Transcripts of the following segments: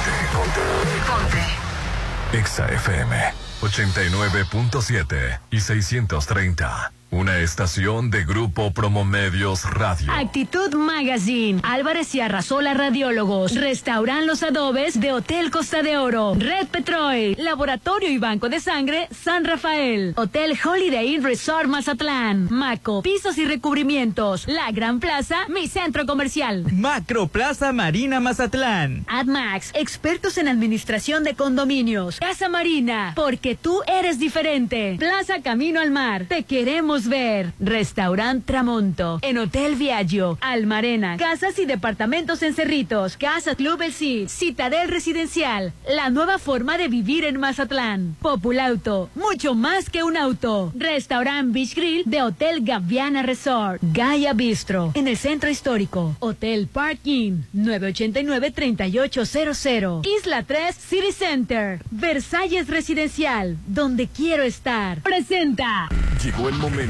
Ponte, ponte. Ponte. Exa FM 89.7 y 630. Una estación de Grupo Promomedios Radio. Actitud Magazine. Álvarez y Arrasola Radiólogos. Restauran los adobes de Hotel Costa de Oro. Red Petrol. Laboratorio y Banco de Sangre San Rafael. Hotel Holiday Inn Resort Mazatlán. Maco. Pisos y recubrimientos. La Gran Plaza. Mi centro comercial. Macro Plaza Marina Mazatlán. AdMax. Expertos en administración de condominios. Casa Marina. Porque tú eres diferente. Plaza Camino al Mar. Te queremos ver. Restaurant Tramonto. En Hotel Viaggio. Almarena. Casas y departamentos en Cerritos. Casa Club El Cid. Citadel Residencial. La nueva forma de vivir en Mazatlán. Populauto. Mucho más que un auto. Restaurant Beach Grill de Hotel Gaviana Resort. Gaia Bistro. En el centro histórico. Hotel Parking. 989-3800. Isla 3 City Center. Versalles Residencial. Donde quiero estar. Presenta. Llegó el momento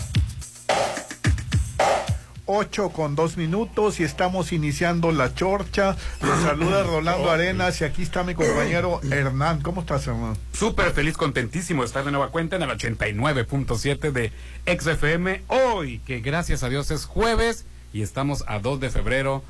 8 con dos minutos y estamos iniciando la chorcha. Los saluda Rolando Arenas y aquí está mi compañero Hernán. ¿Cómo estás, Hernán? Súper feliz, contentísimo de estar de nueva cuenta en el 89.7 de XFM. Hoy, que gracias a Dios es jueves y estamos a 2 de febrero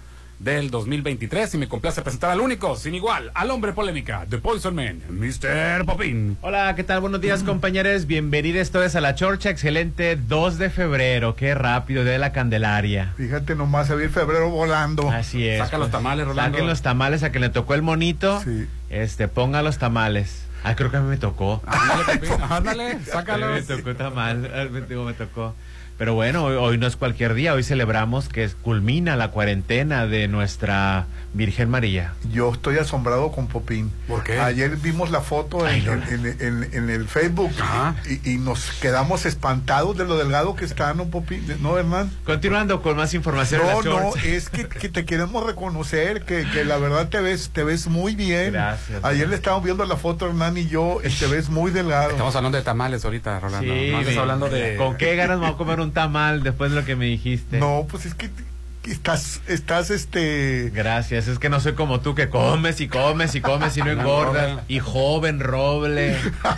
del 2023 y me complace presentar al único, sin igual, al hombre polémica, The Poison Man, Mr. Popín. Hola, ¿qué tal? Buenos días, compañeros. Bienvenidos todos a la Chorcha. Excelente 2 de febrero. Qué rápido, de la Candelaria. Fíjate nomás, se ve febrero volando. Así es. Saca los tamales, Rolando. Saquen los tamales a que le tocó el monito. Sí. Este, ponga los tamales. Ah, creo que a mí me tocó. Ándale, Popín, ándale, A mí sácalos. me tocó tamal. Me tocó. Pero bueno, hoy, hoy no es cualquier día. Hoy celebramos que culmina la cuarentena de nuestra Virgen María. Yo estoy asombrado con Popín. ¿Por qué? Ayer vimos la foto Ay, en, no. en- en- en el Facebook y, y nos quedamos espantados de lo delgado que está, ¿no, Popín? ¿No, Hernán? Continuando con más información. No, no, es que, que te queremos reconocer, que, que la verdad te ves, te ves muy bien. Gracias. Ayer le estábamos viendo la foto, Hernán y yo, y te ves muy delgado. Estamos hablando de tamales ahorita, Rolando. Sí, no estás mi- hablando de... ¿Con qué ganas voy a comer un tamal después de lo que me dijiste? No, pues es que, estás, estás este. Gracias, es que no soy como tú que comes y comes y comes y no engordas. Y joven, roble,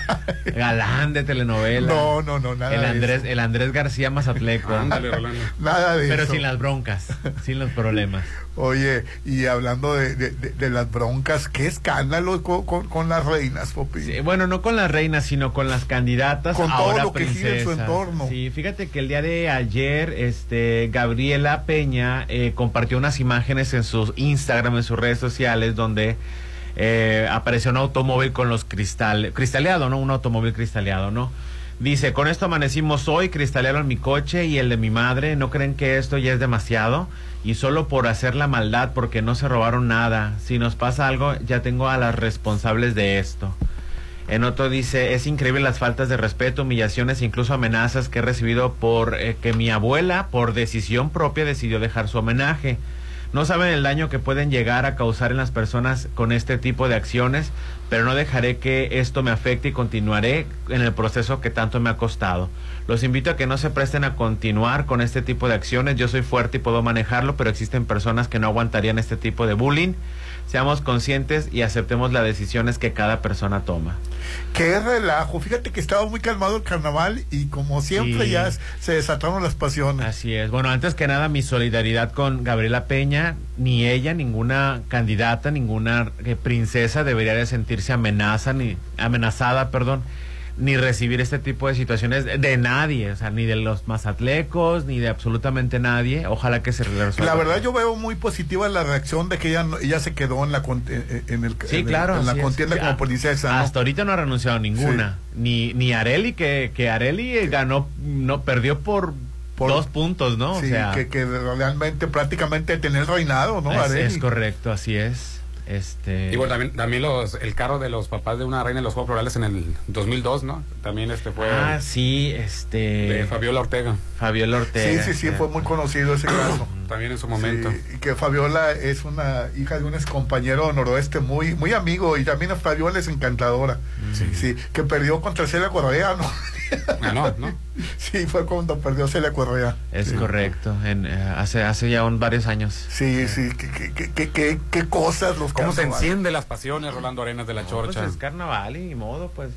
galán de telenovela. No, no, no, nada El de Andrés, eso. el Andrés García Mazatleco. Ándale, Rolando. Nada de Pero eso. sin las broncas, sin los problemas. Oye, y hablando de, de- de- de las broncas, qué escándalo con, con- con las reinas. Sí, bueno, no con las reinas, sino con las candidatas. Con todo lo que gira en su entorno. Sí, fíjate que el día de ayer, este, Gabriela Peña eh, compartió unas imágenes en sus Instagram, en sus redes sociales, donde eh, apareció un automóvil con los cristales, cristaleado, ¿no? Un automóvil cristaleado, ¿no? Dice, con esto amanecimos hoy, cristalearon mi coche y el de mi madre, ¿no creen que esto ya es demasiado? Y solo por hacer la maldad, porque no se robaron nada. Si nos pasa algo, ya tengo a las responsables de esto. En otro dice, es increíble las faltas de respeto, humillaciones incluso amenazas que he recibido por eh, que mi abuela, por decisión propia, decidió dejar su homenaje. No saben el daño que pueden llegar a causar en las personas con este tipo de acciones, pero no dejaré que esto me afecte y continuaré en el proceso que tanto me ha costado. Los invito a que no se presten a continuar con este tipo de acciones. Yo soy fuerte y puedo manejarlo, pero existen personas que no aguantarían este tipo de bullying. Seamos conscientes y aceptemos las decisiones que cada persona toma. Qué relajo. Fíjate que estaba muy calmado el carnaval y como siempre Sí. ya se desataron las pasiones. Así es. Bueno, antes que nada, mi solidaridad con Gabriela Peña. Ni ella, ninguna candidata, ninguna eh, princesa debería de sentirse amenaza, ni, amenazada, perdón, ni recibir este tipo de situaciones de, de nadie, o sea, ni de los mazatlecos, ni de absolutamente nadie. Ojalá que se resuelva. La verdad yo veo muy positiva la reacción de que ella, ella se quedó en la con- en, en el Sí, en el- claro. en la es. contienda Ya, como princesa. ¿no? Hasta ahorita no ha renunciado ninguna. Ni, ni Areli, que, que Areli eh, ganó, no perdió por, Por- dos puntos, ¿no? Sí, o sea, que, que realmente prácticamente tiene el reinado, ¿no? es, Areli? es correcto, así es. Este, Y bueno, también, también los, el carro de los papás de una reina de los Juegos Florales en el 2002, ¿no? También este fue ah, sí, este. de Fabiola Ortega, Fabiola Sí, Ortega. sí, sí, fue muy conocido ese caso. también en su momento. Sí, y que Fabiola es una hija de un ex compañero noroeste muy muy amigo y también a Fabiola es encantadora. Sí. que perdió contra Celia Correa, ¿no? Ah, no, ¿no? sí, fue cuando perdió Celia Correa. Es Sí. correcto, en, eh, hace, hace ya un, varios años. Sí, sí, qué, qué, qué, qué, qué- qué cosas los ¿Cómo se carnavales. encienden las pasiones, Rolando Arenas de la Chorcha? Pues es carnaval y ni modo, pues.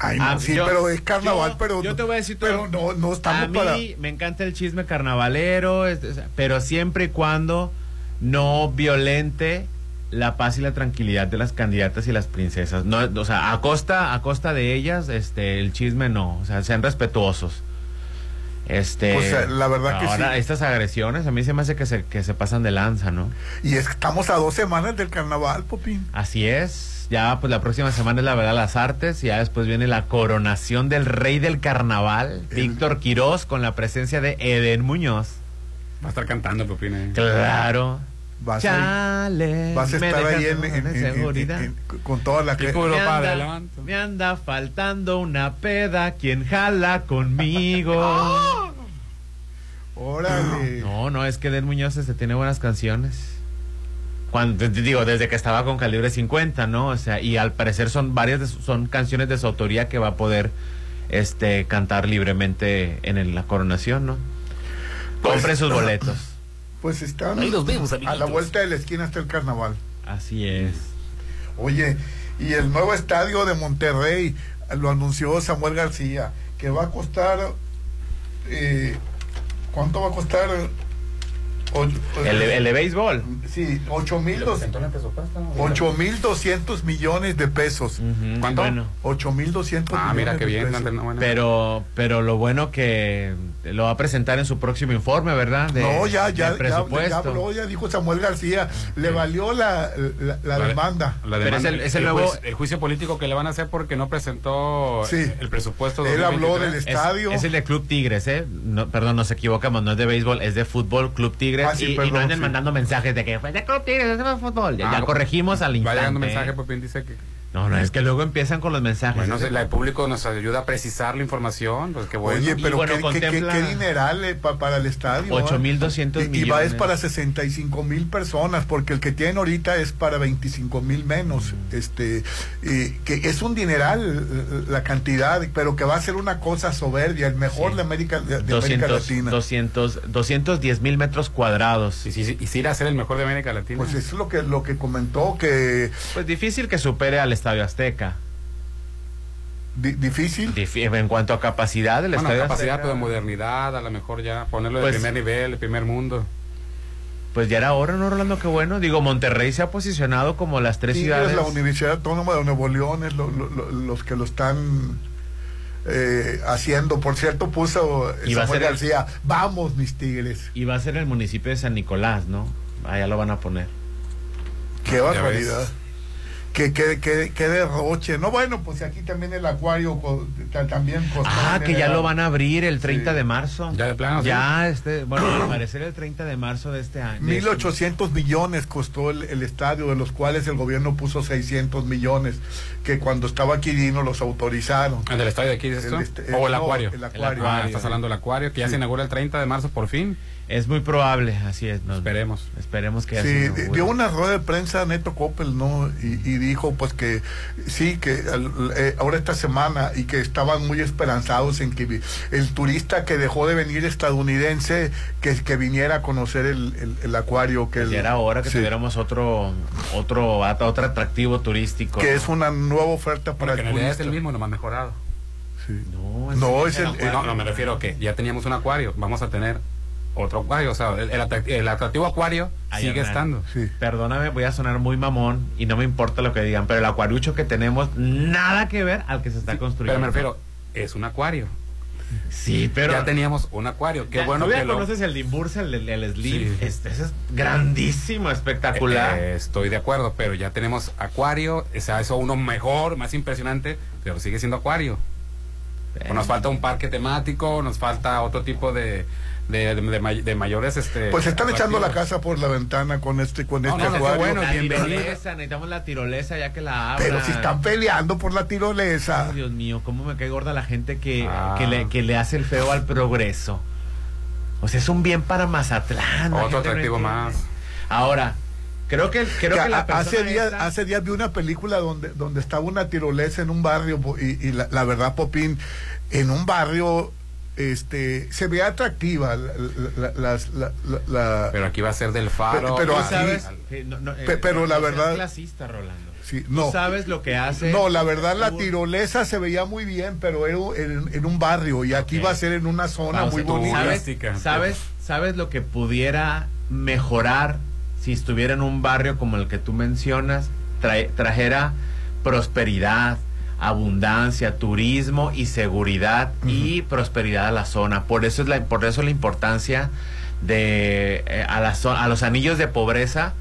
Ay, no, Ah, sí, yo- pero es carnaval, yo- pero yo te voy a decir todo. pero no no estamos a mí para me encanta el chisme carnavalero, es- es- pero siempre y cuando no violente la paz y la tranquilidad de las candidatas y las princesas. No, o sea, a costa, a costa de ellas, este, el chisme no, o sea, sean respetuosos. Este, Pues, eh, la verdad que ahora sí. estas agresiones a mí se me hace que se, que se pasan de lanza, ¿no? y es que estamos a dos semanas del carnaval, Popín. Así es. Ya, pues la próxima semana es la verdad las artes. Y ya después viene la coronación del rey del carnaval, El- Víctor Quirós, con la presencia de Eden Muñoz. Va a estar cantando, Pepine. Claro. Vas a, Chale. vas a estar ahí en, en- en- seguridad. en- en- con toda la que me, anda, me anda faltando una peda, quien jala conmigo. Órale. No, no, es que Eden Muñoz este, tiene buenas canciones. Cuando, digo, desde que estaba con Calibre 50, ¿no? O sea, y al parecer son varias, de su- son canciones de su autoría que va a poder este, cantar libremente en el- la coronación, ¿no? Pues- Compre sus boletos. Pues están Ahí los vemos, a la vuelta de la esquina está el carnaval. Así es. Oye, y el nuevo estadio de Monterrey lo anunció Samuel García, que va a costar, eh, ¿cuánto va a costar? O- El, de- el de béisbol. sí, ocho mil dos- en el presupuesto? ¿no? ocho mil doscientos millones de pesos. Ujú, ¿Cuánto? Bueno, Ocho mil doscientos Ah, millones mira qué bien. bueno. pero, pero lo bueno que lo va a presentar en su próximo informe, ¿verdad? De- no, ya, ya, ya, habló, ya dijo Samuel García, le valió la, la, la de- demanda. la Pero demanda, es el- es el el, nuevo- juicio, el juicio político que le van a hacer porque no presentó Sí. el presupuesto. Él habló 2023. del Es, estadio. es el de Club Tigres, ¿eh? No, perdón, nos equivocamos, no es de béisbol, es de fútbol, Club Tigres. Ah, sí, y, y perdón, no anden sí. mandando mensajes de que fue de Club Tigres, es de fútbol. Ya, Ah, ya corregimos al Va instante. llegando mensaje, ¿eh? Pepín dice que. No, no, es que luego empiezan con los mensajes. Bueno, si la- el público nos ayuda a precisar la información, pues qué bueno. Oye, Y pero bueno, qué, qué- qué- contempla- qué dineral eh, pa- para el estadio. 8,200 ¿eh? Y- Y va es millones. para 65 mil personas, porque el que tienen ahorita es para 25 mil menos. Mm. este eh, Que es un dineral eh, la cantidad, pero que va a ser una cosa soberbia, el mejor Sí. de América, de, de América 200, Latina. 200, 210 mil metros cuadrados. Sí, sí, y sí irá a ser el mejor de América Latina. Pues eso es lo que, lo que comentó, que Pues difícil que supere al Estadio Azteca. di- difícil. En cuanto a capacidad del bueno, Estadio capacidad, Azteca, pero de modernidad, a lo mejor ya ponerlo de Pues- primer nivel, de primer mundo. Pues ya era hora, ¿no, Rolando? Qué bueno. Digo, Monterrey se ha posicionado como las tres ciudades. la Universidad Autónoma de Nuevo León es lo- lo- lo- los que lo están eh, haciendo. Por cierto, puso Y va a Samuel el- García, vamos mis Tigres. Y va a ser el municipio de San Nicolás, ¿no? Allá lo van a poner. Qué Ya barbaridad. Ves. Qué, qué, qué, qué derroche. No, bueno, pues aquí también el acuario también costó Ah, que ya lo van a abrir el 30 Sí. de marzo. Ya de plano, sí. Ya, este, bueno, al parecer el 30 de marzo de este año. 1.800 millones costó el, el estadio, de los cuales el gobierno puso 600 millones, que cuando estaba Quirino los autorizaron. ¿El del estadio de aquí, dices El tú? este- o el no, acuario. el acuario. Ah, estás hablando del acuario, que ya Sí. se inaugura el 30 de marzo por fin. Es muy probable, así es. no, Esperemos. Esperemos que ya Sí, dio una rueda de prensa Neto Coppel, ¿no? Y, y dijo pues que sí, que al- eh, ahora esta semana y que estaban muy esperanzados en que el turista que dejó de venir estadounidense, que, que viniera a conocer el, el- el acuario. Que el- era hora que sí, tuviéramos otro, otro, otro atractivo turístico. Que ¿no? es una nueva oferta para Bueno, que en el realidad es turista. el mismo, nomás mejorado. Sí. No, No, es el. No, no, me refiero a que ya teníamos un acuario, vamos a tener otro acuario. O sea, el, el atrac- el atractivo acuario Ay, sigue Hernán. estando. Sí. Perdóname, voy a sonar muy mamón y no me importa lo que digan, pero el acuarucho que tenemos nada que ver al que se está Pero construyendo. me refiero, es un acuario. Sí, pero ya teníamos un acuario. Qué Ya, bueno ¿Tú ya que lo- conoces el Dimbursa, el, el, el Slim? Sí. Este, ese es grandísimo, espectacular. Eh, estoy de acuerdo, pero ya tenemos acuario, o sea, eso uno mejor, más impresionante, pero sigue siendo acuario. O nos falta un parque temático, nos falta otro tipo de, de, de- de may- de mayores... Este, Pues están echando la casa por la ventana con este con No, este no, bueno. la bienvenida. tirolesa, necesitamos la tirolesa ya que la abran. Pero si están peleando por la tirolesa. Ay, Dios mío, cómo me cae gorda la gente que, Ah. que, le, que le hace el feo al progreso. O sea, es un bien para Mazatlán. Otro atractivo más. Ahora, creo que, creo Que que la hace días esta- hace días vi una película donde donde estaba una tirolesa en un barrio y, y la, la verdad Popín en un barrio este se ve atractiva la, la- las- la- la- la- Pero aquí va a ser del faro. Pero Tú aquí- sabes, eh, no, no, eh, Pe- pero la verdad- clasista, Rolando. sí, Tú no sabes lo que hace. no la verdad la tirolesa se veía muy bien pero era en, en un barrio y aquí va a ser en una zona muy tú bonita ¿Sabes, sabes, sabes lo que pudiera mejorar si estuviera en un barrio como el que tú mencionas? Trae- trajera prosperidad, abundancia, turismo y seguridad y prosperidad a la zona. Por eso es la, por eso la importancia de eh, a, zo- a los anillos de pobreza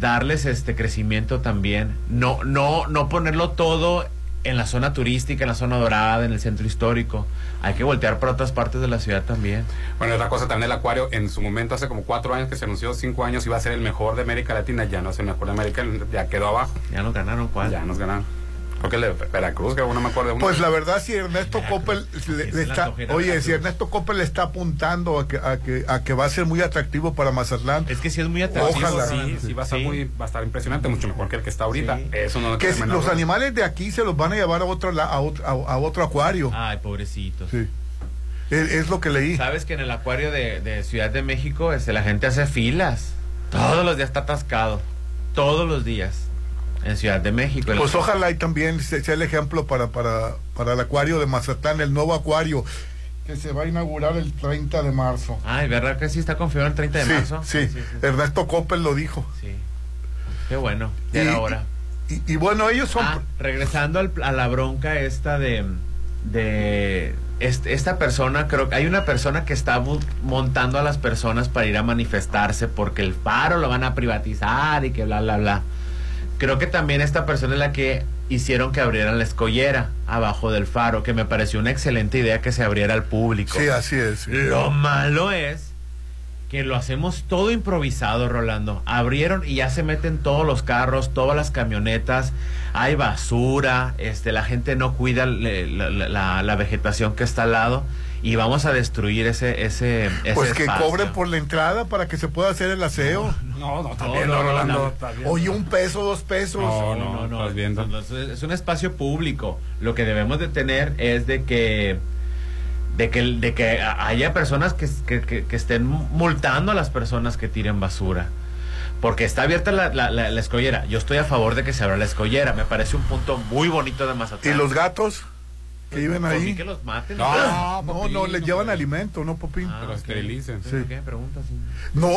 darles este crecimiento también. No, no, no ponerlo todo en la zona turística, en la zona dorada, en el centro histórico. Hay que voltear para otras partes de la ciudad también. Bueno, otra cosa también el acuario, en su momento, hace como cuatro años que se anunció, cinco años, iba a ser el mejor de América Latina. Ya no es el mejor de América, ya quedó abajo. Ya nos ganaron cuál. Ya nos ganaron. Creo que el de Veracruz, que no me acuerdo. de uno. Pues la verdad, si Ernesto. Coppel le, le está, oye, si Ernesto Coppel le está apuntando a que, a que, a que va a ser muy atractivo para Mazatlán, Es que sí es muy atractivo. Ojalá. Sí, sí, va a estar Sí. muy, va a estar impresionante, mucho mejor que el que está ahorita. Sí. Eso no lo que si los duda. animales de aquí se los van a llevar a otro, a otro, a, a otro acuario. Ay, pobrecitos. Sí. Es, es lo que leí. Sabes que en el acuario de, de Ciudad de México este, la gente hace filas. Todos los días está atascado. Todos los días. En Ciudad de México. El- Pues ojalá y también se- sea el ejemplo para, para, para el acuario de Mazatlán, el nuevo acuario que se va a inaugurar el 30 de marzo. Ay, ¿verdad que sí está confirmado el 30 de sí, marzo? sí, Ernesto Coppel lo dijo. sí. Qué bueno. Ya Y- era hora. Y, y bueno, ellos son... Ah, regresando al- a la bronca esta de, de este- esta persona, creo que hay una persona que está montando a las personas para ir a manifestarse porque el faro lo van a privatizar y que bla, bla, bla. Creo que también esta persona es la que hicieron que abrieran la escollera abajo del faro, que me pareció una excelente idea que se abriera al público. Sí, así es. Lo malo es que lo hacemos todo improvisado, Rolando. Abrieron y ya se meten todos los carros, todas las camionetas, hay basura, este, la gente no cuida le- la, la- la- la vegetación que está al lado y vamos a destruir ese, ese, ese Pues que espacio. cobren por la entrada para que se pueda hacer el aseo. No, no, No, también, no, Rolando. Oye, un peso, dos pesos. No, No, no, estás es un espacio público. Lo que debemos de tener es de que de que de que haya personas que, que- que- que estén multando a las personas que tiren basura. Porque está abierta la, la- la- la escollera. Yo estoy a favor de que se abra la escollera. Me parece un punto muy bonito de ¿Y Mazatlán. los gatos que ahí? que los maten. No, No, no, Popín, les no, llevan hombre. alimento, ¿no, Popín? Ah, Que lo ok. esterilicen. ¿Pero Sí. ¿Qué preguntas? No,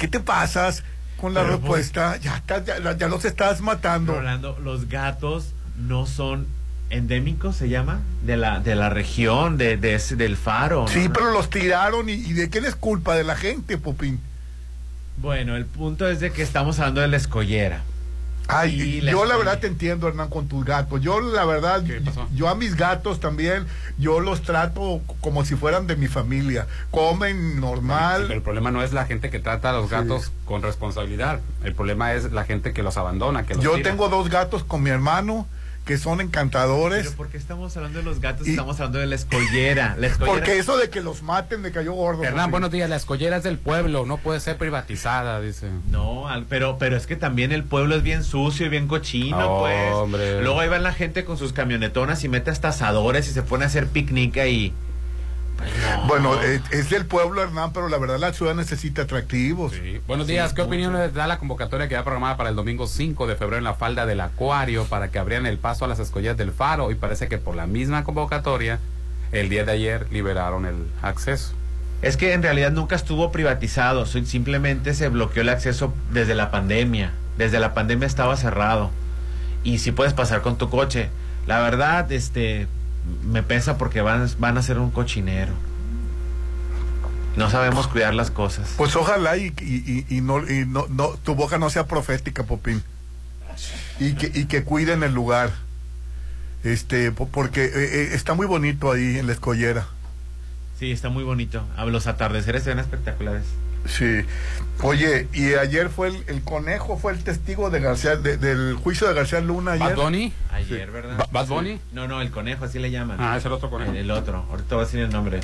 ¿qué te pasas con la Pero, respuesta? Ya, estás- ya, ya los estás matando. Rolando, los gatos no son endémicos, se llama, de la, de la región, de, de ese- del faro. Sí, ¿no? pero los tiraron y, y ¿de qué les culpa? De la gente, Popín. Bueno, el punto es de que estamos hablando de la escollera. Ay, Y la yo la verdad te entiendo, Hernán, con tus gatos. Yo la verdad, yo a mis gatos también, yo los trato como si fueran de mi familia. Comen Sí, normal. pero el problema no es la gente que trata a los gatos con responsabilidad. El problema es la gente que los abandona, que los Yo tira. tengo dos gatos con mi hermano que son encantadores. Pero ¿por qué estamos hablando de los gatos? Y- Estamos hablando de la escollera. La escollera Porque eso de que los maten me cayó gordo. Hernán, buenos días. La escollera es del pueblo, no puede ser privatizada, dice. No, pero, pero es que también el pueblo es bien sucio y bien cochino, No, pues. hombre. Luego ahí va la gente con sus camionetonas y mete hasta asadores y se pone a hacer picnic ahí. Pues no. Bueno, es del pueblo, Hernán, pero la verdad la ciudad necesita atractivos. Sí. Buenos días. ¿Qué opinión les da la convocatoria que va programada para el domingo 5 de febrero en la falda del Acuario para que abrieran el paso a las escolleras del Faro? Y parece que por la misma convocatoria, el día de ayer liberaron el acceso. Es que en realidad nunca estuvo privatizado, si- simplemente se bloqueó el acceso desde la pandemia. Desde la pandemia estaba cerrado. Y si puedes pasar con tu coche. La verdad, este, me pesa porque van, van a ser un cochinero. No sabemos cuidar las cosas. Pues ojalá y, y- y- y no, y no, no, tu boca no sea profética, Popín. Y que, y que cuiden el lugar. Este, po- porque eh, eh, está muy bonito ahí en la escollera. Sí, está muy bonito. Los atardeceres se ven espectaculares. Sí. Oye, y ayer fue el, el conejo, fue el testigo de García, de- del juicio de García Luna Bad ayer. Bunny. Ayer, ¿verdad? Ba- Bad Bunny. No, no, el conejo, así le llaman. Ah, es el otro conejo. El, el otro. Ahorita voy a decir el nombre.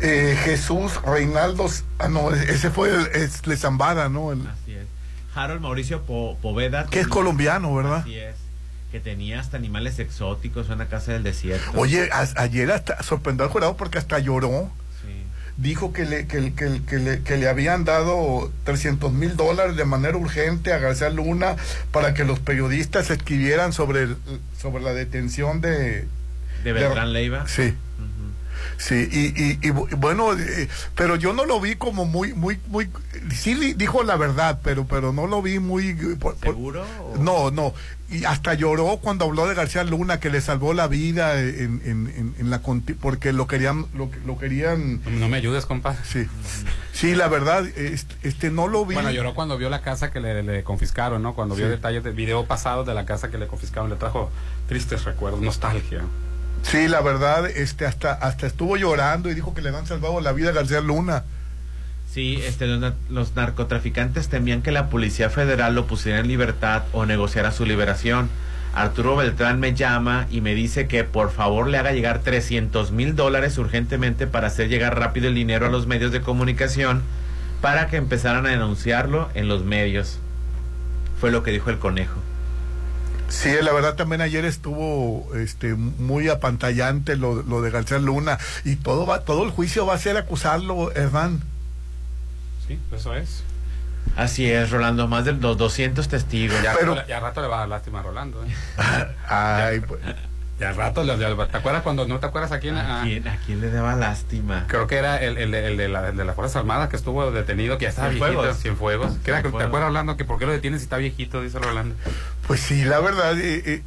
Eh, Jesús Reinaldo, ah no, ese fue el, es ¿no? El- Así es. Harold Mauricio Po- Poveda. que es colombiano, ¿verdad? Así es. Que tenía hasta animales exóticos, una casa del desierto. Oye, a- ayer hasta sorprendió al jurado porque hasta lloró. Dijo que le, que, que- que le, que le habían dado 300 mil dólares de manera urgente a García Luna para que los periodistas escribieran sobre, el- sobre la detención de... De Beltrán Leiva. Sí. Sí, y, y, y bu- bueno, eh, pero yo no lo vi como muy, muy, muy, sí dijo la verdad, pero, pero no lo vi muy, eh, por- por- ¿Seguro? o- no, no, y hasta lloró cuando habló de García Luna que le salvó la vida en, en, en, en la conti- porque lo querían, lo, lo querían, No me ayudes, compa. sí, sí, la verdad, este, este no lo vi. Bueno, lloró cuando vio la casa que le, le confiscaron, ¿no? Cuando vio detalles del video pasado de la casa que le confiscaron, le trajo tristes recuerdos, nostalgia. Sí, la verdad, este, hasta, hasta estuvo llorando y dijo que le han salvado la vida a García Luna. Sí, este, los, los narcotraficantes temían que la Policía Federal lo pusiera en libertad o negociara su liberación. Arturo Beltrán me llama y me dice que por favor le haga llegar 300 mil dólares urgentemente para hacer llegar rápido el dinero a los medios de comunicación para que empezaran a denunciarlo en los medios. Fue lo que dijo el conejo. Sí, la verdad también ayer estuvo este muy apantallante lo, lo de García Luna y todo va todo el juicio va a ser acusarlo, Hernán. Sí, eso es. Así es, Rolando, más de los 200 testigos. Ya, Pero- rato, ya rato le va a dar lástima a Rolando. ¿eh? Ay, pues, Ya rato le, le- ¿Te acuerdas cuando no te acuerdas a quién? ¿A A- quién, a quién le daba lástima? Creo que era el, el, el de la, el de las Fuerzas Armadas que estuvo detenido, que ya estaba viejito. Cienfuegos. Que era que- ¿Te acuerdas Rolando que por qué lo detienen si está viejito? Dice Rolando. pues sí, la verdad eh,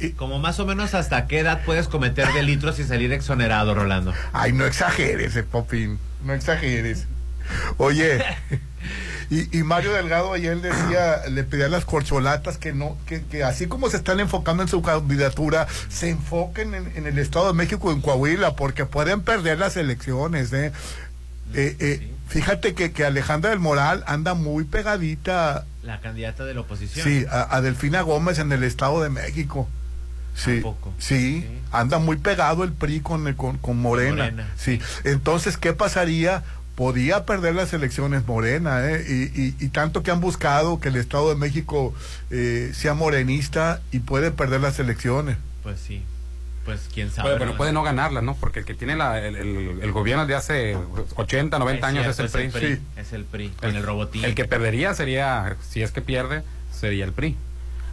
eh, Como más o menos hasta qué edad puedes cometer delitos y salir exonerado, Rolando. ay, no exageres, eh, Popín, no exageres. Oye, y, y Mario Delgado ayer decía, le pedía a las corcholatas que no, que, que así como se están enfocando en su candidatura, se enfoquen en, en el Estado de México, en Coahuila, porque pueden perder las elecciones, ¿eh? Eh, eh. Fíjate que, que Alejandra del Moral anda muy pegadita, La candidata de la oposición. sí, a, a Delfina Gómez en el Estado de México. Sí, sí, Sí. anda muy pegado el PRI con, con, con Morena. Morena. Sí, entonces, ¿qué pasaría? Podía perder las elecciones Morena, ¿eh? Y, y- y tanto que han buscado que el Estado de México eh, sea morenista y puede perder las elecciones. Pues sí. Pues quién sabe. Puede, pero puede no ganarla, ¿no? Porque el que tiene la, el, el- el gobierno de hace 80, 90 años es el PRI. Sí. Es el PRI, con el robotín. El que perdería sería, si es que pierde, sería el PRI.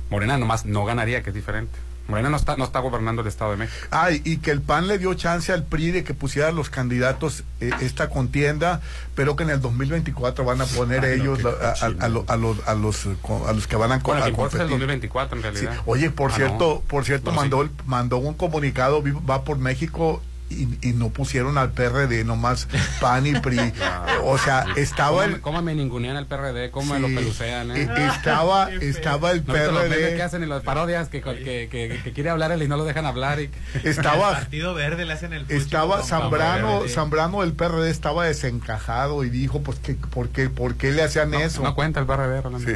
Morena nomás no ganaría, que es diferente. Morena no está, no está gobernando el Estado de México. Ah, y- que el PAN le dio chance al PRI de que pusiera los candidatos eh, esta contienda, pero que en el 2024 van a poner Ay, no, ellos la- a, a- a lo- los, a, los, a los que van a, Bueno, a el que importa es el competir. 2024 en Sí. realidad. Oye, por Ah, cierto, no. por cierto, Bueno, mandó sí. el- mandó un comunicado, va por México y, y no pusieron al PRD, nomás PAN y PRI. o sea, estaba ¿Cómo, el me- cómo me ningunean el PRD? ¿Cómo me sí, lo pelucean? eh, Eh? estaba, estaba el ¿No viste los memes que PRD, hacen y las parodias que, que, que, que quiere hablar él y no lo dejan hablar? Y, estaba Partido Verde le hacen el pucho Estaba Zambrano, Verde. Zambrano del PRD estaba desencajado y dijo, pues, que, ¿por, qué, ¿por qué le hacían no, eso? no cuenta el PRD, Rolando. Sí.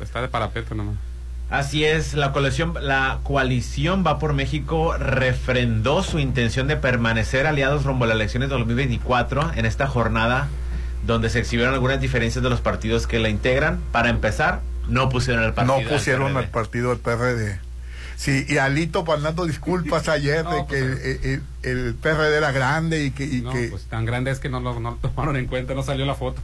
Está de parapeto nomás. Así es, la coalición, la coalición Va por México refrendó su intención de permanecer aliados rumbo a las elecciones de 2024 en esta jornada donde se exhibieron algunas diferencias de los partidos que la integran. Para empezar, no pusieron el partido. no pusieron al partido del PRD. Sí, y Alito mandando disculpas ayer No, de pues, que el, el- el PRD era grande y que... Y No, que pues tan grande es que no lo, no lo tomaron en cuenta, no salió la foto.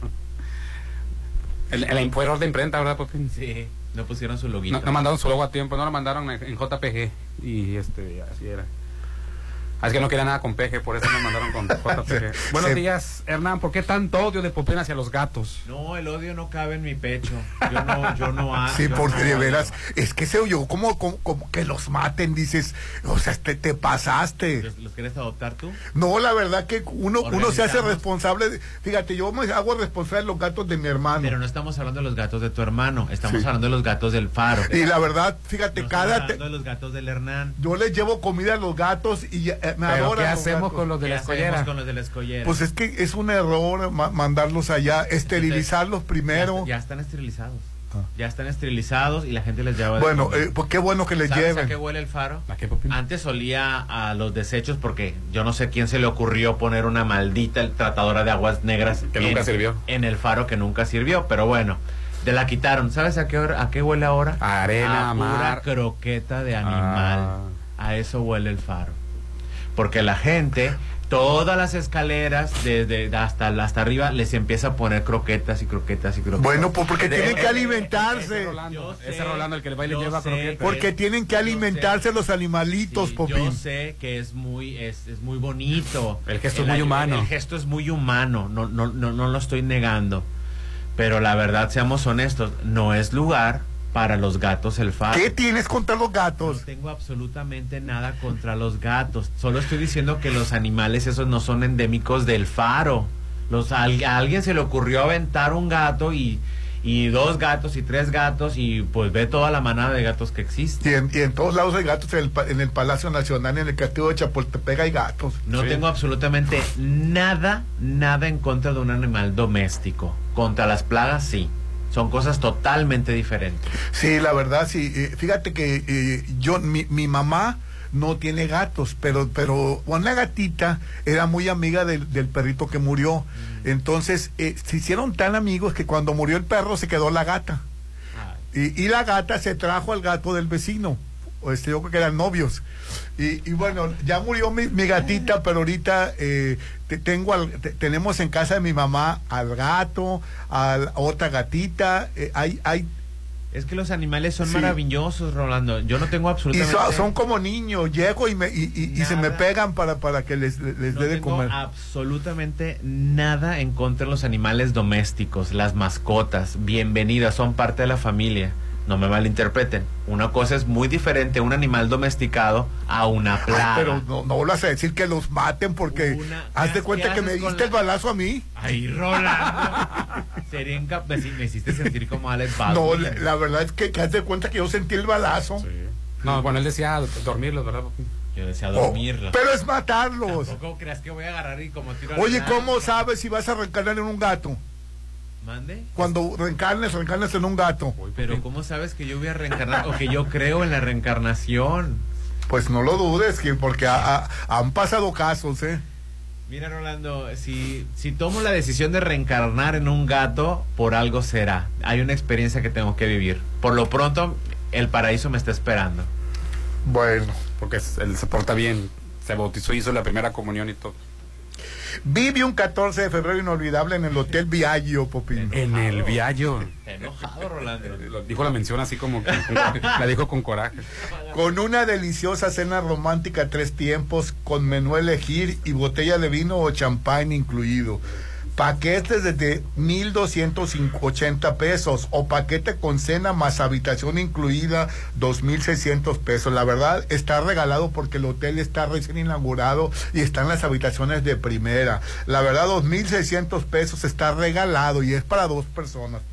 El, el, fue error de imprenta, ¿verdad, Popín? Sí, no pusieron su loguito. No, no mandaron su logo a tiempo, no lo mandaron en, en JPG. Y este, así era. Ah, Es que no quería nada con Peje, por eso me mandaron con JPG. Buenos Sí. días, Hernán. ¿Por qué tanto odio de Popín hacia los gatos? No, el odio no cabe en mi pecho. Yo no, yo no ha- Sí, yo porque no de veras, es que se oyó como, como, como que los maten, dices, o sea, te, te pasaste. ¿Los, los quieres adoptar tú? No, la verdad que uno, uno se hace responsable. de- fíjate, yo me hago responsable de los gatos de mi hermano. Pero no estamos hablando de los gatos de tu hermano, estamos Sí. hablando de los gatos del faro. Y la verdad, fíjate, No estamos cada. hablando te- de los gatos del Hernán. yo les llevo comida a los gatos y ¿Pero adoran qué hacemos con los de ¿Qué la hacemos escollera? con los de la escollera? Pues es que es un error ma- mandarlos allá, esterilizarlos primero. Ya, ya están esterilizados. Ah. Ya están esterilizados y la gente les lleva. Bueno, eh, pues qué bueno que les ¿Sabes a lleven. qué huele el faro? ¿A? Antes olía a los desechos porque yo no sé quién se le ocurrió poner una maldita tratadora de aguas negras Que nunca en- sirvió. en el faro que nunca sirvió, pero bueno, te la quitaron. ¿Sabes a qué hora- a qué huele ahora? A arena, a pura mar. croqueta de animal. Ah. A eso huele el faro. Porque la gente todas las escaleras desde hasta hasta arriba les empieza a poner croquetas y croquetas y croquetas. Bueno, pues porque tienen que alimentarse. Ese Rolando, ese Rolando el que le lleva sé, croquetas. Porque tienen que alimentarse sé. los animalitos, Sí, Popín. Yo sé que es muy es, es muy bonito. El gesto es muy humano. El gesto es muy humano, no, no, no, no lo estoy negando. Pero la verdad, seamos honestos, no es lugar para los gatos el faro. ¿Qué tienes contra los No gatos? tengo absolutamente nada contra los gatos. Solo estoy diciendo que los animales esos no son endémicos del faro. Los, a, al- a alguien se le ocurrió aventar un gato y, y dos gatos y tres gatos y pues ve toda la manada de gatos que existe. Y en, y en todos lados hay gatos, en el, pa- en el Palacio Nacional, en el Castillo de Chapultepec hay gatos. No Sí. tengo absolutamente nada, nada en contra de un animal doméstico. Contra las plagas, sí. Son cosas totalmente diferentes. Sí, la verdad, sí. Eh, fíjate que eh, yo, mi, mi mamá no tiene gatos, pero, pero una gatita era muy amiga del, del perrito que murió. Entonces, eh, se hicieron tan amigos que cuando murió el perro se quedó la gata. Y, y la gata se trajo al gato del vecino. Este, yo creo que eran novios. Y, y bueno, ya murió mi, mi gatita, pero ahorita eh, te- tengo al- te- tenemos en casa de mi mamá al gato, a la otra gatita. eh, hay, hay, Es que los animales son Sí. maravillosos, Rolando. Yo no tengo y absolutamente... so- son como niños. Llego y, me, y, y- y se me pegan para, para que les, les No dé de tengo comer. absolutamente nada en contra de los animales domésticos, las mascotas, bienvenidas, son parte de la familia. No me malinterpreten. Una cosa es muy diferente un animal domesticado a una Ay, plaga. pero no, no vas a decir que los maten porque Una- haz de ¿qué cuenta que me diste la- el balazo a mí. Ay, Rolando. Sería incap- me, me hiciste sentir como Alex No, la, la verdad es que, que haz de cuenta que yo sentí el balazo. Sí. No, bueno, él decía dormirlos, ¿verdad? Yo decía Oh, dormirlo. pero es matarlos. Tampoco creas que voy a agarrar y como tiro Oye. ¿cómo sabes si vas a reencarnar en un gato? ¿Mande? Cuando reencarnes, reencarnas en un gato. Uy, Pero. ¿cómo sabes que yo voy a reencarnar o que yo creo en la reencarnación? Pues no lo dudes, que porque ha- ha- han pasado casos, ¿eh? Mira, Rolando, si, si tomo la decisión de reencarnar en un gato, por algo será. Hay una experiencia que tengo que vivir. Por lo pronto, el paraíso me está esperando. Bueno. Porque él se porta bien. Se bautizó, hizo la primera comunión y todo. Vive un 14 de febrero inolvidable en el Hotel Viaggio, Popín. En el viaggio. Enojado, Rolando. Dijo la mención así como que la dijo con coraje. Con una deliciosa cena romántica a tres tiempos, con menú a elegir y botella de vino o champán incluido. Paquetes desde 1.280 pesos o paquete con cena más habitación incluida 2.600 pesos. La verdad está regalado porque el hotel está recién inaugurado y están las habitaciones de primera. La verdad 2.600 pesos está regalado y es para dos personas.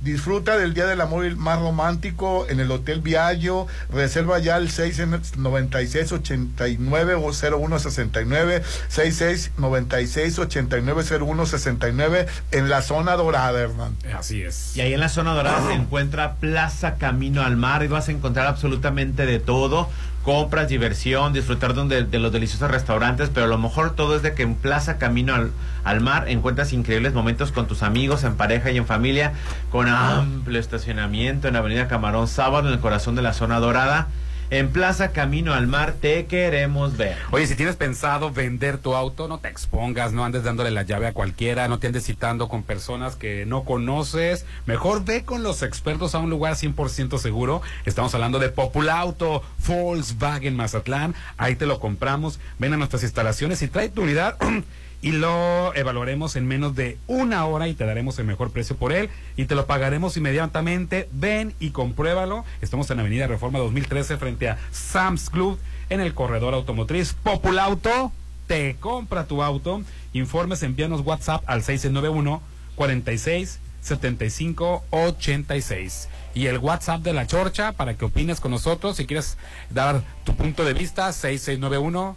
Disfruta del Día del Amor más romántico en el Hotel Viaggio. Reserva ya el 696-89 o 0169 6696-890169 en la zona dorada, Hernán. Así es. Y ahí en la zona dorada se encuentra Plaza Camino al Mar y vas a encontrar absolutamente de todo. Compras, diversión, disfrutar de, de los deliciosos restaurantes, pero lo mejor todo es de que en Plaza Camino al, al Mar encuentras increíbles momentos con tus amigos, en pareja y en familia, con amplio estacionamiento en Avenida Camarón Sábado, en el corazón de la zona dorada. En Plaza Camino al Mar. Te queremos ver. Oye, si tienes pensado vender tu auto, no te expongas, no andes dándole la llave a cualquiera, no te andes citando con personas que no conoces. Mejor ve con los expertos a un lugar 100% seguro. Estamos hablando de Populauto, Volkswagen Mazatlán. Ahí te lo compramos. Ven a nuestras instalaciones y trae tu unidad. y lo evaluaremos en menos de una hora y te daremos el mejor precio por él y te lo pagaremos inmediatamente. Ven y compruébalo. Estamos en Avenida Reforma 2013 frente a Sam's Club en el corredor automotriz Populauto. Te compra tu auto. Informes, envíanos WhatsApp al 691 46 75 86 y el WhatsApp de la Chorcha para que opines con nosotros si quieres dar tu punto de vista 6691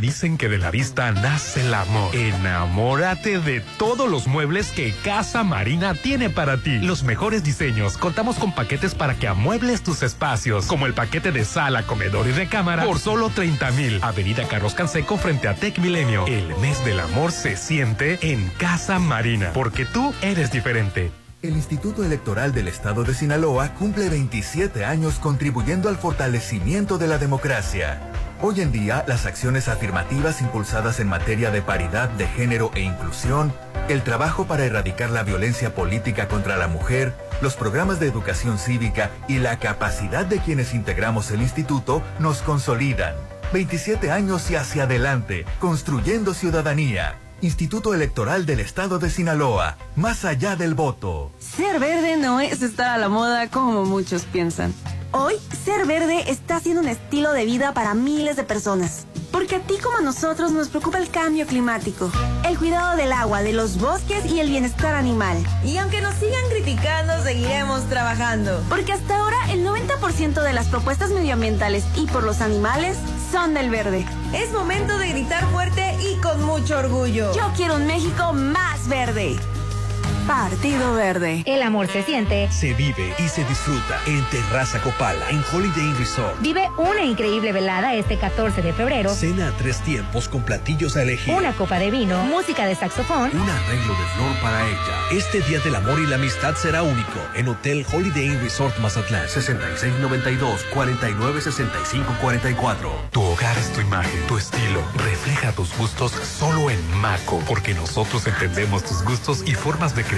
Dicen que de la vista nace el amor. Enamórate de todos los muebles que Casa Marina tiene para ti. Los mejores diseños. Contamos con paquetes para que amuebles tus espacios, como el paquete de sala, comedor y recámara por solo 30 mil. Avenida Carlos Canseco frente a Tech Milenio. El mes del amor se siente en Casa Marina, porque tú eres diferente. El Instituto Electoral del Estado de Sinaloa cumple 27 años contribuyendo al fortalecimiento de la democracia. Hoy en día, las acciones afirmativas impulsadas en materia de paridad de género e inclusión, el trabajo para erradicar la violencia política contra la mujer, los programas de educación cívica y la capacidad de quienes integramos el instituto nos consolidan. 27 años y hacia adelante, construyendo ciudadanía. Instituto Electoral del Estado de Sinaloa, más allá del voto. Ser verde no es estar a la moda como muchos piensan. Hoy, ser verde está siendo un estilo de vida para miles de personas. Porque a ti como a nosotros nos preocupa el cambio climático, el cuidado del agua, de los bosques y el bienestar animal. Y aunque nos sigan criticando, seguiremos trabajando. Porque hasta ahora el 90% de las propuestas medioambientales y por los animales son del verde. Es momento de gritar fuerte y con mucho orgullo. Yo quiero un México más verde. Partido Verde. El amor se siente, se vive y se disfruta en Terraza Copala, en Holiday Inn Resort. Vive una increíble velada este 14 de febrero. Cena a tres tiempos con platillos a elegir. Una copa de vino, música de saxofón. Un arreglo de flor para ella. Este Día del Amor y la Amistad será único en Hotel Holiday Inn Resort Mazatlán. 6692-496544. Tu hogar es tu imagen, tu estilo. Refleja tus gustos solo en Maco, porque nosotros entendemos tus gustos y formas de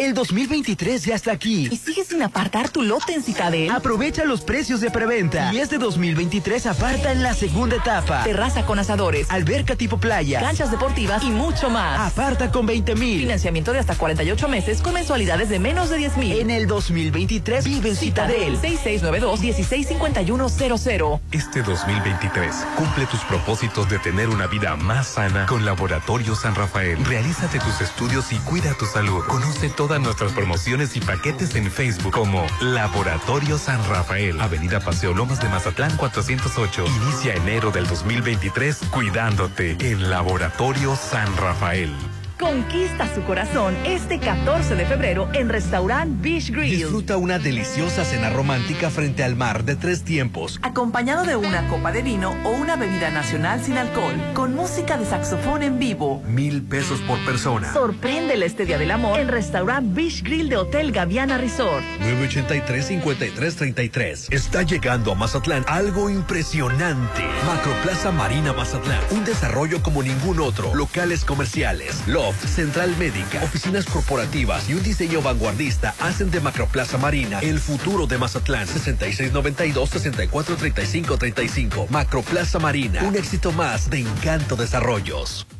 El 2023 ya está aquí. ¿Y sigues sin apartar tu lote en Citadel? Aprovecha los precios de preventa. Y este 2023 aparta en la segunda etapa. Terraza con asadores, alberca tipo playa, canchas deportivas y mucho más. Aparta con 20 mil. Financiamiento de hasta 48 meses con mensualidades de menos de 10 mil. En el 2023 vive en Citadel. 6692-165100. Este 2023 cumple tus propósitos de tener una vida más sana con Laboratorio San Rafael. Realízate tus estudios y cuida tu salud. Conoce todo todas nuestras promociones y paquetes en Facebook como Laboratorio San Rafael, Avenida Paseo Lomas de Mazatlán 408. Inicia enero del 2023 cuidándote en Laboratorio San Rafael. Conquista su corazón este 14 de febrero en Restaurant Beach Grill. Disfruta una deliciosa cena romántica frente al mar de tres tiempos. Acompañado de una copa de vino o una bebida nacional sin alcohol, con música de saxofón en vivo. Mil pesos por persona. Sorpréndele este día del amor en Restaurant Beach Grill de Hotel Gaviana Resort. 983-5333. Está llegando a Mazatlán algo impresionante. Macroplaza Marina Mazatlán. Un desarrollo como ningún otro. Locales comerciales. Central Médica, oficinas corporativas y un diseño vanguardista hacen de Macroplaza Marina el futuro de Mazatlán. 6692-643535. Macroplaza Marina, un éxito más de Encanto Desarrollos.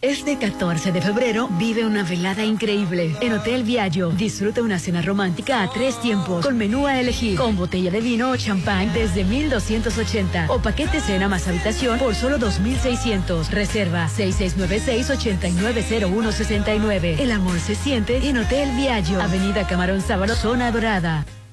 Este 14 de febrero vive una velada increíble en Hotel Viaggio. Disfruta una cena romántica a tres tiempos con menú a elegir, con botella de vino o champán desde 1280 o paquete cena más habitación por solo 2600. Reserva 6696-890169. El amor se siente en Hotel Viaggio, Avenida Camarón Sábalo, Zona Dorada.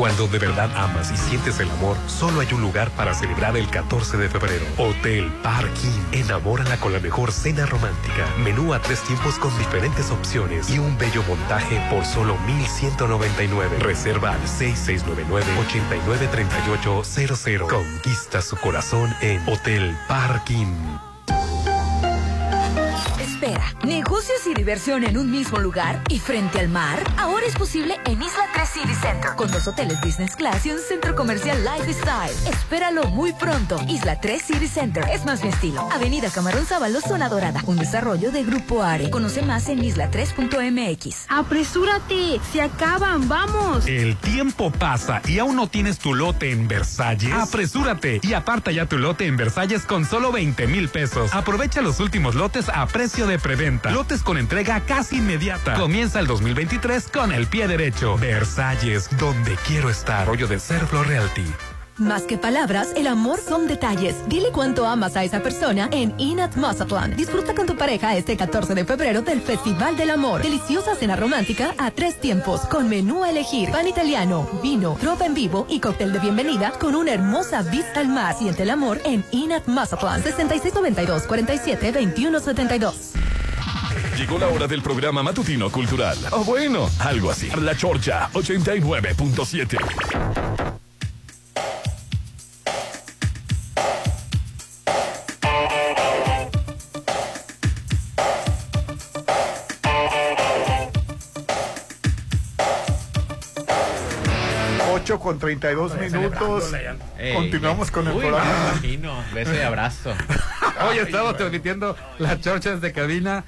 Cuando de verdad amas y sientes el amor, solo hay un lugar para celebrar el 14 de febrero. Hotel Parking. Enamórala con la mejor cena romántica. Menú a tres tiempos con diferentes opciones y un bello montaje por solo 1199. Reserva al 6699-893800. Conquista su corazón en Hotel Parking. Negocios y diversión en un mismo lugar y frente al mar. Ahora es posible en Isla 3 City Center, con dos hoteles business class y un centro comercial lifestyle. Espéralo muy pronto. Isla 3 City Center es más mi estilo. Avenida Camarón Sábalo, Zona Dorada, un desarrollo de Grupo Are. Conoce más en isla3.mx. Apresúrate, se acaban, vamos. El tiempo pasa y aún no tienes tu lote en Versalles. Apresúrate y aparta ya tu lote en Versalles con solo 20 mil pesos. Aprovecha los últimos lotes a precio de preventa. Lotes con entrega casi inmediata. Comienza el 2023 con el pie derecho. Versalles, donde quiero estar. Rollo de Serflo Realty. Más que palabras, el amor son detalles. Dile cuánto amas a esa persona en Inat Mazatlán. Disfruta con tu pareja este 14 de febrero del Festival del Amor. Deliciosa cena romántica a tres tiempos, con menú a elegir, pan italiano, vino, tropa en vivo y cóctel de bienvenida con una hermosa vista al mar. Siente el amor en Inat Mazatlán. 6692 47 2172. Llegó la hora del programa matutino cultural. O bueno, algo así. La Chorcha 89.7. con 32 minutos. Continuamos con el Uy, programa. me imagino. Beso y abrazo. Hoy estamos transmitiendo las chorchas de cabina.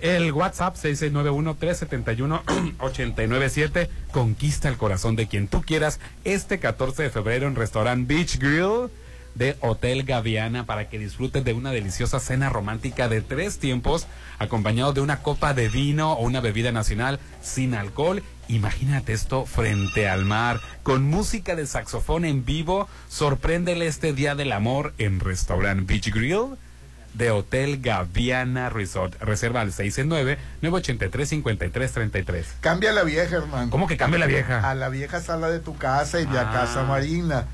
El WhatsApp 6691-371-897. Conquista el corazón de quien tú quieras este 14 de febrero en Restaurant Beach Grill de Hotel Gaviana para que disfrutes de una deliciosa cena romántica de tres tiempos acompañado de una copa de vino o una bebida nacional sin alcohol. Imagínate esto frente al mar con música de saxofón en vivo. Sorpréndele este día del amor en Restaurant Beach Grill de Hotel Gaviana Resort. Reserva al 669-983-5333. Cambia la vieja, hermano. ¿Cómo que cambia la vieja? A la vieja sala de tu casa y de Ah. a Casa Marina.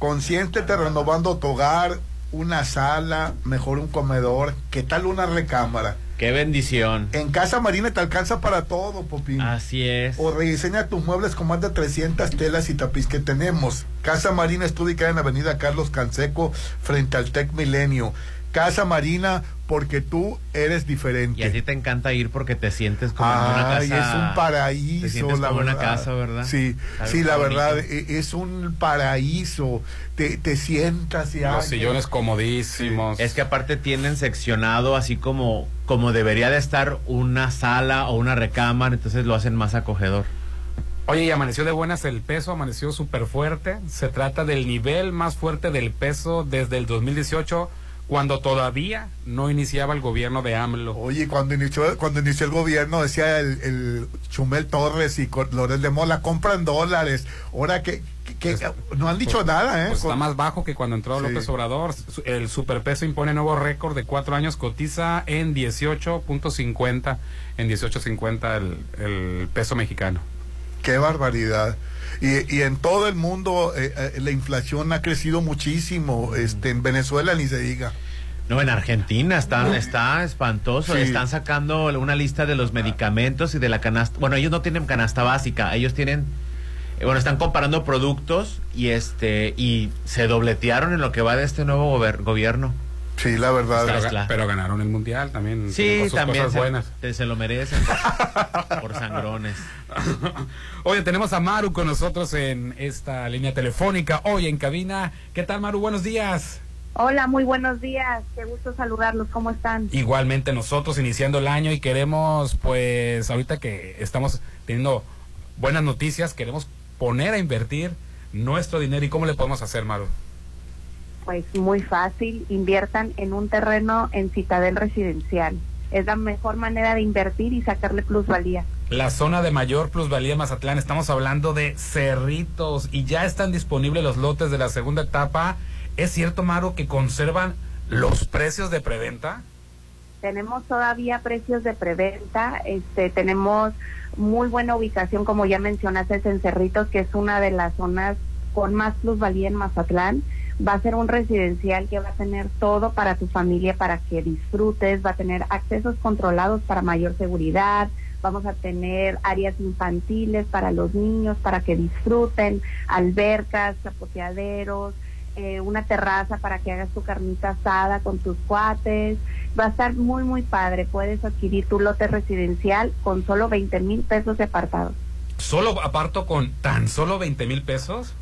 Consiéntete renovando tu hogar, una sala, mejor un comedor. ¿Qué tal una recámara? Qué bendición. En Casa Marina te alcanza para todo, Popín. Así es. O rediseña tus muebles con más de 300 telas y tapiz que tenemos. Casa Marina está ubicada en la avenida Carlos Canseco, frente al Tec Milenio. Casa Marina, porque tú eres diferente. Y a ti te encanta ir porque te sientes como en una Ay, casa. es un paraíso, Te sientes la como verdad. una casa, ¿verdad? Sí, sí, la bonito. verdad, e- es un paraíso. Te, te sientas y Los sillones comodísimos. Es que aparte tienen seccionado así como, como debería de estar una sala o una recámara, entonces lo hacen más acogedor. Oye, y amaneció de buenas el peso, amaneció súper fuerte. Se trata del nivel más fuerte del peso desde el 2018, cuando todavía no iniciaba el gobierno de AMLO. Oye, cuando inició, cuando inició el gobierno, decía el, el Chumel Torres y Loret de Mola, compran dólares. Ahora que, que- que- no han dicho Pues- nada, ¿eh? pues está más bajo que cuando entró Sí. López Obrador. El superpeso impone nuevo récord de cuatro años, cotiza en 18.50, en 18.50 el, el peso mexicano. Qué barbaridad. Y, y en todo el mundo eh, eh, la inflación ha crecido muchísimo. Este, en Venezuela ni se diga. No, en Argentina está, está espantoso. Sí. Están sacando una lista de los medicamentos y de la canasta. Bueno, ellos no tienen canasta básica, ellos tienen. eh, Bueno, están comparando productos y este y se dobletearon en lo que va de este nuevo gobierno. Sí, la verdad. Pero, Pues, ga- pero ganaron el mundial también. Sí, sus también cosas se, buenas. se- se lo merecen por sangrones. Oye, tenemos a Maru con nosotros en esta línea telefónica, hoy en cabina. ¿Qué tal, Maru? Buenos días. Hola, muy buenos días. Qué gusto saludarlos. ¿Cómo están? Igualmente nosotros iniciando el año y queremos, pues, ahorita que estamos teniendo buenas noticias, queremos poner a invertir nuestro dinero. ¿Y cómo le podemos hacer, Maru? Pues muy fácil. Inviertan en un terreno en Citadel Residencial. Es la mejor manera de invertir y sacarle plusvalía. La zona de mayor plusvalía en Mazatlán, estamos hablando de cerritos y ya están disponibles los lotes de la segunda etapa. ¿Es cierto, Maru, que conservan los precios de preventa? Tenemos todavía precios de preventa. Este, tenemos muy buena ubicación, como ya mencionaste, en Cerritos, que es una de las zonas con más plusvalía en Mazatlán. Va a ser un residencial que va a tener todo para tu familia, para que disfrutes, va a tener accesos controlados para mayor seguridad, vamos a tener áreas infantiles para los niños, para que disfruten, albercas, chapoteaderos, eh, una terraza para que hagas tu carnita asada con tus cuates. Va a estar muy, muy padre. Puedes adquirir tu lote residencial con solo 20 mil pesos de apartado. ¿Solo aparto con tan solo 20 mil pesos?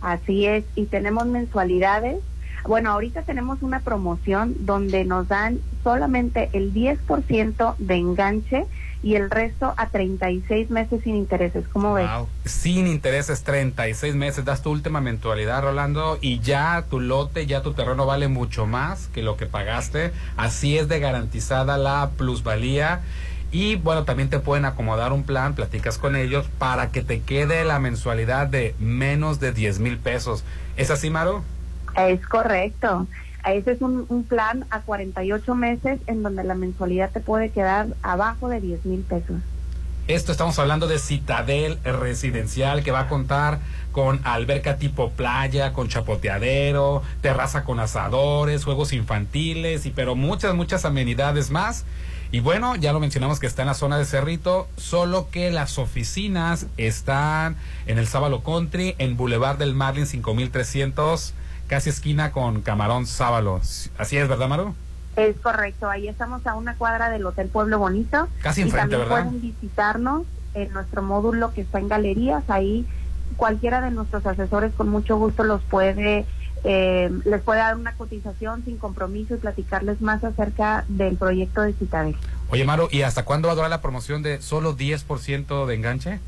Así es, y tenemos mensualidades. Bueno, ahorita tenemos una promoción donde nos dan solamente el 10% de enganche y el resto a 36 meses sin intereses. ¿Cómo ves? Sin intereses, 36 meses, das tu última mensualidad, Rolando, y ya tu lote, ya tu terreno vale mucho más que lo que pagaste. Así es de garantizada la plusvalía. Y bueno, también te pueden acomodar un plan, platicas con ellos, para que te quede la mensualidad de menos de 10 mil pesos. ¿Es así, Maro? Es correcto. Ese es un, un plan a 48 meses en donde la mensualidad te puede quedar abajo de 10 mil pesos. Esto estamos hablando de Citadel Residencial que va a contar con alberca tipo playa, con chapoteadero, terraza con asadores, juegos infantiles y pero muchas, muchas amenidades más. Y bueno, ya lo mencionamos que está en la zona de Cerrito, solo que las oficinas están en el Sábalo Country, en Boulevard del Marlin 5300, casi esquina con Camarón Sábalo. Así es, ¿verdad, Maru? Es correcto, ahí estamos a una cuadra del Hotel Pueblo Bonito. Casi y enfrente, también ¿verdad? pueden visitarnos en nuestro módulo que está en galerías. Ahí cualquiera de nuestros asesores con mucho gusto los puede, eh, les puede dar una cotización sin compromiso y platicarles más acerca del proyecto de Citadel. Oye, Maru, ¿y hasta cuándo va a durar la promoción de solo 10% de enganche?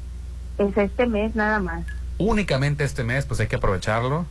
Es este mes nada más. únicamente este mes, pues hay que aprovecharlo.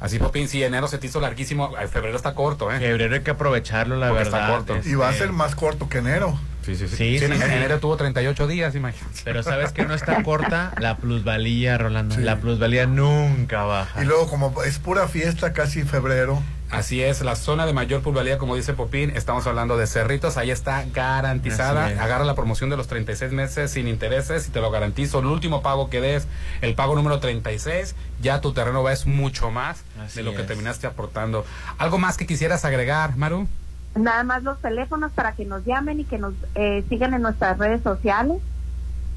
Así, Popín, si enero se te hizo larguísimo, febrero está corto, ¿eh? Febrero hay que aprovecharlo, la Porque verdad. está corto. Y va a Este, ser más corto que enero. Sí, sí, sí. Sí, Sí, sí, en, enero tuvo 38 días, imagínate. Pero sabes que no está corta la plusvalía, Rolando. Sí. La plusvalía nunca baja. Y luego, como es pura fiesta casi febrero. Así es, la zona de mayor plusvalía, como dice Popín, estamos hablando de Cerritos, ahí está garantizada. Agarra la promoción de los 36 meses sin intereses y te lo garantizo. El último pago que des, el pago número 36, ya tu terreno va es mucho más Así de lo que terminaste aportando. ¿Algo más que quisieras agregar, Maru? Nada más los teléfonos para que nos llamen y que nos eh, sigan en nuestras redes sociales.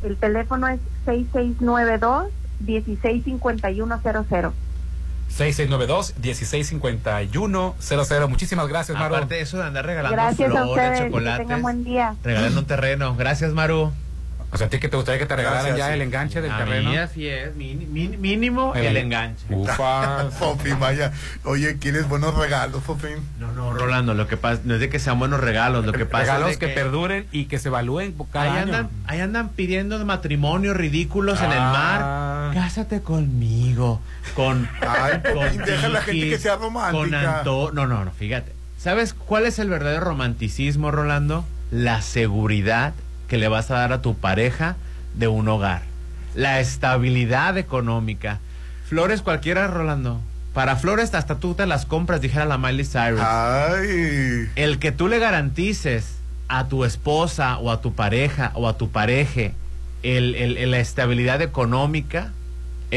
El teléfono es 6692-165100. 6692-165100. Muchísimas gracias, Maru. Aparte de eso de andar regalando Gracias a flores, ustedes. Que tengan buen día. regalando un terreno. Gracias, Maru. O sea, ¿a ti que te gustaría que te regalaran Gracias, ya sí. el enganche del A terreno? mí así es, mini- mini- mínimo El- el, enganche. Ufas. Fofín, vaya. Oye, ¿quieres buenos regalos, Fofín? No, no, Rolando, lo que pasa no es de que sean buenos regalos, lo que pasa Regalos es de que, perduren y que se evalúen cada ahí año. andan, ahí andan pidiendo matrimonios ridículos en el Ah. mar. Cásate conmigo, con Ay, con deja a la gente que sea romántica. Con Anto, no, no, no, fíjate. ¿Sabes cuál es el verdadero romanticismo, Rolando? La seguridad que le vas a dar a tu pareja de un hogar. La estabilidad económica. Flores cualquiera, Rolando. Para flores hasta tú te las compras, dijera la Miley Cyrus. Ay. El que tú le garantices a tu esposa o a tu pareja o a tu pareje el, el- el- la estabilidad económica,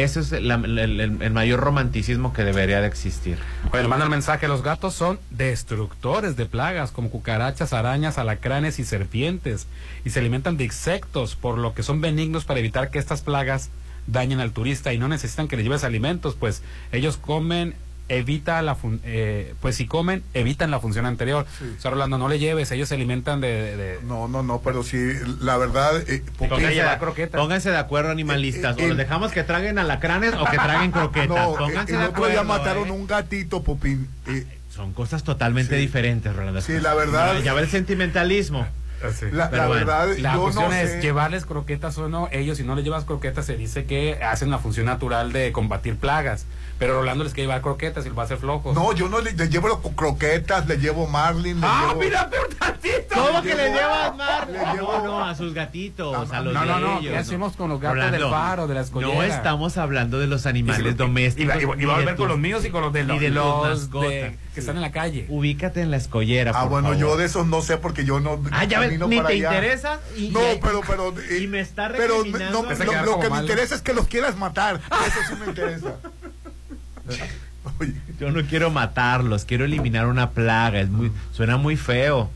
ese es el, mayor romanticismo que debería de existir. Bueno, manda el mensaje, los gatos son destructores de plagas como cucarachas, arañas, alacranes y serpientes y se alimentan de insectos, por lo que son benignos para evitar que estas plagas dañen al turista y no necesitan que le lleves alimentos, pues ellos comen evita la fun- eh, pues si comen, evitan la función anterior. O sea, Rolando, no le lleves, ellos se alimentan de... de- No, no, no, pero sí, la verdad... eh, Pónganse, de- croquetas. pónganse de acuerdo, animalistas. Eh, eh, o los el- dejamos que traguen alacranes o que traguen croquetas. No, eh, Pónganse el de otro día acuerdo. mataron ¿eh? un gatito, Popín. Eh, Son cosas totalmente Sí. diferentes, Rolando. Sí, la verdad- Ya ve el sentimentalismo. la, Pero la bueno, verdad, La yo cuestión no es sé. llevarles croquetas o no. Ellos, si no les llevas croquetas, se dice que hacen la función natural de combatir plagas. Pero Rolando les quiere llevar croquetas y los va a hacer flojos. No, yo no le, le llevo croquetas, le llevo marlin, le ¡Ah, llevo... mira, pero tantito! ¿Cómo Le que le llevo- llevas mar? le No, llevo- no, a sus gatitos, a los No, de no, no, ellos, ¿qué hacemos con los gatos Rolando, del faro, de la escollera? No estamos hablando de los Y animales si- domésticos. Y, va- y va- y a de volver con los míos y con los de los, de tus los mascotas. de- que están en la calle. Ubícate en la escollera, Ah, por bueno, favor. yo de esos no sé porque yo no Ah, ya ves, ni te allá. interesa. Y, No, y- pero, pero... y me está pero recriminando. no, Ese lo, lo que me interesa es que los quieras matar. Eso sí me interesa. Oye, Yo no quiero matarlos, quiero eliminar una plaga. Es muy, suena muy feo.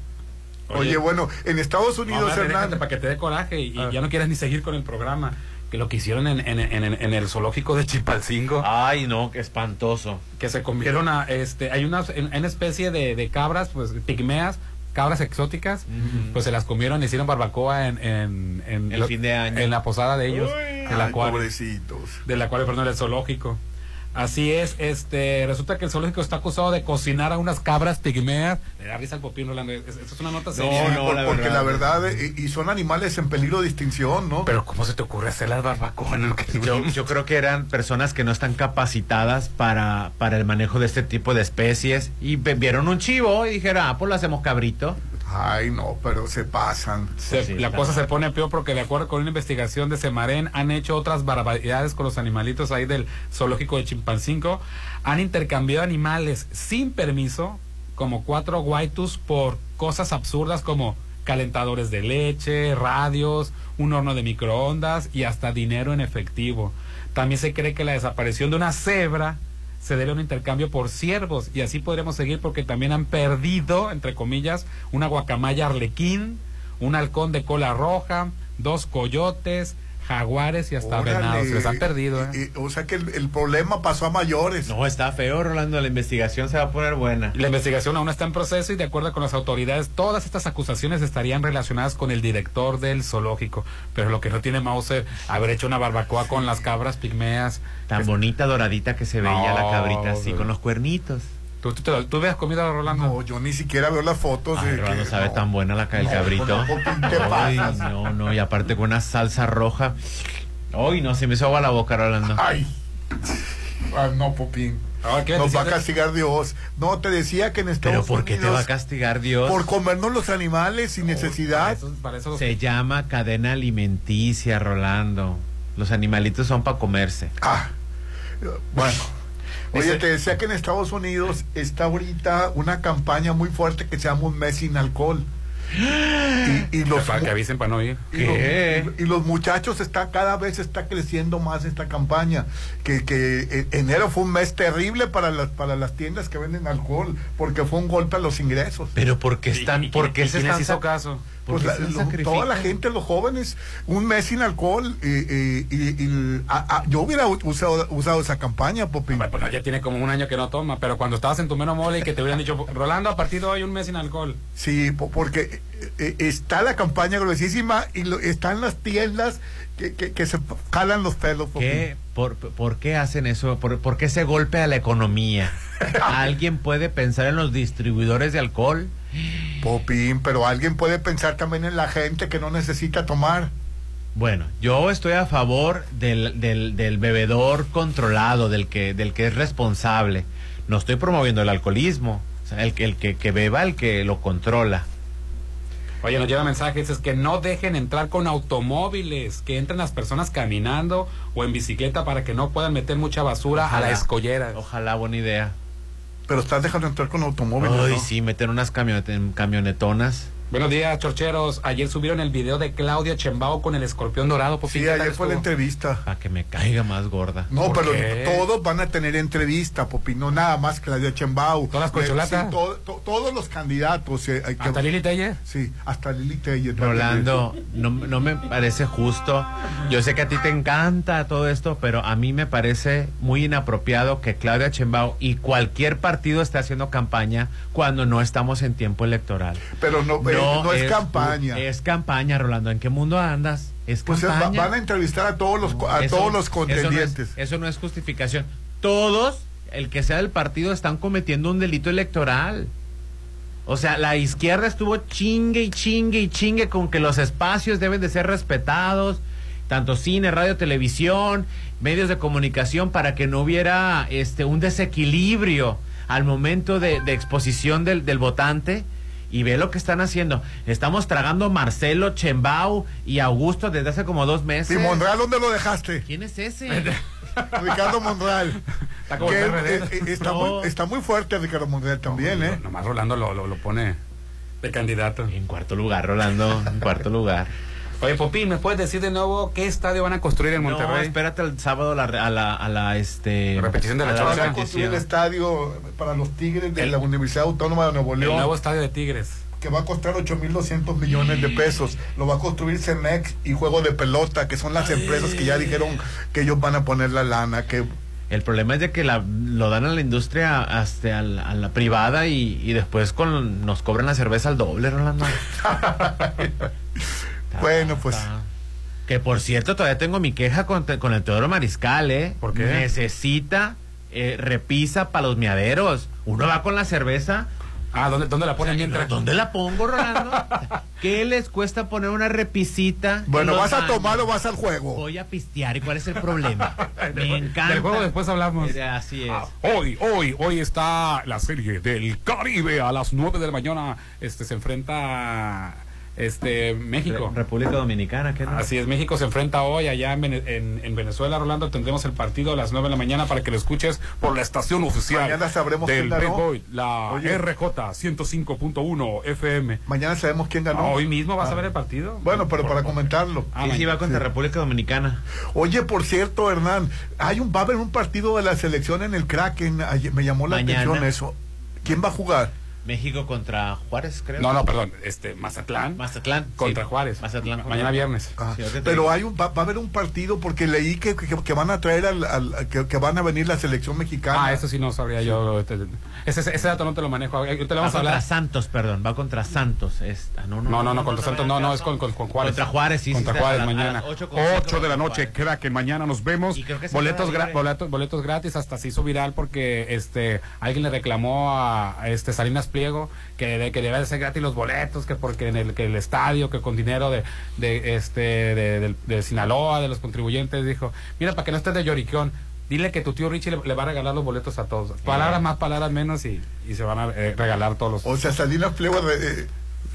oye, bueno, en Estados Unidos, Hernán... para que te dé coraje y, y ya no quieras ni seguir con el programa. Que lo que hicieron en, en- en- en el zoológico de Chipalcingo. Ay, no, qué espantoso. que se comieron a este hay una, en- una especie de, de cabras pues pigmeas cabras exóticas pues se las comieron hicieron barbacoa en en, en El fin de año. en la posada de ellos de la Ay, cual pobrecitos. de la cual perdón el zoológico Así es, este, resulta que el zoológico está acusado de cocinar a unas cabras pigmeas. Le da risa al popín, Rolando. Es- Esto es una nota seria. Sí, por- porque la verdad, eh, y son animales en peligro de extinción, ¿no? Pero ¿cómo se te ocurre hacer las barbacoa en el que Yo, yo creo que eran personas que no están capacitadas para, para el manejo de este tipo de especies y vieron un chivo y dijeron, ah, pues lo hacemos cabrito. Ay, no, pero se pasan. Se- Sí, la cosa se pone peor porque de acuerdo con una investigación de Semarén han hecho otras barbaridades con los animalitos ahí del zoológico de Chimpancingo. Han intercambiado animales sin permiso, como cuatro guaitus, por cosas absurdas como calentadores de leche, radios, un horno de microondas y hasta dinero en efectivo. También se cree que la desaparición de una cebra se debe un intercambio por ciervos y así podremos seguir porque también han perdido, entre comillas, una guacamaya arlequín, un halcón de cola roja, dos coyotes, jaguares y hasta Órale. venados. Se les han perdido. ¿eh? Y- y- o sea que el, el problema pasó a mayores. No, está feo, Rolando, la investigación se va a poner buena. La investigación aún está en proceso y de acuerdo con las autoridades, todas estas acusaciones estarían relacionadas con el director del zoológico. Pero lo que no tiene Mauser, haber hecho una barbacoa con las cabras pigmeas. Tan bonita doradita que se veía No, la cabrita así con los cuernitos. ¿Tú, tú, tú habías comido, Rolando? No, yo ni siquiera veo las fotos. Ay, de Rolando que- sabe no. tan buena la ca- el No, cabrito. Ay, no, no, y aparte con una salsa roja. Ay, no, se me hizo agua la boca, Rolando. Ay. Ah, no, Popín. Ah, ¿qué? Nos va a castigar Dios. No, te decía que en Estados Pero ¿por qué te Unidos, va a castigar Dios? Por comernos los animales sin necesidad. eso- para eso- Se llama cadena alimenticia, Rolando. Los animalitos son para comerse. Ah, bueno. Oye, te decía que en Estados Unidos está ahorita una campaña muy fuerte que se llama Un mes sin alcohol. Y, y los, Para que avisen para no ir. y los, y los muchachos está cada vez está creciendo más esta campaña que, que eh, enero fue un mes terrible para las para las tiendas que venden alcohol porque fue un golpe a los ingresos Pero ¿por qué están, ¿Y- y- por qué y se están hizo caso? Pues la- lo- toda la gente, los jóvenes, un mes sin alcohol. Y, y- y- y- a- a- yo hubiera usado, usado esa campaña, Popín. Bueno, pues ya tiene como un año que no toma, pero cuando estabas en tu mero mole y que te hubieran dicho, Rolando, a partir de hoy un mes sin alcohol. Sí, po- porque está la campaña gruesísima y lo- están las tiendas que, que, que se jalan los pelos. ¿Qué? ¿Por, por qué hacen eso? ¿Por, por qué ese golpe a la economía? ¿Alguien puede pensar en los distribuidores de alcohol? Popín, pero alguien puede pensar también en la gente que no necesita tomar. Bueno, yo estoy a favor del, del, del bebedor controlado, del que, del que es responsable. No estoy promoviendo el alcoholismo. O sea, el, el que, que beba, el que lo controla. Oye, nos llega mensajes, es que no dejen entrar con automóviles, que entren las personas caminando o en bicicleta para que no puedan meter mucha basura a la escollera. Ojalá, buena idea. Pero estás dejando entrar con automóviles. Ay, ¿no? sí, meter unas camionet- camionetonas. Buenos días, chorcheros. Ayer subieron el video de Claudia Chembao con el escorpión dorado. Popín. Sí, ¿Qué tal ayer fue la entrevista. Para que me caiga más gorda. No, ¿Por pero qué? todos van a tener entrevista, Popi, no nada más Claudia Chembao. ¿Todas las corcholatas? Sí, todo- to- todos los candidatos. eh, que- ¿Hasta Lili Teller? Sí, hasta Lili también. Rolando, no, no me parece justo. Yo sé que a ti te encanta todo esto, pero a mí me parece muy inapropiado que Claudia Chembao y cualquier partido esté haciendo campaña cuando no estamos en tiempo electoral. Pero no, eh, no es, campaña. Es campaña, Rolando. ¿En qué mundo andas? Es pues campaña. van a entrevistar a todos los, a Eso- todos los eso no contendientes. Eso no, es, justificación. Todos, el que sea del partido, están cometiendo un delito electoral. O sea, la izquierda estuvo chingue y chingue y chingue con que los espacios deben de ser respetados, tanto cine, radio, televisión, medios de comunicación, para que no hubiera este un desequilibrio al momento de, de exposición del, del votante. Y ve lo que están haciendo. Estamos tragando Marcelo, Chembao y Augusto desde hace como dos meses. ¿Y Monreal dónde lo dejaste? ¿Quién es ese? Ricardo Monreal. Está como Que, el PRD. eh, eh, está, No. muy, está muy fuerte Ricardo Monreal también, ¿eh? Nomás Rolando lo, lo, lo pone de candidato. En cuarto lugar, Rolando. En cuarto lugar. Oye, Popín, ¿me puedes decir de nuevo qué estadio van a construir en No, Monterrey? espérate el sábado a la, a la, a la, este, Repetición de la. Van a construir el estadio para los Tigres de El- la Universidad Autónoma de Nuevo el León. nuevo estadio de Tigres. que va a costar 8.200 millones de pesos. Lo va a construir Cemex y Juego de Pelota, que son las empresas que ya dijeron que ellos van a poner la lana. que El problema es de que la, lo dan a la industria hasta a la, a la privada y, y después con nos cobran la cerveza al doble, Rolando. Bueno, pues Que por cierto, todavía tengo mi queja con, con el Teodoro Mariscal, ¿eh? ¿Por qué? Necesita eh, repisa para los miaderos. Uno va con la cerveza. Ah, ¿dónde, dónde la ponen mientras? ¿Dónde la pongo, Rolando? ¿Qué les cuesta poner una repisita? en bueno, ¿vas a tomar o vas al juego? Voy a pistear. ¿Y cuál es el problema? Me encanta. Del juego después hablamos. Eh, Así es. Ah, hoy, hoy, hoy está la serie del Caribe a las 9 de la mañana. Este se enfrenta este México. Re- República Dominicana, ¿qué no? Así es, México se enfrenta hoy allá en, Vene- en- en Venezuela, Rolando. Tendremos el partido a las 9 de la mañana para que lo escuches por la estación oficial Mañana sabremos del quién ganó. Boy, la Oye. RJ 105.1 FM. Mañana sabemos quién ganó. Ah, hoy mismo vas Ah. a ver el partido. Bueno, pero para comentarlo. Ah, Sí, sí, va contra Sí. República Dominicana. Oye, por cierto, Hernán, hay un, va a haber un partido de la selección en el Kraken. Ayer- me llamó la Mañana. atención eso. ¿Quién va a jugar? México contra Juárez, creo. No, no, perdón. Este, Mazatlán. Mazatlán. Contra sí. Juárez. Mazatlán. Ma- Mañana viernes. Ah, Sí, pero hay un, va, va a haber un partido porque leí que, que, que van a traer al, al- que, que van a venir la selección mexicana. Ah, eso sí no sabría yo. te- Ese, ese dato no te lo manejo. Ahorita le Va vamos a contra hablar. Santos, perdón. Va contra Santos. Es- ah, no, no, No, no, no, contra Santos, no, no, es con, con, con Juárez. Contra Juárez, sí, Contra sí, Juárez a la- a mañana. las ocho con 8 cinco de la noche. Kraken, mañana nos vemos. Y creo que Boletos, gra- boletos, boletos gratis, hasta se hizo viral porque este alguien le reclamó a, a este Salinas Pliego que, de, que debe de ser gratis los boletos, que porque en el, que el estadio, que con dinero de, de este de, de- Sinaloa, de los contribuyentes, dijo, mira, para que no estés de lloriquón, dile que tu tío Richie le, le va a regalar los boletos a todos. Palabras más, palabras menos y, y se van a eh, regalar todos los... O sea, Salinas Pliego eh,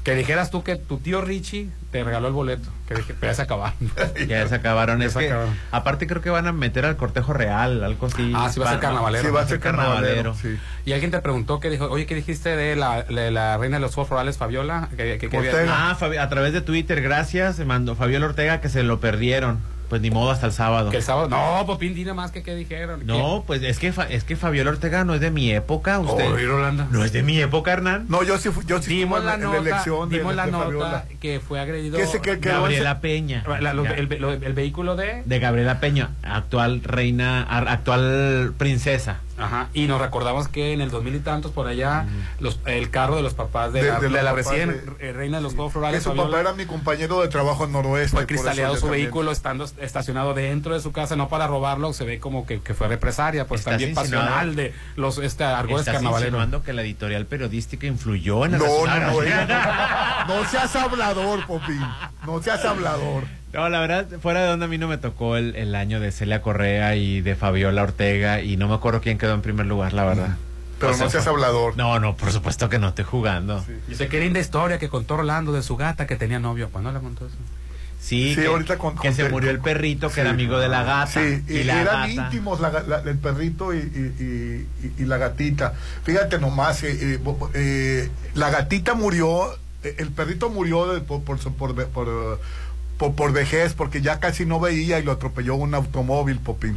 Que dijeras tú que tu tío Richie te regaló el boleto. Que dije, pero ya se acabaron. Ya se acabaron. Ya Es se que, acabaron. aparte creo que van a meter al cortejo real, algo así. Ah, sí va a ser carnavalero. sí, va a ser carnavalero. sí. Y alguien te preguntó que dijo, oye, ¿qué dijiste de la, de la reina de los Juegos Florales, Fabiola? Que, que- que había- Ortega. Ah, Fabi- a través de Twitter, gracias. Se mandó Fabiola Ortega que se lo perdieron. Pues ni modo hasta el sábado. que el sábado. No, Popín, dime más que qué dijeron. No, pues es que es que Fabiola Ortega no es de mi época, ¿Qué? usted. Rolando. No es de mi época, Hernán. No, yo sí, fui- yo sí Dimos la en la, nota, la elección de, dimos la de nota Fabiola. que fue agredido. ¿Qué se- qué- qué- Gabriela Peña. La- lo- el, lo- el vehículo de. De Gabriela Peña, actual reina, ar- actual princesa. Ajá. Y nos recordamos que en el 2000 y tantos por allá, los, el carro de los papás de, De- la, de de la recién de- eh, reina de los Juegos Que Florales. su papá era mi compañero de trabajo en Noroeste. fue cristaleado su vehículo estando estacionado dentro de su casa, no para robarlo, se ve como que, que fue represaria, pues Estás también pasional de los este argores Estás carnavaleros. insinuando que la editorial periodística influyó en el No, no, no, no, no seas hablador, Popín. No seas hablador. No, la verdad, fuera de donde a mí no me tocó el, el año de Celia Correa y de Fabiola Ortega y no me acuerdo quién quedó en primer lugar, la verdad. Pero O sea, no seas hablador. No, no, por supuesto que no estoy jugando. Sí, Dice que linda historia que contó Rolando de su gata que tenía novio. Pues no le contó eso. Sí, que, ahorita con- que con- se murió el perrito que Sí. era amigo de la gata. Sí, y, y la eran gata. íntimos la la- el perrito y, y- y- y- y la gatita. Fíjate nomás, eh, eh, eh, la gatita murió eh, el perrito murió de- por, por, por, por, por- por vejez, porque ya casi no veía y lo atropelló un automóvil, Popín.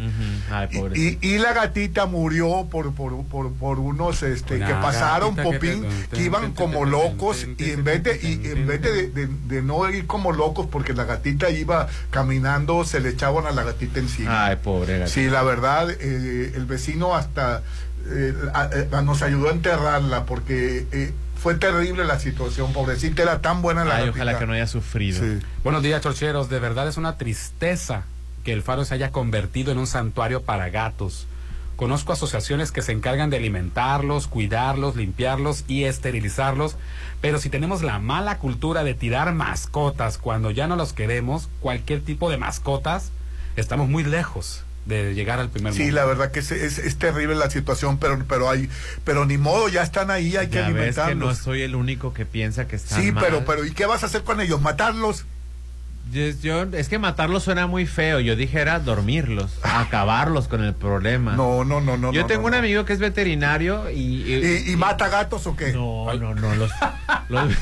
Ay, Y- pobrecito. y, y la gatita murió por, por, por, por unos este, Una que pasaron, que Popín, que iban como locos y en vez de, y en vez de, de- de no ir como locos, porque la gatita iba caminando, se le echaban a la gatita encima. Ay, pobre gatita. Sí, la verdad, eh, el vecino hasta eh, a- a- nos ayudó a enterrarla porque eh, fue terrible la situación, pobrecita, era tan buena la Ay, gatita. ojalá que no haya sufrido. Sí. Buenos días, chorcheros. De verdad es una tristeza que el faro se haya convertido en un santuario para gatos. Conozco asociaciones que se encargan de alimentarlos, cuidarlos, limpiarlos y esterilizarlos, pero si tenemos la mala cultura de tirar mascotas cuando ya no los queremos, cualquier tipo de mascotas, estamos muy lejos de llegar al primer Sí, mundo. la verdad que es, es, es terrible la situación, pero pero hay pero ni modo, ya están ahí, hay que Ya ves que alimentarlos. no soy el único que piensa que están sí, mal. pero pero ¿y qué vas a hacer con ellos? ¿Matarlos? Yo, yo- es que matarlos suena muy feo. Yo dije era dormirlos, acabarlos con el problema. No, no, no, no. Yo no, tengo no, un amigo que es veterinario y... ¿Y, y mata gatos o qué? No, no, no, los... los-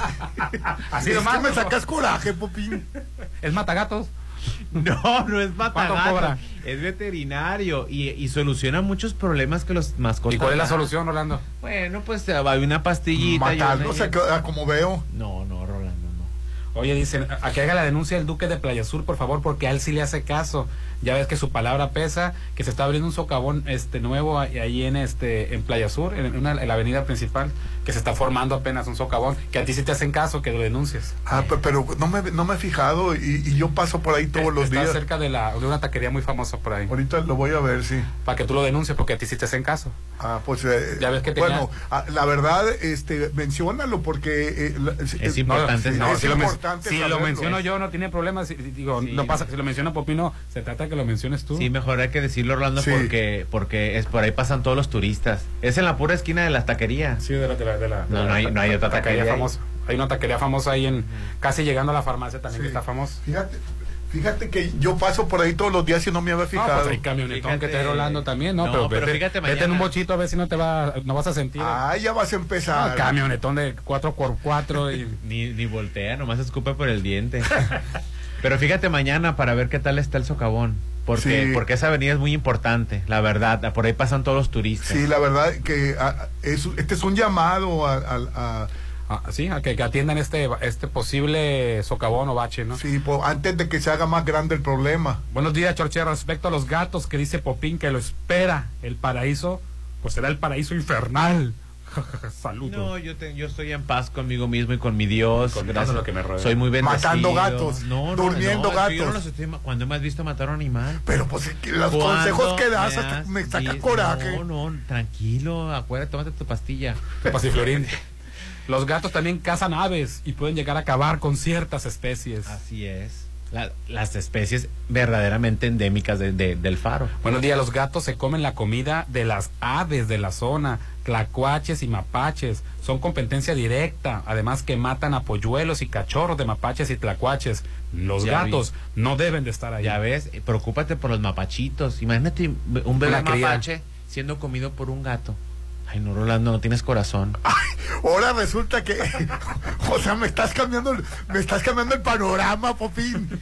Así es que me sacas coraje, Popín. ¿Es matagatos? No, no es ¿Cuánto matagato. Es veterinario y, y soluciona muchos problemas que los mascotas. ¿Y cuál es la solución, Rolando? Bueno, pues hay una pastillita. una- se queda como veo. No, no, Rolando, no. Oye, dicen, a que haga la denuncia el duque de Playa Sur, por favor, porque a él sí le hace caso. Ya ves que su palabra pesa, que se está abriendo un socavón este nuevo ahí en este en Playa Sur, en, una, en la avenida principal, que se está formando apenas un socavón, que a ti sí te hacen caso, que lo denuncies. Ah, pe- pero no me, no me he fijado y, y yo paso por ahí todos los está días. cerca de, la, de una taquería muy famosa por ahí. Ahorita lo voy a ver, sí. Para que tú lo denuncies, porque a ti sí te hacen caso. Ah, pues eh, Ya ves que tenía- bueno, ah, la verdad, este, menciónalo porque eh, la- Es importante sí, No, es si, lo, importante si lo menciono yo, no tiene problema. si- digo, Sí. no pasa, si lo menciona Popino, se trata que lo menciones tú. Sí, mejor hay que decirlo, Orlando, Sí. porque porque es por ahí pasan todos los turistas. Es en la pura esquina de la taquería. Sí, de la, de la, de la- No, de la no hay- no hay otra taquería famosa. Hay una taquería famosa ahí en casi llegando a la farmacia también que está famosa. Fíjate, fíjate que yo paso por ahí todos los días y no me había No, fijado. pues hay camionetón que te Rolando también, ¿no? No, pero, fíjate vete en un mañana. bochito a ver si no te va, no vas a sentir. Ah, ya vas a empezar. camionetón de 4x4 y Ni, ni voltea, nomás escupe por el diente. Pero fíjate mañana para ver qué tal está el socavón. Porque, Sí. porque esa avenida es muy importante, la verdad. Por ahí pasan todos los turistas. Sí, la verdad que ah, es, este es un llamado a, a- a- Ah, sí, a que, que atiendan este, este posible socavón o bache, ¿no? sí, antes de que se haga más grande el problema. Buenos días, Chorchero. Respecto a los gatos que dice Popín que lo espera el paraíso, pues será el paraíso infernal. Saludos. No, yo, te- yo estoy en paz conmigo mismo y con mi Dios. Con gracias. lo que me rodea. Soy muy bendecido. Matando gatos, no, no, durmiendo no, que yo no gatos. los estoy ¿Cuándo me has visto matar a un animal? Pero pues los ¿Cuándo consejos que das me me saca visto? coraje. No, no, tranquilo, acuérdate, tómate tu pastilla. Pasiflorín. Los gatos también cazan aves y pueden llegar a acabar con ciertas especies. Así es. La- las especies verdaderamente endémicas de- de- del faro. Buenos días, los gatos se comen la comida de las aves de la zona, tlacuaches y mapaches. Son competencia directa, además que matan a polluelos y cachorros de mapaches y tlacuaches. Los Ya gatos no deben de estar ahí. Ya ves, eh, preocúpate por los mapachitos. Imagínate un bebé mapache siendo comido por un gato. Ay, no, Rolando, no tienes corazón. Ahora resulta que, o sea, me estás cambiando, el- me estás cambiando el panorama, Popín.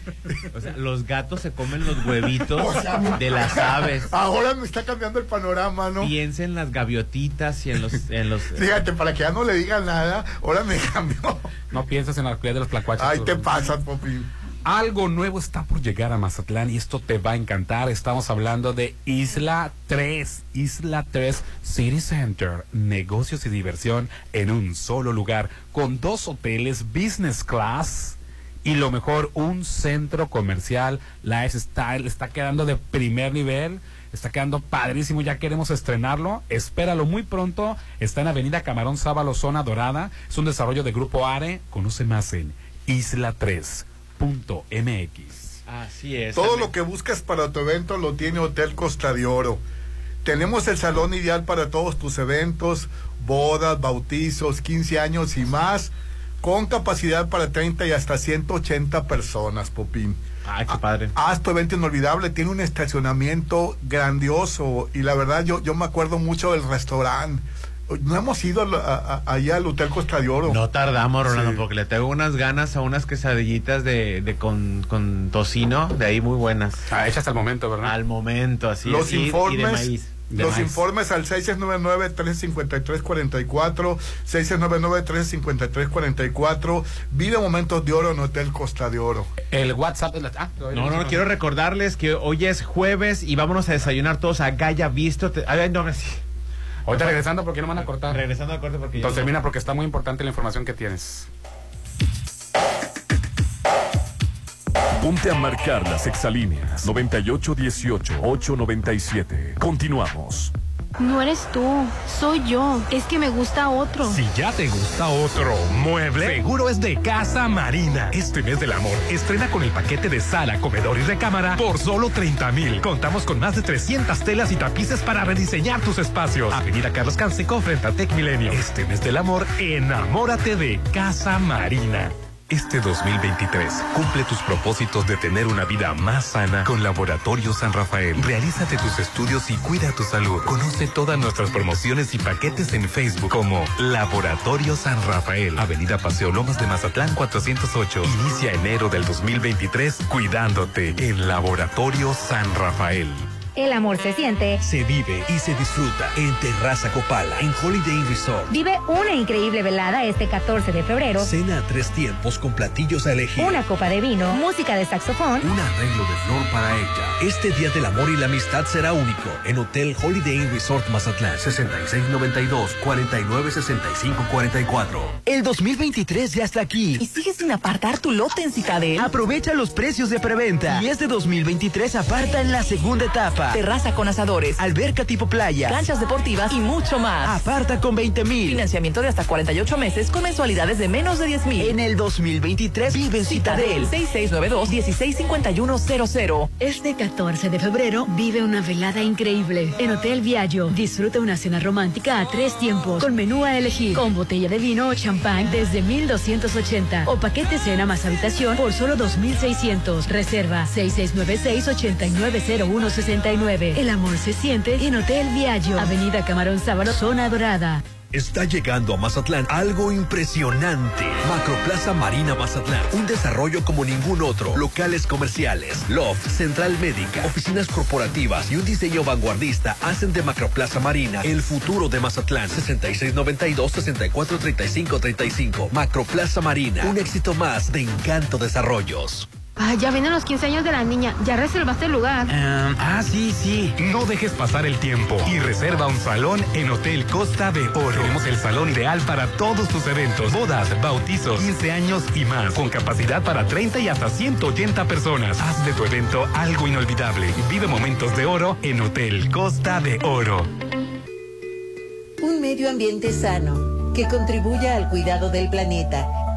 O sea, los gatos se comen los huevitos O sea, de las aves. Ahora me está cambiando el panorama, ¿no? Piensa en las gaviotitas y en los... En los Fíjate, para que ya no le digan nada, ahora me cambió. No pienses en la cría de los tlacuaches. Ay, te pasas, Popín. Algo nuevo está por llegar a Mazatlán y esto te va a encantar. Estamos hablando de Isla 3, Isla 3 City Center, negocios y diversión en un solo lugar, con dos hoteles business class y lo mejor, un centro comercial. Lifestyle está quedando de primer nivel. Está quedando padrísimo, ya queremos estrenarlo. Espéralo muy pronto. Está en Avenida Camarón Sábalo, Zona Dorada. Es un desarrollo de Grupo ARE. Conoce más en isla3.mx. Así es. Todo lo que buscas para tu evento lo tiene Hotel Costa de Oro. Tenemos el salón ideal para todos tus eventos, bodas, bautizos, 15 años y más, con capacidad para 30 y hasta 180 personas, Popín. Ay, qué padre. Haz tu evento inolvidable, tiene un estacionamiento grandioso y la verdad yo, yo me acuerdo mucho del restaurante. No hemos ido a a- a- allá al Hotel Costa de Oro. No tardamos, Rolando, Sí. porque le tengo unas ganas a unas quesadillitas de, de con, con tocino, de ahí muy buenas. Ah, hechas al momento, ¿verdad? Al momento, así. los así, y de informes maíz. De los maíz. informes al 699-353-44 699-353-44 vive momentos de oro en Hotel Costa de Oro El WhatsApp de la... Ah, No, no, no, quiero recordarles que hoy es jueves y vámonos a desayunar todos a Gaya Visto. Te- Ay, no, sí. Ahorita regresando porque no van a cortar. Regresando al corte porque Entonces yo- termina porque está muy importante la información que tienes. Ponte a marcar las exalíneas 9818-897. Continuamos. No eres tú, soy yo. Es que me gusta otro. Si ya te gusta otro mueble, seguro es de Casa Marina. Este mes del amor, estrena con el paquete de sala, comedor y recámara por solo 30 mil. Contamos con más de 300 telas y tapices para rediseñar tus espacios. Avenida Carlos Canseco frente a Tech Milenio. Este mes del amor, enamórate de Casa Marina. Este 2023, cumple tus propósitos de tener una vida más sana con Laboratorio San Rafael. Realízate tus estudios y cuida tu salud. Conoce todas nuestras promociones y paquetes en Facebook como Laboratorio San Rafael. Avenida Paseo Lomas de Mazatlán 408. Inicia enero del 2023 cuidándote en Laboratorio San Rafael. El amor se siente. Se vive y se disfruta en Terraza Copala, en Holiday Inn Resort. Vive una increíble velada este 14 de febrero. Cena a tres tiempos con platillos a elegir. Una copa de vino, música de saxofón. Un arreglo de flor para ella. Este Día del Amor y la Amistad será único en Hotel Holiday Inn Resort Mazatlán. 6692-496544. El 2023 ya está aquí. ¿Y sigues sin apartar tu lote en Citadel? Aprovecha los precios de preventa. Y este 2023 aparta en la segunda etapa. Terraza con asadores, Alberca tipo playa. canchas deportivas y mucho más. Aparta con 20 mil. Financiamiento de hasta 48 meses con mensualidades de menos de 10 mil. En el 2023 vive en Citadel. 6692-165100. Este 14 de febrero vive una velada increíble en Hotel Viaggio. Disfruta una cena romántica a tres tiempos con menú a elegir, con botella de vino o champán desde 1280 o paquete cena más habitación por solo 2600. Reserva 6696-890169. El amor se siente en Hotel Viaggio, Avenida Camarón Sábalo, Zona Dorada. Está llegando a Mazatlán algo impresionante. Macroplaza Marina Mazatlán. Un desarrollo como ningún otro. Locales comerciales, loft, central médica, oficinas corporativas y un diseño vanguardista hacen de Macroplaza Marina el futuro de Mazatlán. 6692-643535. Macroplaza Marina. Un éxito más de Encanto Desarrollos. Ah, ya vienen los 15 años de la niña. Ya reservaste el lugar. ah, sí, sí. No dejes pasar el tiempo y reserva un salón en Hotel Costa de Oro. Tenemos el salón ideal para todos tus eventos, bodas, bautizos, 15 años y más, con capacidad para 30 y hasta 180 personas. Haz de tu evento algo inolvidable. Vive momentos de oro en Hotel Costa de Oro. Un medio ambiente sano que contribuya al cuidado del planeta.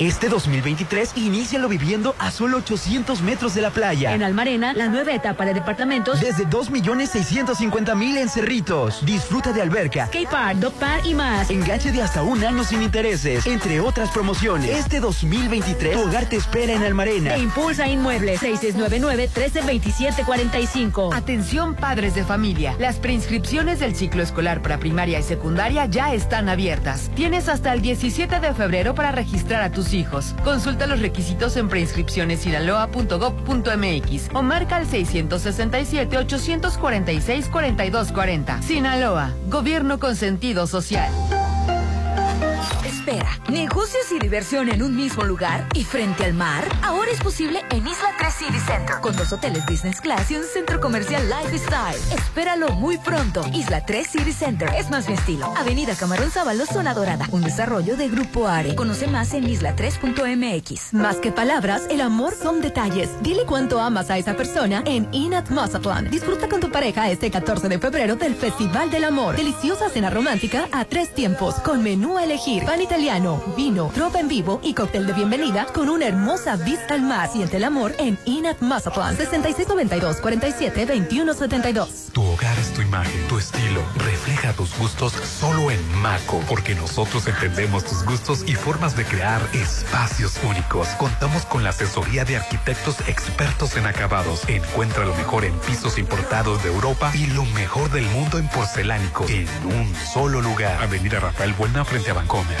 Este 2023 inícialo viviendo a solo 800 metros de la playa. En Almarena, la nueva etapa de departamentos. Desde 2.650.000 en Cerritos. Disfruta de alberca, K-Park, Dog Park y más. enganche de hasta un año sin intereses, entre otras promociones. Este 2023, tu hogar te espera en Almarena. E Impulsa Inmuebles 6699-132745. Atención padres de familia. Las preinscripciones del ciclo escolar para primaria y secundaria ya están abiertas. Tienes hasta el 17 de febrero para registrar a tus hijos. Consulta los requisitos en preinscripcionessinaloa.gov.mx o marca al 667-846-4240. Sinaloa, gobierno con sentido social. Negocios y diversión en un mismo lugar y frente al mar. Ahora es posible en Isla 3 City Center, con dos hoteles business class y un centro comercial lifestyle. Espéralo muy pronto. Isla 3 City Center es más mi estilo. Avenida Camarón Sábalo, Zona Dorada, un desarrollo de Grupo Are. Conoce más en isla3.mx. Más que palabras, el amor son detalles. Dile cuánto amas a esa persona en Inat Mazatlán. Disfruta con tu pareja este 14 de febrero del Festival del Amor. Deliciosa cena romántica a tres tiempos, con menú a elegir, pan italiano italiano, vino, tropa en vivo y cóctel de bienvenida con una hermosa vista al mar. Siente el amor en Inat Mazatlan 6692 47 21 72. Tu hogar es tu imagen, tu estilo. Refleja tus gustos solo en Maco, porque nosotros entendemos tus gustos y formas de crear espacios únicos. Contamos con la asesoría de arquitectos expertos en acabados. Encuentra lo mejor en pisos importados de Europa y lo mejor del mundo en porcelánico en un solo lugar. Avenida Rafael Buena frente a Vancomer.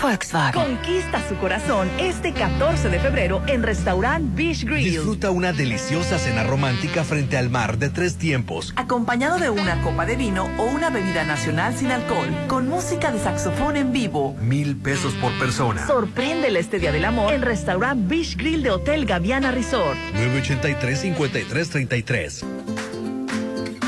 Volkswagen. Conquista su corazón este 14 de febrero en Restaurant Beach Grill. Disfruta una deliciosa cena romántica frente al mar de tres tiempos. Acompañado de una copa de vino o una bebida nacional sin alcohol, con música de saxofón en vivo. Mil pesos por persona. Sorpréndele este Día del Amor en Restaurant Beach Grill de Hotel Gaviana Resort. 983-5333.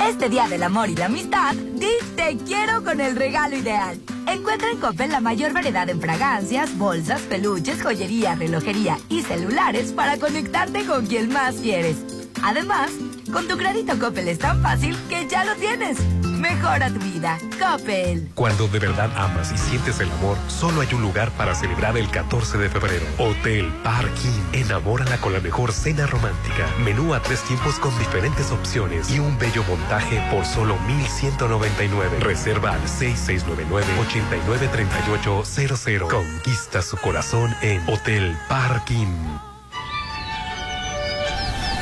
Este Día del Amor y la Amistad, di te quiero con el regalo ideal. Encuentra en Coppel la mayor variedad en fragancias, bolsas, peluches, joyería, relojería y celulares para conectarte con quien más quieres. Además, con tu crédito Coppel es tan fácil que ya lo tienes. Mejora tu vida. Coppel. Cuando de verdad amas y sientes el amor, solo hay un lugar para celebrar el 14 de febrero. Hotel Parking. Enamórala con la mejor cena romántica. Menú a tres tiempos con diferentes opciones y un bello montaje por solo 1,199. Reserva al 6699-893800. Conquista su corazón en Hotel Parking.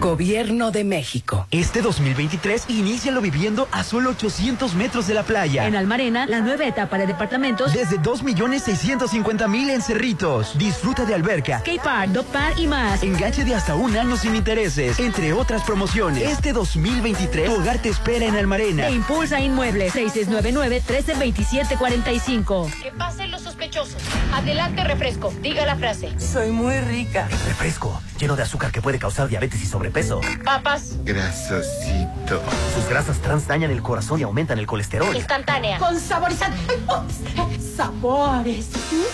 Gobierno de México. Este 2023, inícialo viviendo a solo 800 metros de la playa. En Almarena, la nueva etapa de departamentos. Desde 2.650.000 en Cerritos. Disfruta de alberca, skatepark, dog park y más. Enganche de hasta un año sin intereses, entre otras promociones. Este 2023, tu hogar te espera en Almarena. E impulsa Inmuebles, 6699-132745. Que pasen los sospechosos. Adelante, refresco. Diga la frase. Soy muy rica. Refresco, lleno de azúcar que puede causar diabetes y sobrepeso. Papas. Grasosito. Sus grasas trans dañan el corazón y aumentan el colesterol. Instantánea. Con saborizante. Sabores.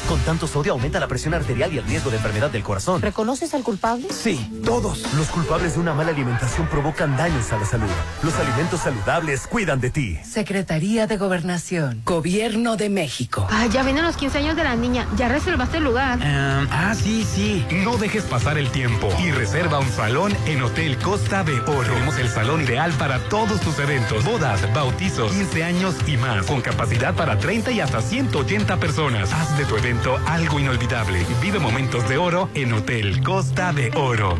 Con tanto sodio aumenta la presión arterial y el riesgo de enfermedad del corazón. ¿Reconoces al culpable? Sí, todos. Los culpables de una mala alimentación provocan daños a la salud. Los alimentos saludables cuidan de ti. Secretaría de Gobernación. Gobierno de México. Ah, ya vienen los 15 años de la niña. Ya reservaste el lugar. Um, ah, sí, sí. No dejes pasar el tiempo y reserva un salón en Hotel Costa de Oro. Tenemos el salón ideal para todos tus eventos, bodas, bautizos, 15 años y más, con capacidad para 30 y hasta 180 personas. Haz de tu evento algo inolvidable. Vive momentos de oro en Hotel Costa de Oro.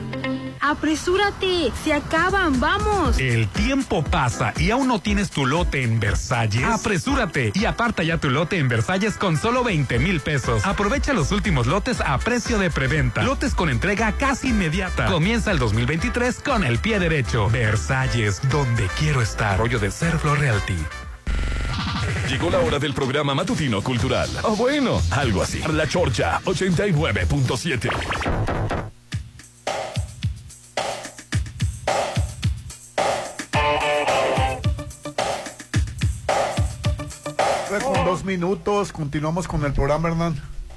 Apresúrate, se acaban, vamos. El tiempo pasa y aún no tienes tu lote en Versalles. Apresúrate y aparta ya tu lote en Versalles con solo 20 mil pesos. Aprovecha los últimos lotes a precio de preventa. Lotes con entrega casi inmediata. Comienza el 2023 con el pie derecho. Versalles, donde quiero estar. Rollo de Serflo Realty. Llegó la hora del programa matutino cultural. O bueno, algo así. La Chorcha 89.7. dos minutos, continuamos con el programa, Hernán.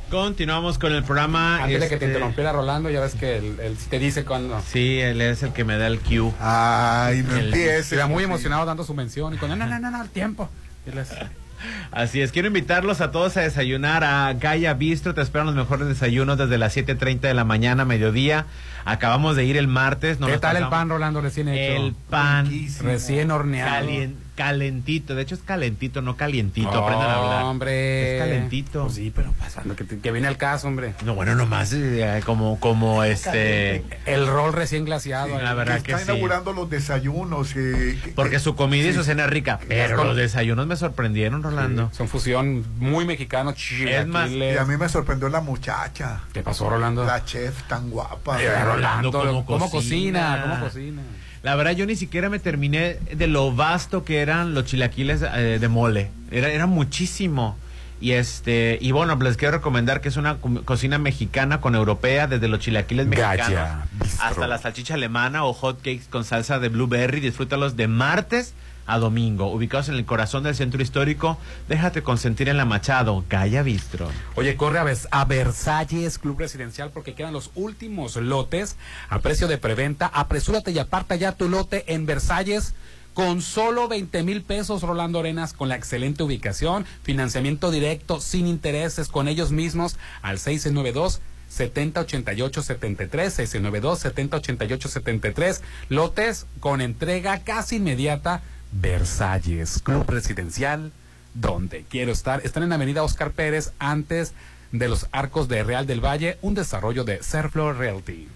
Continuamos con el programa. Antes de que te este, interrumpiera Rolando, ya ves que él, él te dice cuando. Sí, él es el que me da el cue. Ay, no empieces. Era muy emocionado dando su mención y cuando, no, no, no, no, el tiempo. Les- Así es, quiero invitarlos a todos a desayunar a Gaia Bistro. Te esperan los mejores desayunos desde las 7.30 de la mañana, mediodía. Acabamos de ir el martes. no ¿Qué tal el pan, Rolando, recién hecho? El pan Recién horneado. calien- Calentito, de hecho es calentito, no calientito. Aprendan a hablar. hombre. Es calentito. Pues sí, pero pasando que, te- que viene al caso, hombre. No, bueno, nomás eh, como, como este. El rol recién glaciado. la verdad que está sí. inaugurando los desayunos. eh, que- Porque su comida y Sí. su cena es rica. Pero con- los desayunos me sorprendieron, Rolando. Son fusión muy mexicano, Es más, Y a mí me sorprendió la muchacha. ¿Qué pasó, Rolando? La chef tan guapa. Eh, Rolando, ¿cómo ¿cómo cocina? cocina? ¿Cómo cocina? La verdad, yo ni siquiera me terminé de lo vasto que eran los chilaquiles eh, de mole. Era, era muchísimo. Y este, y bueno, les quiero recomendar que es una co- cocina mexicana con europea, desde los chilaquiles mexicanos Gaya, hasta la salchicha alemana o hot cakes con salsa de blueberry. Disfrútalos de martes a domingo, ubicados en el corazón del centro histórico. Déjate consentir en la Machado, Gaya Bistro. Oye, corre a, Vers- a Versalles Club Residencial porque quedan los últimos lotes a precio de preventa. Apresúrate y aparta ya tu lote en Versalles con solo 20 mil pesos, Rolando Arenas, con la excelente ubicación, financiamiento directo, sin intereses, con ellos mismos al 692. 708873 692 708873 lotes con entrega casi inmediata Versalles Club Residencial donde quiero estar están en Avenida Oscar Pérez antes de los arcos de Real del Valle un desarrollo de Serflor Realty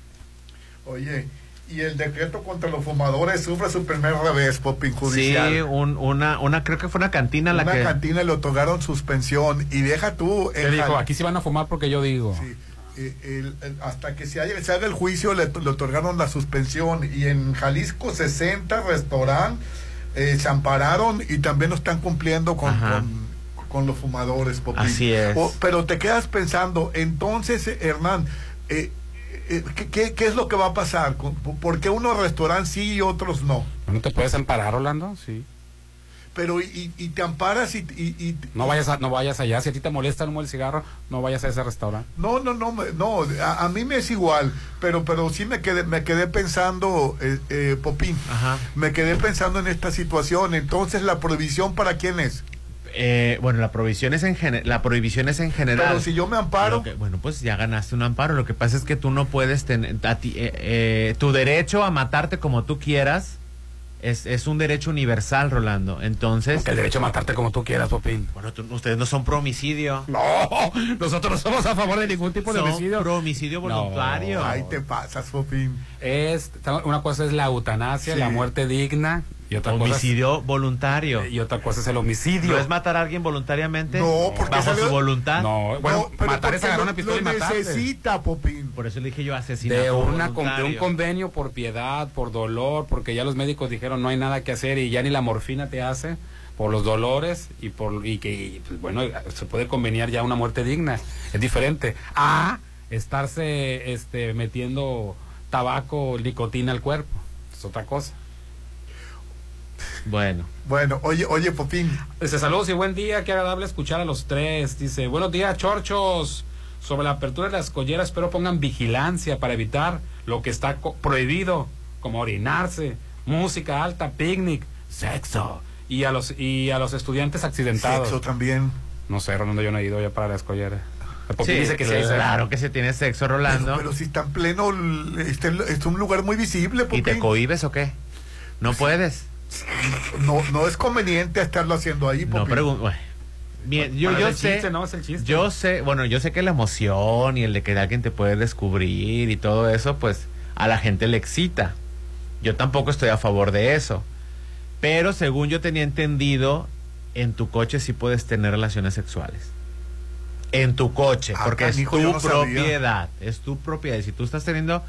Oye, y el decreto contra los fumadores sufre su primer revés, Popín judicial. Sí, un- una, una, creo que fue una cantina la Una que... cantina le otorgaron suspensión y deja tú. ¿Qué en dijo? Aquí sí van a fumar porque yo digo. eh, el- el- hasta que se, haya, se haga el juicio le, le otorgaron la suspensión y en Jalisco 60 restaurantes eh, se ampararon y también no están cumpliendo con, con, con los fumadores. Popín. Así es. O- pero te quedas pensando, entonces, eh, Hernán, eh, eh, ¿qué, qué, qué es lo que va a pasar? Con- ¿Por qué unos restaurantes sí y otros no? ¿No te puedes amparar, Rolando? Sí. Pero y, y- y te amparas y, y- y- No vayas, a- no vayas allá. Si a ti te molesta el humo del cigarro, no vayas a ese restaurante. No, no, no, me- no, a, a mí me es igual, pero pero sí me quedé me quedé pensando, eh, eh, Popín, me quedé pensando en esta situación. Entonces, ¿la prohibición para quién es? Eh, bueno, la prohibición es en la prohibición es en general. Pero si yo me amparo, que- bueno, pues ya ganaste un amparo. Lo que pasa es que tú no puedes tener a ti- eh, eh, tu derecho a matarte como tú quieras. Es, es un derecho universal, Rolando. Entonces. El derecho a matarte como tú quieras, Popín. Bueno, tú- ustedes no son pro homicidio. No, nosotros no somos a favor de ningún tipo de Son homicidio. pro homicidio voluntario. No. ahí te pasas, Popín. Es, una cosa es la eutanasia, Sí. la muerte digna, y otra cosa es- Homicidio voluntario. y otra cosa es el homicidio. ¿No es matar a alguien voluntariamente? No, porque bajo salió- su voluntad. No, bueno, pero matar es agarrar una pistola lo y matarse. necesita, Popín. Por eso le dije yo asesinato de, una, con- de un voluntario. convenio por piedad, por dolor, porque ya los médicos dijeron no hay nada que hacer y ya ni la morfina te hace por los dolores y por y que pues, bueno se puede conveniar ya una muerte digna es diferente a estarse este metiendo tabaco nicotina al cuerpo es otra cosa Bueno. Bueno, oye, oye, Popín. Dice, saludos y buen día, qué agradable escuchar a los tres. Dice, buenos días, chorchos. Sobre la apertura de las colleras, espero pongan vigilancia para evitar lo que está co- prohibido, como orinarse, música alta, picnic, sexo. Y a los, y a los estudiantes accidentados. Sexo también. No sé, Rolando, yo no he ido ya para la escollera. Porque Sí, dice que sí hay claro que se tiene sexo, Rolando. Pero, pero si está en pleno, este es un lugar muy visible, ¿Y Popín. te cohibes o qué? No puedes. No, no es conveniente estarlo haciendo ahí, No Popín. pregunto. Bien, yo, yo sé, chiste, ¿no? Es el chiste. yo sé, bueno, yo sé que la emoción y el de que alguien te puede descubrir y todo eso, pues a la gente le excita. Yo tampoco estoy a favor de eso. Pero según yo tenía entendido, en tu coche sí puedes tener relaciones sexuales. En tu coche, Ah, porque es tu no sabía. propiedad. Es tu propiedad. Y si tú estás teniendo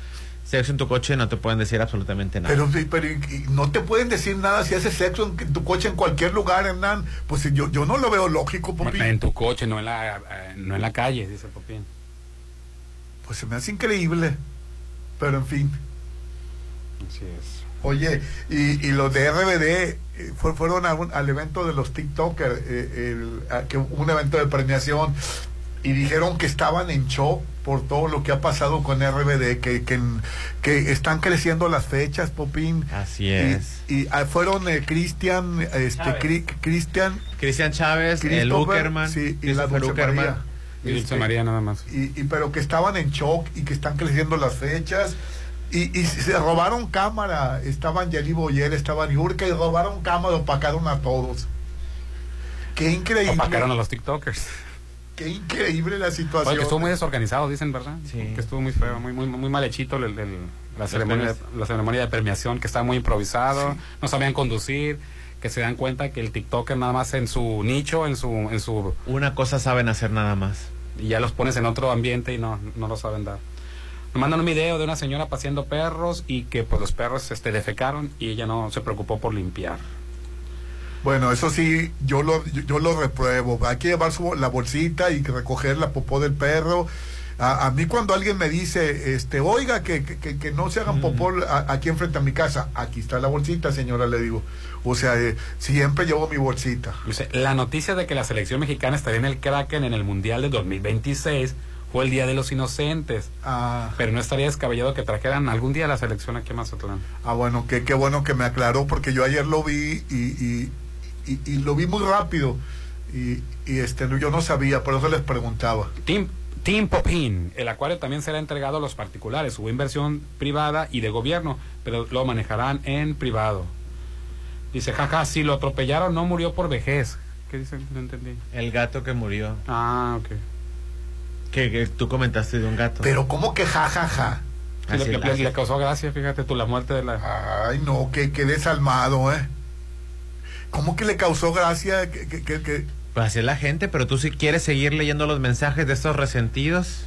sexo en tu coche, no te pueden decir absolutamente nada. Pero, sí, pero no te pueden decir nada si haces sexo en tu coche en cualquier lugar, Hernán. Pues yo, yo no lo veo lógico, Popín. En tu coche, no en la, eh, no en la calle, dice Popín. Pues se me hace increíble. Pero en fin. Así es. Oye, y, y los de RBD eh, fue- fueron a un- al evento de los TikTokers, eh, el- a- que un evento de premiación, y dijeron que estaban en shock por todo lo que ha pasado con RBD, que, que, que están creciendo las fechas, Popín. Así es. y, ah, fueron eh, Cristian, este, Cristian, Cristian Chávez, el Uckerman, sí, y la Uckerman. María. Y Dulce Este, María nada más. y, y pero que estaban en shock y que están creciendo las fechas Y, y se robaron cámara. Estaban Yeli Boyer, estaban Yurka y robaron cámara, opacaron a todos. Qué increíble. Opacaron a los TikTokers. Qué increíble la situación. Oye, que estuvo muy desorganizado, dicen, ¿verdad? Sí. Que estuvo muy feo, muy, muy, muy mal hechito el, el, la, ceremonia, de, la ceremonia de premiación, que estaba muy improvisado, sí. no sabían conducir, que se dan cuenta que el TikToker nada más en su nicho, en su, en su... Una cosa saben hacer nada más. Y ya los pones en otro ambiente y no, no lo saben dar. Me mandan un video de una señora paseando perros y que pues los perros este, defecaron y ella no se preocupó por limpiar. Bueno, eso sí, yo lo, yo, yo lo repruebo. Hay que llevar su, la bolsita y recoger la popó del perro. A, a, mí cuando alguien me dice, este, oiga, que, que, que no se hagan popó a, aquí enfrente a mi casa, aquí está la bolsita, señora, le digo. O sea, eh, siempre llevo mi bolsita. La noticia de que la selección mexicana estaría en el Kraken en el Mundial de 2026 fue el Día de los Inocentes. Ah. Pero no estaría descabellado que trajeran algún día la selección aquí a Mazatlán. Ah, bueno, qué, qué bueno que me aclaró, porque yo ayer lo vi y, y, y, y lo vi muy rápido. Y, y este yo no sabía, por eso les preguntaba. Tim, Team Popin, el acuario también será entregado a los particulares. Hubo inversión privada y de gobierno, pero lo manejarán en privado. Dice, jaja, si lo atropellaron no murió por vejez. ¿Qué dice? No entendí. El gato que murió. Ah, ok. Que, que tú comentaste de un gato. Pero ¿cómo que jajaja? Ja, ja? Sí, le, le, le, causó gracia, fíjate tú, la muerte de la... Ay, no, que, que desalmado, ¿eh? ¿Cómo que le causó gracia que... que, que, que... Pues así es la gente, pero tú si quieres seguir leyendo los mensajes de estos resentidos.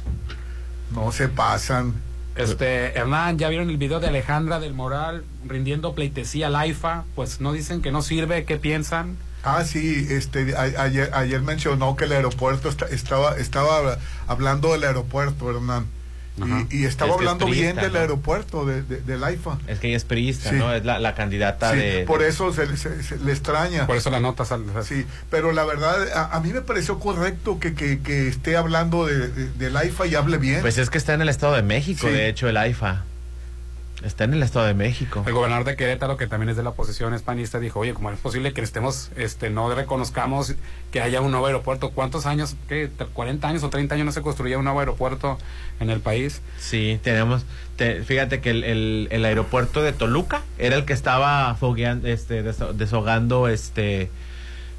No se pasan. Este, Hernán, ¿ya vieron el video de Alejandra del Moral rindiendo pleitesía al AIFA? Pues no dicen que no sirve, ¿qué piensan? Ah, sí, este, a, ayer, ayer, mencionó que el aeropuerto está, estaba, estaba hablando del aeropuerto, Hernán. Y, y, estaba es hablando priista, bien del ¿no? aeropuerto, de, de, del AIFA. Es que ella es priista, Sí. ¿no? Es la, la candidata Sí, de... por eso se, se- se le extraña. Por eso la nota sale. Sí, pero la verdad, a, a mí me pareció correcto que, que, que esté hablando de, de- del AIFA y hable bien. Pues es que está en el Estado de México, Sí. de hecho, el AIFA. Está en el Estado de México. El gobernador de Querétaro, que también es de la oposición hispanista, dijo, oye, ¿cómo es posible que estemos, este, no reconozcamos que haya un nuevo aeropuerto? ¿Cuántos años, qué, 40 años o 30 años no se construía un nuevo aeropuerto en el país? Sí, tenemos, te- fíjate que el, el- el aeropuerto de Toluca era el que estaba fogueando, este, deshogando, este,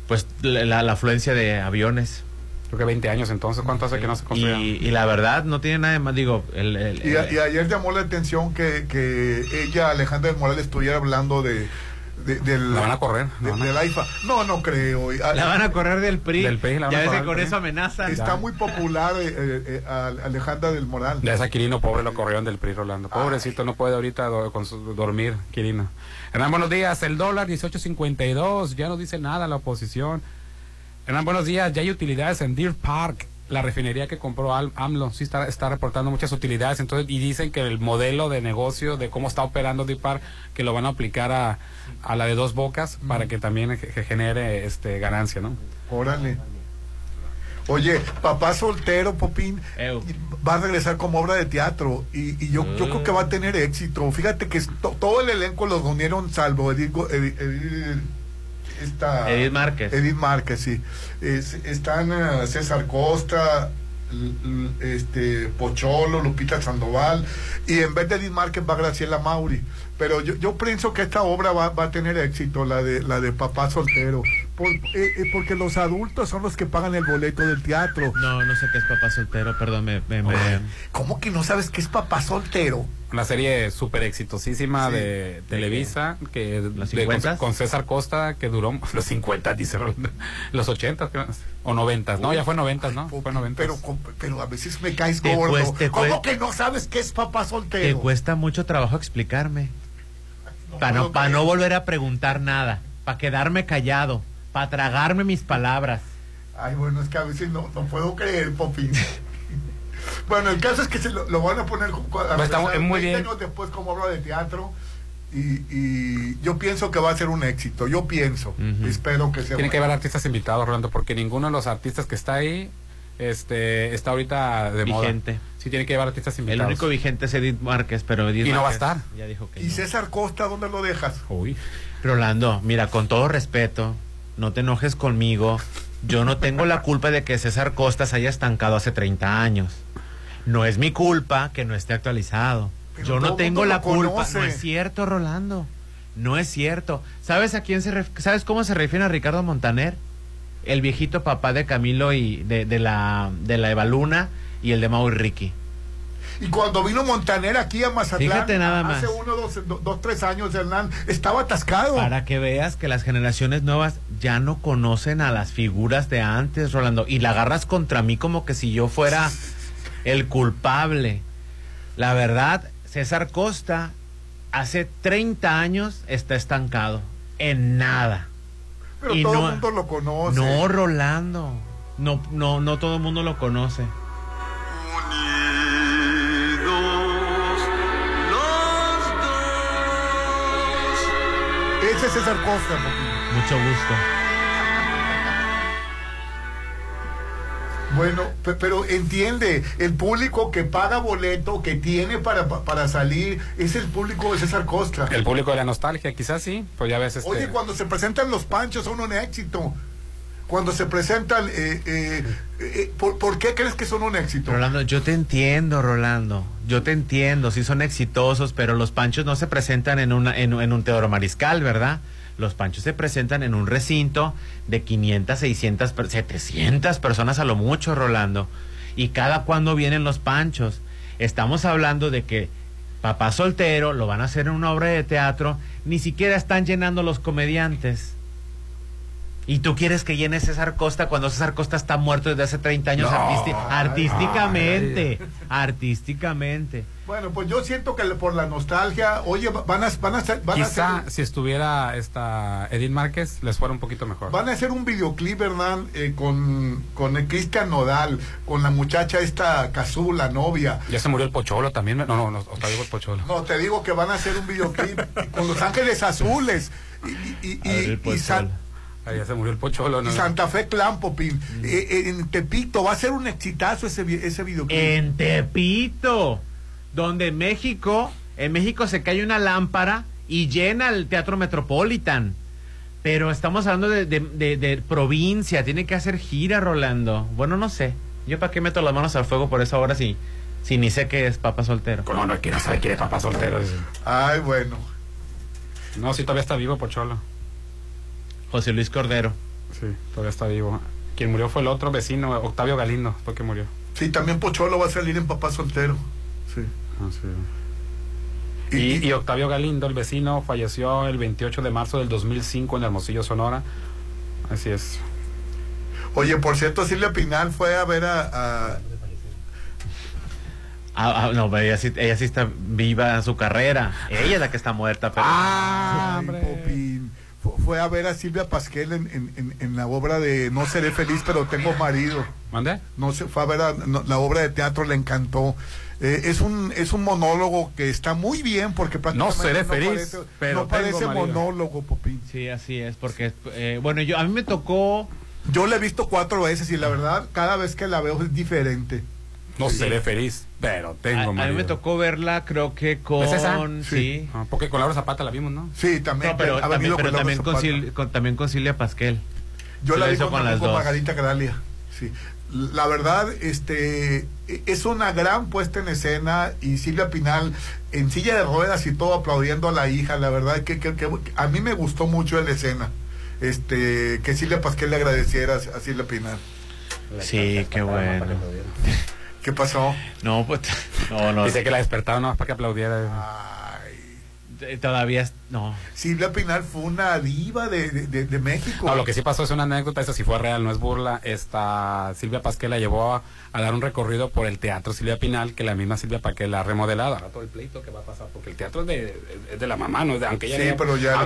pues la, la afluencia de aviones. Creo que 20 años entonces, ¿cuánto hace que no se construía? Y, y la verdad no tiene nada de más, digo, el, el- Y, a- el- y ayer llamó la atención que, que ella, Alejandra del Moral, estuviera hablando de, de- del, La van a correr, de- la van a- del AIFA. No, no creo. La van a correr del PRI. Del PRI, la van ya ves que con eso PRI. amenazan. Está muy popular eh, eh, eh, Alejandra del Moral. De esa Quirino, pobre, lo corrieron del PRI, Rolando. Pobrecito, no puede ahorita do- con su- dormir, Quirino. Hernán, buenos días. El dólar 18.52, ya no dice nada la oposición. Hernán, buenos días. Ya hay utilidades en Deer Park. La refinería que compró Al- AMLO sí está, está reportando muchas utilidades. Entonces, y dicen que el modelo de negocio de cómo está operando Deer Park, que lo van a aplicar a, a la de dos bocas para que también ge- ge- genere este ganancia, ¿no? Órale. Oye, papá soltero, Popín, va a regresar como obra de teatro y, y yo, yo creo que va a tener éxito. Fíjate que to- todo el elenco los reunieron salvo Edith, Edith- Edith- esta- Edith Márquez. Edith Márquez, sí. Es- están eh, César Costa, este Pocholo, Lupita Sandoval y en vez de Edith Márquez va Graciela Mauri. Pero yo, yo pienso que esta obra va, va a tener éxito, la de la de papá soltero, por- eh, eh, porque los adultos son los que pagan el boleto del teatro. No, no sé qué es papá soltero, perdón, me... me- me- ¿Cómo que no sabes qué es papá soltero? Una serie súper exitosísima Sí. de Televisa, que ¿Los de- con, 50s? con César Costa, que duró los 50, dice los 80 creo, o 90, no, ya fue 90, ¿no? Fue 90. Pero, pero a veces me caes Te gordo. te ¿Cómo que no sabes qué es papá Te soltero? cuesta mucho trabajo explicarme. Para no, pa' no volver a preguntar nada. Para quedarme callado. Para tragarme mis palabras. Ay, bueno, es que a veces no, no puedo creer, Popín. bueno, el caso es que se lo, lo van a poner a Pues está regresar muy 20 bien. años después como obra de teatro. Y, y yo pienso que va a ser un éxito. Yo pienso. Espero que sea. Tiene que haber artistas invitados, Rolando, porque ninguno de los artistas que está ahí este está ahorita de Vigente. moda. Sí, tiene que llevar artistas El invitados. único vigente es Edith Márquez, pero Edith Y no va a estar. Ya dijo que ¿Y no. César Costa dónde lo dejas? Uy. Rolando, mira, con todo respeto, no te enojes conmigo. Yo no tengo la culpa de que César Costa se haya estancado hace 30 años. No es mi culpa que no esté actualizado. Yo no tengo la culpa. No es cierto, Rolando. No es cierto. ¿Sabes a quién se ¿Sabes cómo se refiere a Ricardo Montaner? El viejito papá de Camilo y de, de la de la Evaluna y el de Mau y Ricky. Y cuando vino Montaner aquí a Mazatlán, Fíjate nada más. hace uno, dos, dos, tres años, Hernán, estaba atascado. Para que veas que las generaciones nuevas ya no conocen a las figuras de antes, Rolando. Y la agarras contra mí como que si yo fuera el culpable. La verdad, César Costa hace 30 años está estancado. En nada. Pero todo el mundo lo conoce. No, Rolando. No, no, no todo el mundo lo conoce. Ese es César Costa. Mucho gusto. Bueno, pero entiende, el público que paga boleto, que tiene para, para salir, es el público de César Costa. El público de la nostalgia, quizás sí, pues ya ves este... Oye, cuando se presentan los panchos son un éxito. Cuando se presentan, eh, eh, eh, ¿por, qué crees que son un éxito? Rolando, yo te entiendo, Rolando. Yo te entiendo, sí son exitosos, pero los panchos no se presentan en, una, en, en un Teodoro Mariscal, ¿verdad? Los panchos se presentan en un recinto de 500, 600, 700 personas a lo mucho, Rolando. ¿Y cada cuando vienen los panchos? Estamos hablando de que Papá Soltero lo van a hacer en una obra de teatro, ni siquiera están llenando los comediantes. Y tú quieres que llene César Costa cuando César Costa está muerto desde hace 30 años artísticamente. artísticamente. Bueno, pues yo siento que por la nostalgia, oye, van a, van a hacer... Quizá si estuviera esta Edith Márquez, les fuera un poquito mejor. Van a hacer un videoclip, Hernán, eh, con, con el Cristian Nodal, con la muchacha esta Cazú, la novia. Ya se murió el Pocholo también. No, no, no, digo el Pocholo. No, te digo que van a hacer un videoclip con Los Ángeles Azules. Y, y, y, y Ahí ya se murió el Pocholo, ¿no? Y Santa Fe Clan, Popín. Eh, eh, en Tepito va a ser un exitazo ese, ese videoclip. En Tepito donde México, en México se cae una lámpara y llena el Teatro Metropolitan. Pero estamos hablando de, provincia, tiene que hacer gira, Rolando. Bueno, no sé. Yo para qué meto las manos al fuego por esa hora si, si ni sé qué es papá soltero. No, no, que no sabe quién es papá soltero. Ay, bueno. No, sí, todavía está vivo, Pocholo. José Luis Cordero. Sí, todavía está vivo. Quien murió fue el otro vecino, Octavio Galindo, fue que murió. Sí, también Pocholo va a salir en papá soltero. Sí. Ah, y, Octavio Galindo, el vecino, falleció el 28 de marzo del 2005 en Hermosillo, Sonora. Así es. Oye, por cierto, Silvia Pinal fue a ver a... Ah, ah, no, ella sí, ella sí está viva en su carrera. Ella es la que está muerta. Pero... Ah, fue a ver a Silvia Pasquel en, en, la obra de No seré feliz, pero tengo marido. ¿Mande? No se fue a ver la obra de teatro, le encantó. Eh, es un es un monólogo que está muy bien porque no seré feliz parece, pero no parece monólogo Popín sí así es porque eh, bueno yo a mí me tocó yo la he visto cuatro veces y la verdad cada vez que la veo es diferente no seré feliz pero tengo a, a, mí me tocó verla creo que con sí, ah, porque con Laura Zapata la vimos no sí también pero, también, con, también con Silvia Pasquel. Yo la vi con, con, con Margarita Gralia sí. La verdad, este es una gran puesta en escena y Silvia Pinal en silla de ruedas y todo aplaudiendo a la hija, la verdad que, que, a mí me gustó mucho la escena. Este, que Silvia Pasquel le agradeciera a Silvia Pinal. Sí, qué bueno. ¿Qué pasó? No, pues no, no. Dice que la despertaron no para que aplaudiera. Eh, todavía no. Silvia Pinal fue una diva de, de, México. No, lo que sí pasó es una anécdota, eso sí fue real, no es burla. Esta Silvia Pasquel la llevó a, dar un recorrido por el teatro Silvia Pinal, que la misma Silvia Pasquel la ha remodelado. Ahora todo el pleito que va a pasar, porque el teatro es de, de la mamá, ¿no? aunque ella sí, pero ya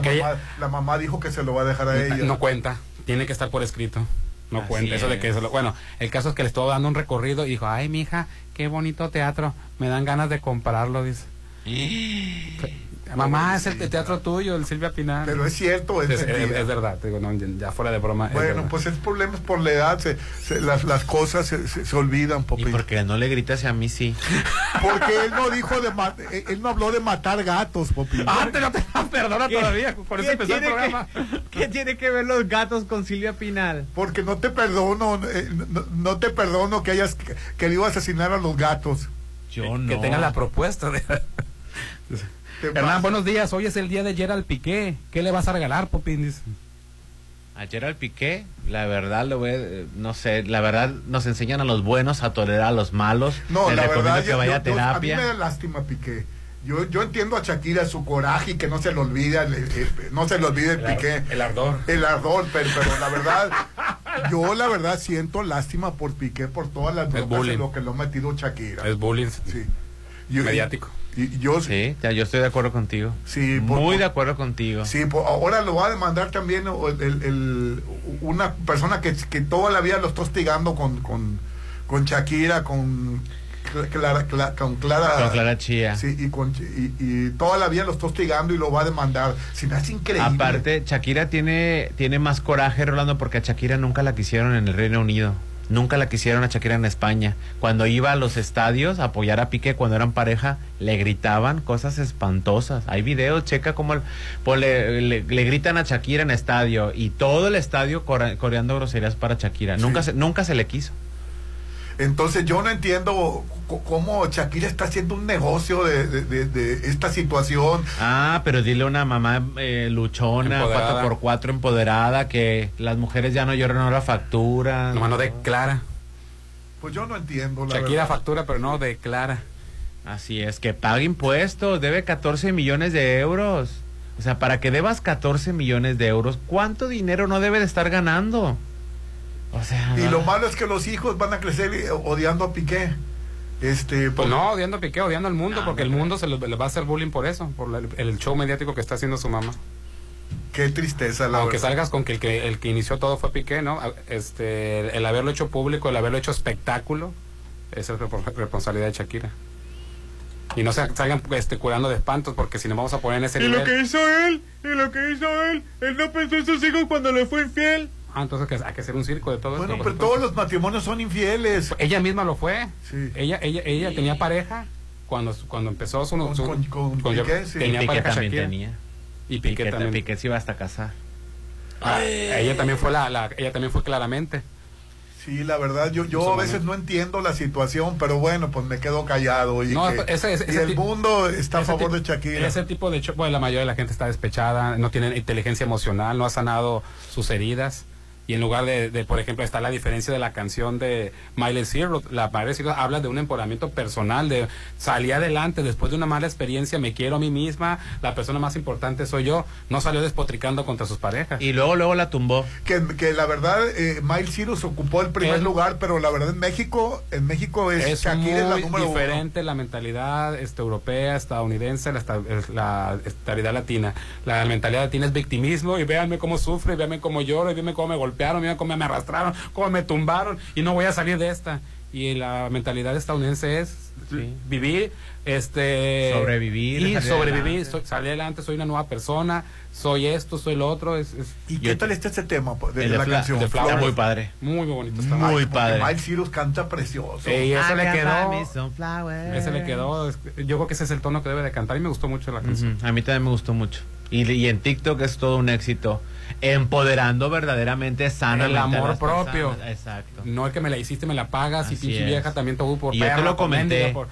la mamá, dijo que se lo va a dejar a ella. No cuenta, tiene que estar por escrito. No cuenta, eso de que eso Bueno, el caso es que le estuvo dando un recorrido y dijo, ay, mija, qué bonito teatro, me dan ganas de comprarlo, dice. Mamá, es el teatro tuyo, el Silvia Pinal. Pero es cierto, es, es, es, verdad, digo, no, ya fuera de broma. Bueno, pues el problema es por la edad, se, las, las, cosas se, se, olvidan, ¿Y porque no le gritas a mí sí? Porque él no dijo de eh, él no habló de matar gatos, Popi. Ah, te, no te perdona todavía, por eso empezó el programa. ¿Qué tiene que ver los gatos con Silvia Pinal? Porque no te perdono, eh, no, no, te perdono que hayas querido asesinar a los gatos. Yo no. Que tenga la propuesta de... Hernán, buenos días. Hoy es el día de Gerald Piqué. ¿Qué le vas a regalar, Popín? Dice. A Gerald Piqué, la verdad, lo ve, no sé, la verdad nos enseñan a los buenos a tolerar a los malos. No, la recomiendo verdad, que vaya yo- a yo- a mí terapia. me da lástima Piqué. Yo, yo entiendo a Shakira su coraje y que no se le eh, no se le olvide el Piqué. El ardor. El ardor, pero, pero la verdad, yo la verdad siento lástima por Piqué por todas las bullying. en lo que lo ha metido Shakira. Es bullying Sí. mediático. Y yo Sí, ya, yo estoy de acuerdo contigo. Sí, por- Muy por- de acuerdo contigo. Sí, po- ahora lo va a demandar también el- el- una persona que, que toda la vida lo está hostigando con, con, con Shakira, con Clara, Cla- con Clara, Con Clara Chía. Sí, y, con, y, y toda la vida lo está hostigando y lo va a demandar. Si me hace increíble. Aparte, Shakira tiene, tiene más coraje, Rolando, porque a Shakira nunca la quisieron en el Reino Unido. Nunca la quisieron a Shakira en España. Cuando iba a los estadios a apoyar a Piqué cuando eran pareja, le gritaban cosas espantosas. Hay videos, checa cómo pues, le, le- le gritan a Shakira en estadio y todo el estadio coreando groserías para Shakira. Nunca, se, nunca se le quiso. Entonces yo no entiendo cómo Shakira está haciendo un negocio de, de- de- de esta situación. Ah, pero dile a una mamá eh, luchona, Empoderada. cuatro por cuatro empoderada, que las mujeres ya no lloran ahora factura. Nomás no declara. Pues yo no entiendo. La Shakira verdad. factura, pero no declara. Así es, que pague impuestos, debe 14 millones de euros. O sea, para que debas 14 millones de euros, ¿cuánto dinero no debe de estar ganando? O sea, Y lo malo es que los hijos van a crecer eh, odiando a Piqué. Este, Pues no, odiando a Piqué, odiando al mundo, porque el mundo se le, le va a hacer bullying por eso, por la- el show mediático que está haciendo su mamá. Qué tristeza, la Aunque verdad. salgas con que el, que el que inició todo fue Piqué, ¿no? Este, el haberlo hecho público, el haberlo hecho espectáculo, esa es responsabilidad de Shakira. Y no se salgan este, curando de espantos, porque si nos vamos a poner en ese Y lo nivel... que hizo él, y lo que hizo él, él no pensó en sus hijos cuando le fue infiel. Ah, entonces que hay que hacer un circo de todo Bueno, esto. pero todos los matrimonios son infieles. Ella misma lo fue. Sí. Ella, ella, ella tenía pareja cuando, cuando empezó su... Con- su- con- con con- Piqué, sí. Tenía Piqué pareja también Shakira. tenía. Y Piqué, Piqué, también. Piqué se iba hasta casar. Ah, ella también fue la, la- ella también fue claramente. Sí, la verdad, yo, yo a veces no entiendo la situación, pero bueno, pues me quedo callado. Y, No, que- ese- ese- y ese el mundo está a favor de Shakira. Ese tipo de show, bueno, la mayoría de la gente está despechada, no tiene inteligencia emocional, no ha sanado sus heridas. Y en lugar de, de, por ejemplo, está la diferencia de la canción de Miley Cyrus. La Miley Cyrus habla de un empoderamiento personal, de salí adelante después de una mala experiencia, me quiero a mí misma, la persona más importante soy yo. No salió despotricando contra sus parejas. Y luego, luego la tumbó. Que, que la verdad, eh, Miley Cyrus ocupó el primer lugar, pero la verdad en México, en México es, es Shakira es la muy número uno. diferente la mentalidad este, europea, estadounidense, la, es la estabilidad latina. La mentalidad latina es victimismo y véanme cómo sufre, y véanme cómo lloro, y véanme cómo me golpearon, véanme cómo me arrastraron, cómo me tumbaron y no voy a salir de esta. Y la mentalidad estadounidense es vivir, este Sobrevivir, y salir sobrevivir, adelante. soy- salir adelante, soy una nueva persona, soy esto, soy lo otro. Es, es- ¿Y qué tal está este tema pues, de, El de la Fla- canción? de Flowers. Flowers. Muy padre. muy, muy bonito. está. Muy padre. Miley Cyrus canta precioso. Y ese le quedó. Ese le quedó. Yo creo que ese es el tono que debe de cantar y me gustó mucho la canción. A mí también me gustó mucho. Y, y en TikTok es todo un éxito. Empoderando verdaderamente sana el amor propio. Exacto. No es que me la hiciste, me la pagas y pinche es. vieja también todo por Y yo te lo comenté. por-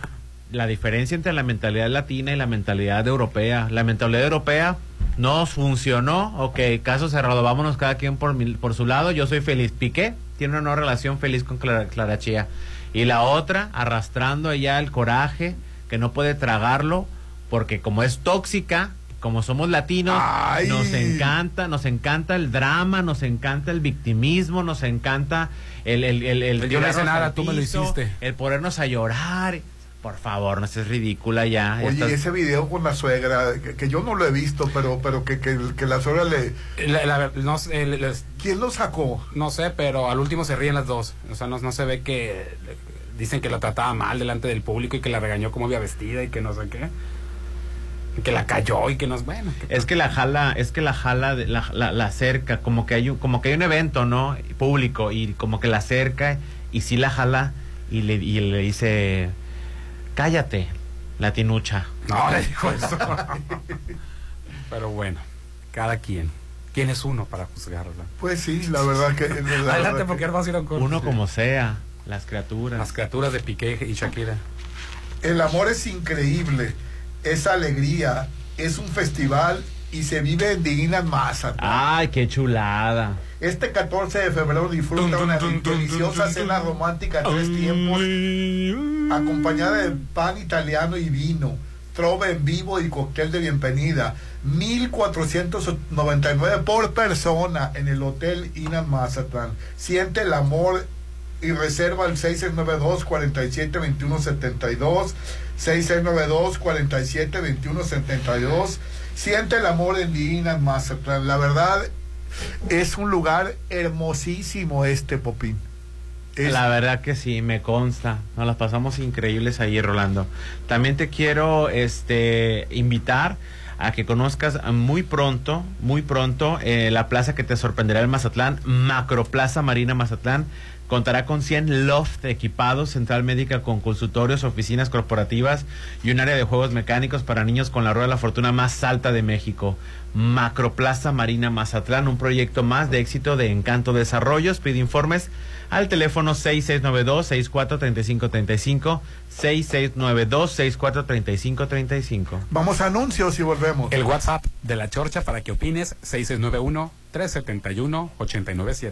La diferencia entre la mentalidad latina y la mentalidad europea. La mentalidad europea no funcionó. Ok, caso cerrado. Vámonos cada quien por, mi- por su lado. Yo soy feliz. Piqué tiene una nueva relación feliz con Clara, Clara Chía. Y la otra, arrastrando ella el coraje, que no puede tragarlo, porque como es tóxica, como somos latinos, Ay. nos encanta, nos encanta el drama, nos encanta el victimismo, nos encanta el... el, el, el Yo no hice nada, tú me lo hiciste. El ponernos a llorar. Por favor, no seas ridícula ya. Oye, Estás- ese video con la suegra, que, que yo no lo he visto, pero pero que, que, que la suegra le... La- la- no, el- ¿Quién lo sacó? no sé, pero al último se ríen las dos. O sea, no, no se ve que dicen que la trataba mal delante del público y que la regañó como había vestida y que no sé qué. Que la cayó y que no bueno. que- Es que la jala, es que la jala, de- la, la, la acerca, como que hay un, como que hay un evento, ¿no? Público, y como que la acerca, y sí la jala, y le, y le dice, cállate, latinucha. No, le dijo eso. pero bueno, cada quien. ¿Quién es uno para juzgarla? Pues sí, la verdad que... la verdad Adelante, que- porque ahora vamos a un. Uno como sea, las criaturas. Las criaturas de Piqué y Shakira. El amor es increíble. Es alegría, es un festival y se vive en Dignas Mazatlán. Ay, qué chulada. Este 14 de febrero disfruta una deliciosa cena romántica en tres tiempos, acompañada de pan italiano y vino, trova en vivo y cóctel de bienvenida. 1499 por persona en el Hotel Inan Mazatlán. Siente el amor y reserva al 6692 47 21 72 6692 47 21 72 siente el amor en Inan Mazatlán la verdad es un lugar hermosísimo este Popín La verdad que sí, me consta. Nos las pasamos increíbles ahí, Rolando. También te quiero este, invitar a que conozcas muy pronto, muy pronto, eh, la plaza que te sorprenderá en Mazatlán, Macroplaza Marina Mazatlán. Contará con 100 loft equipados, central médica con consultorios, oficinas corporativas y un área de juegos mecánicos para niños con la rueda de la fortuna más alta de México. Macroplaza Marina Mazatlán, un proyecto más de éxito de Encanto Desarrollos. Pide informes al teléfono 6692-643535, 6692-643535. Vamos a anuncios y volvemos. El WhatsApp de la Chorcha para que opines, 6691-371-897.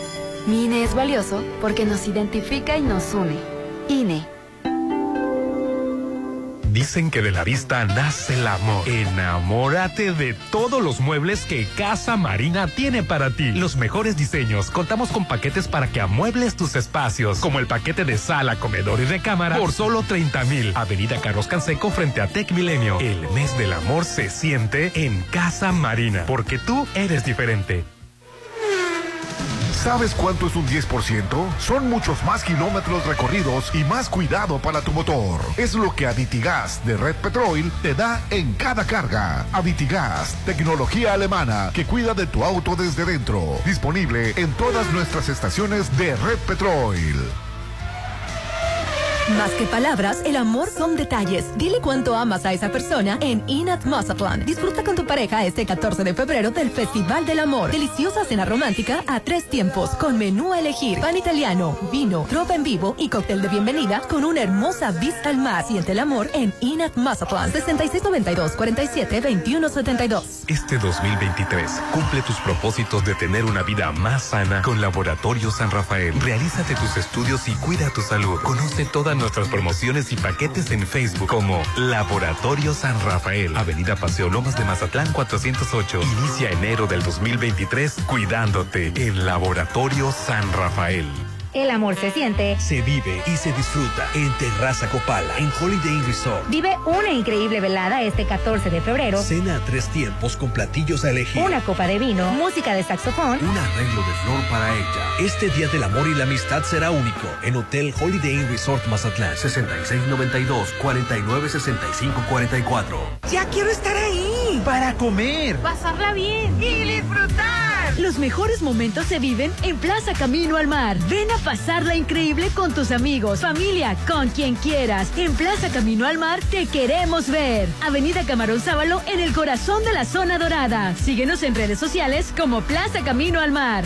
Mi INE es valioso porque nos identifica y nos une. INE. Dicen que de la vista nace el amor. Enamórate de todos los muebles que Casa Marina tiene para ti. Los mejores diseños. Contamos con paquetes para que amuebles tus espacios, como el paquete de sala, comedor y recámara por solo 30 mil. Avenida Carlos Canseco frente a Tech Milenio. El mes del amor se siente en Casa Marina, porque tú eres diferente. ¿Sabes cuánto es un 10%? Son muchos más kilómetros recorridos y más cuidado para tu motor. Es lo que Aditigas de Red Petrol te da en cada carga. Aditigas, tecnología alemana que cuida de tu auto desde dentro. Disponible en todas nuestras estaciones de Red Petrol. Más que palabras, el amor son detalles. Dile cuánto amas a esa persona en Inat Mazatlán. Disfruta con tu pareja este 14 de febrero del Festival del Amor. Deliciosa cena romántica a tres tiempos, con menú a elegir, pan italiano, vino, trova en vivo y cóctel de bienvenida con una hermosa vista al mar. Siente el amor en Inat Mazatlán. 6692 47 2172. Este 2023, cumple tus propósitos de tener una vida más sana con Laboratorio San Rafael. Realízate tus estudios y cuida tu salud. Conoce todas nuestras promociones y paquetes en Facebook como Laboratorio San Rafael, Avenida Paseo Lomas de Mazatlán 408. Inicia enero del 2023 cuidándote en Laboratorio San Rafael. El amor se siente. Se vive y se disfruta en Terraza Copala, en Holiday Inn Resort. Vive una increíble velada este 14 de febrero. Cena a tres tiempos con platillos a elegir. Una copa de vino, música de saxofón. Un arreglo de flor para ella. Este Día del Amor y la Amistad será único en Hotel Holiday Inn Resort Mazatlán. 6692-496544. Ya quiero estar ahí para comer. Pasarla bien y disfrutar. Los mejores momentos se viven en Plaza Camino al Mar. Ven a pasarla increíble con tus amigos, familia, con quien quieras. En Plaza Camino al Mar te queremos ver. Avenida Camarón Sábalo en el corazón de la zona dorada. Síguenos en redes sociales como Plaza Camino al Mar.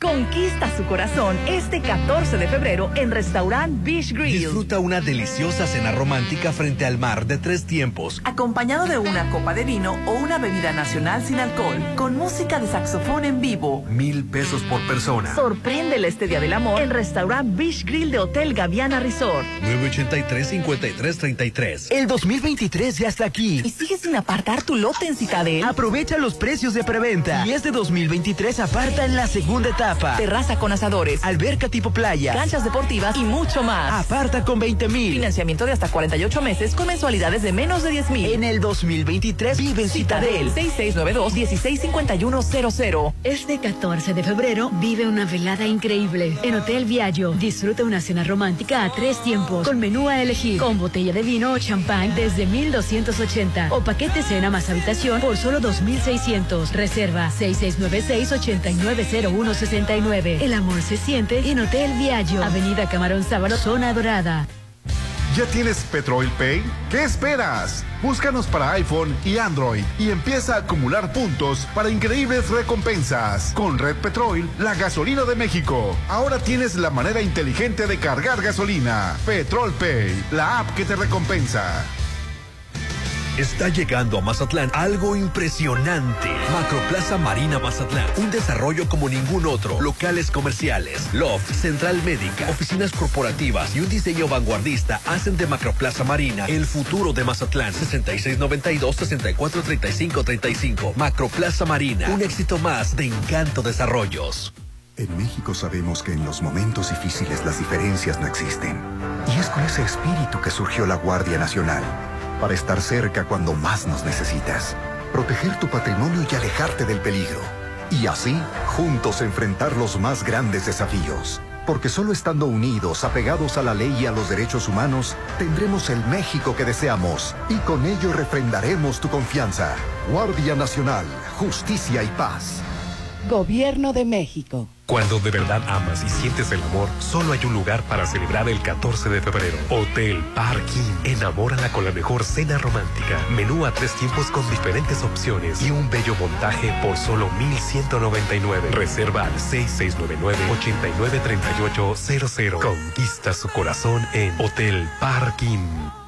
Conquista su corazón este 14 de febrero en Restaurant Beach Grill. Disfruta una deliciosa cena romántica frente al mar de tres tiempos. Acompañado de una copa de vino o una bebida nacional sin alcohol, con música de saxofón en vivo. Mil pesos por persona. Sorpréndele este Día del Amor en Restaurant Beach Grill de Hotel Gaviana Resort. 983-5333. El 2023 ya está aquí. ¿Y sigues sin apartar tu lote en Citadel? Aprovecha los precios de preventa. Y este 2023 aparta en la segunda etapa. Terraza con asadores, alberca tipo playa, canchas deportivas y mucho más. Aparta con 20 mil. Financiamiento de hasta 48 meses con mensualidades de menos de 10 mil. En el 2023 vive en Citadel 6692-165100. Este 14 de febrero vive una velada increíble en Hotel Viaggio. Disfruta una cena romántica a tres tiempos con menú a elegir, con botella de vino o champán desde 1280 o paquete cena más habitación por solo 2600. Reserva 6696-890169. El amor se siente en Hotel Viaggio, Avenida Camarón Sábalo, Zona Dorada. ¿Ya tienes Petrol Pay? ¿Qué esperas? Búscanos para iPhone y Android y empieza a acumular puntos para increíbles recompensas. Con Red Petrol, la gasolina de México. Ahora tienes la manera inteligente de cargar gasolina. Petrol Pay, la app que te recompensa. Está llegando a Mazatlán algo impresionante. Macroplaza Marina Mazatlán. Un desarrollo como ningún otro. Locales comerciales, loft, central médica, oficinas corporativas y un diseño vanguardista hacen de Macroplaza Marina el futuro de Mazatlán. 6692-643535. Macroplaza Marina. Un éxito más de Encanto Desarrollos. En México sabemos que en los momentos difíciles las diferencias no existen. Y es con ese espíritu que surgió la Guardia Nacional para estar cerca cuando más nos necesitas, proteger tu patrimonio y alejarte del peligro. Y así, juntos enfrentar los más grandes desafíos. Porque solo estando unidos, apegados a la ley y a los derechos humanos, tendremos el México que deseamos y con ello refrendaremos tu confianza. Guardia Nacional, Justicia y Paz. Gobierno de México. Cuando de verdad amas y sientes el amor, solo hay un lugar para celebrar el 14 de febrero. Hotel Parking. Enamórala con la mejor cena romántica. Menú a tres tiempos con diferentes opciones y un bello montaje por solo 1199. Reserva al 6699-893800. Conquista su corazón en Hotel Parking.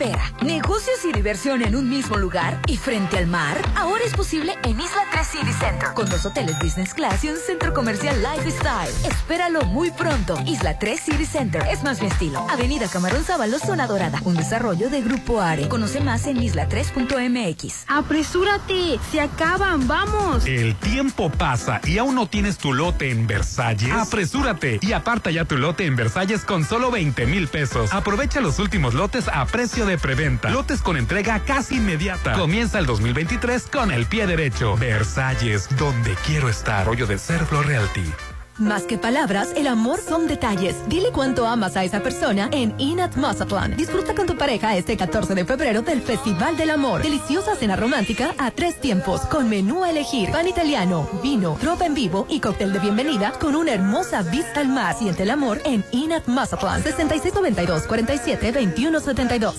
Espera, negocios y diversión en un mismo lugar y frente al mar. Ahora es posible en Isla 3 City Center con dos hoteles business class y un centro comercial lifestyle. Espéralo muy pronto. Isla 3 City Center es más mi estilo. Avenida Camarón Sábalo, zona dorada. Un desarrollo de Grupo Are. Conoce más en isla3.mx. Apresúrate, se acaban, vamos. El tiempo pasa y aún no tienes tu lote en Versalles. Apresúrate y aparta ya tu lote en Versalles con solo 20 mil pesos. Aprovecha los últimos lotes a precio preventa. Lotes con entrega casi inmediata. Comienza el 2023 con el pie derecho. Versalles, donde quiero estar. Rollo de Serflo Realty. Más que palabras, el amor son detalles. Dile cuánto amas a esa persona en Inat Mazatlán. Disfruta con tu pareja este 14 de febrero del Festival del Amor. Deliciosa cena romántica a tres tiempos, con menú a elegir, pan italiano, vino, tropa en vivo y cóctel de bienvenida con una hermosa vista al mar. Siente el amor en Inat Mazatlán. 6692 47 2172.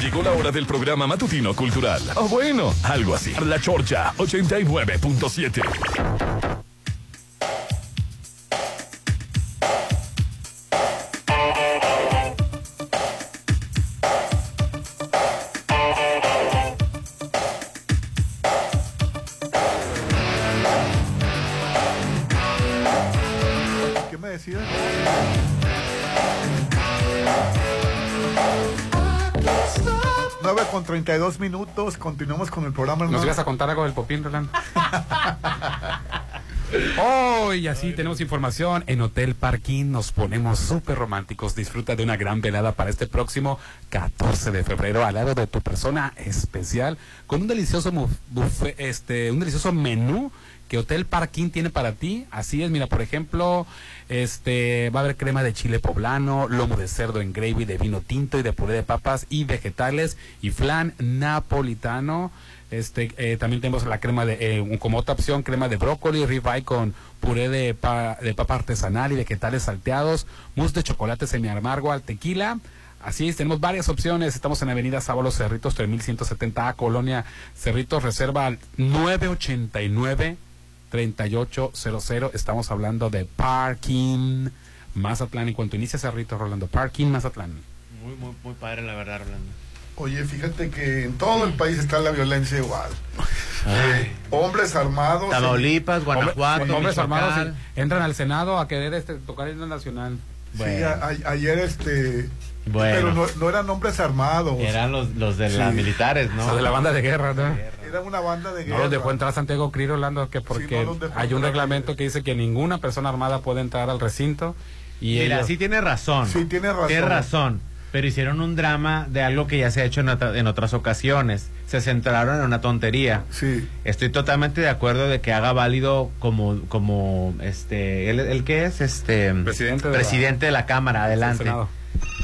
Llegó la hora del programa matutino cultural. O bueno, algo así. La Chorcha 89.7. 32 minutos, continuamos con el programa. ¿Nos ibas a contar algo del Popín, Rolando? Hoy así tenemos información en Hotel Parking, nos ponemos súper románticos, disfruta de una gran velada para este próximo 14 de febrero al lado de tu persona especial con un delicioso buffet, este, un delicioso menú que Hotel Parking tiene para ti. Así es, mira, por ejemplo, este va a haber crema de chile poblano, lomo de cerdo en gravy de vino tinto y de puré de papas y vegetales y flan napolitano. Este, eh, también tenemos la crema de, eh, como otra opción, crema de brócoli, ribeye con puré de, pa- de papa artesanal y vegetales salteados, mousse de chocolate semi-amargo al tequila. Así es, tenemos varias opciones. Estamos en Avenida Sábalo Cerritos, 3170A, Colonia Cerritos, reserva al 989 3800. Estamos hablando de Parking Mazatlán. En cuanto inicia Cerritos, Rolando, Parking Mazatlán. Muy, muy, muy padre, la verdad, Orlando. Oye, fíjate que en todo el país está la violencia igual. Eh, hombres armados. Tamaulipas, Guanajuato, Hombre- hombres Michoacán. armados entran al Senado a querer este, tocar el nacional. Sí, a- a- ayer este. Bueno. Pero no, no eran hombres armados. Eran los, los de Sí. las militares, ¿no? O sea, de la banda de guerra, ¿no? Era una banda de No guerra. los dejó entrar Santiago Krill Orlando que porque no los hay un reglamento que dice que ninguna persona armada puede entrar al recinto y Mira, ellos- sí tiene razón. Sí, tiene razón. Tiene razón. Pero hicieron un drama de algo que ya se ha hecho en, otra- en otras ocasiones. Se centraron en una tontería. Sí. Estoy totalmente de acuerdo de que haga válido como, como este, el, el que es este Presidente de la- presidente de la Cámara, adelante.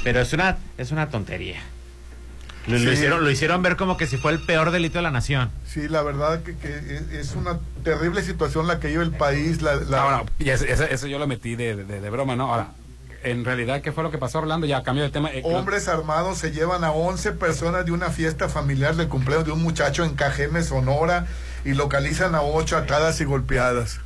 Pero es una, es una tontería. Lo, hicieron, lo hicieron ver como que si fue el peor delito de la nación. Sí, la verdad que, que es- una terrible situación la que vive el país. La, la- Ah, ese yo lo metí de, de- de broma, ¿no? Ahora, en realidad, ¿qué fue lo que pasó, Orlando? Ya cambio de tema. Eh, lo- Hombres armados se llevan a 11 personas de una fiesta familiar del cumpleaños de un muchacho en Cajeme, Sonora, y localizan a 8 atadas y golpeadas.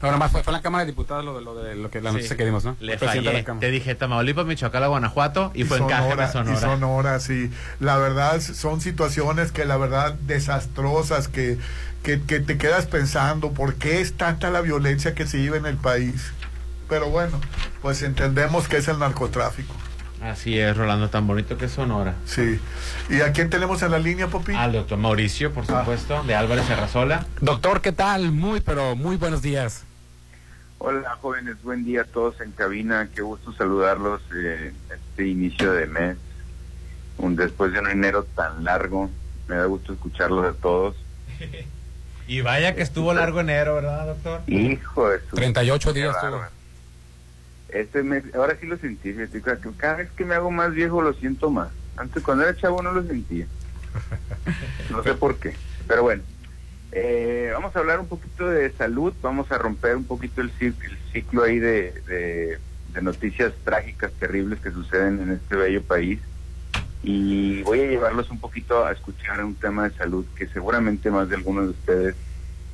Ahora más fue, fue en la Cámara de Diputados lo de lo, de, lo que la Sí. noticia que dimos, ¿no? Le fallé. Te dije Tamaulipas, Michoacán, Guanajuato y, fue en Cáceres, Y Sonora. Sonora, sí. La verdad, son situaciones que la verdad desastrosas, que, que, que te quedas pensando, ¿por qué es tanta la violencia que se vive en el país? Pero bueno, pues entendemos que es el narcotráfico. Así es, Rolando, tan bonito que es Sonora. Sí. ¿Y a quién tenemos en la línea, Popi? Al doctor Mauricio, por Ah. supuesto, de Álvarez Arrazola. Doctor, ¿qué tal? Muy, pero muy buenos días. Hola jóvenes, buen día a todos en cabina, qué gusto saludarlos eh, este inicio de mes, un, después de un enero tan largo, me da gusto escucharlos a todos. Y vaya que estuvo largo enero, ¿verdad, doctor? Hijo de su... 38 días Qué tuvo. bárbaro. Este mes, ahora sí lo sentí, fíjate, cada vez que me hago más viejo lo siento más. Antes cuando era chavo no lo sentía. No sé por qué, pero bueno. Eh, vamos a hablar un poquito de salud, vamos a romper un poquito el, cic- el ciclo ahí de, de- de noticias trágicas, terribles que suceden en este bello país. Y voy a llevarlos un poquito a escuchar un tema de salud que seguramente más de algunos de ustedes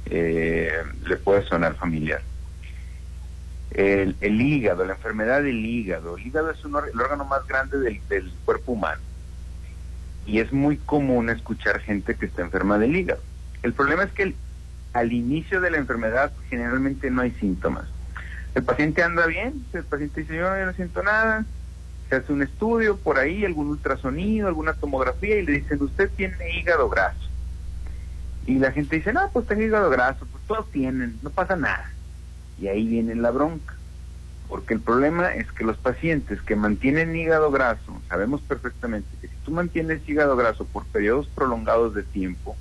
eh, le puede sonar familiar. El, hígado, la enfermedad del hígado. El hígado es un el órgano más grande del, cuerpo humano. Y es muy común escuchar gente que está enferma del hígado. El problema es que al inicio de la enfermedad generalmente no hay síntomas. El paciente anda bien, el paciente dice yo no siento nada, se hace un estudio por ahí, algún ultrasonido, alguna tomografía y le dicen usted tiene hígado graso. Y la gente dice, no, pues tengo hígado graso, pues todos tienen, no pasa nada. Y ahí viene la bronca. Porque el problema es que los pacientes que mantienen hígado graso, sabemos perfectamente que si tú mantienes hígado graso por periodos prolongados de tiempo,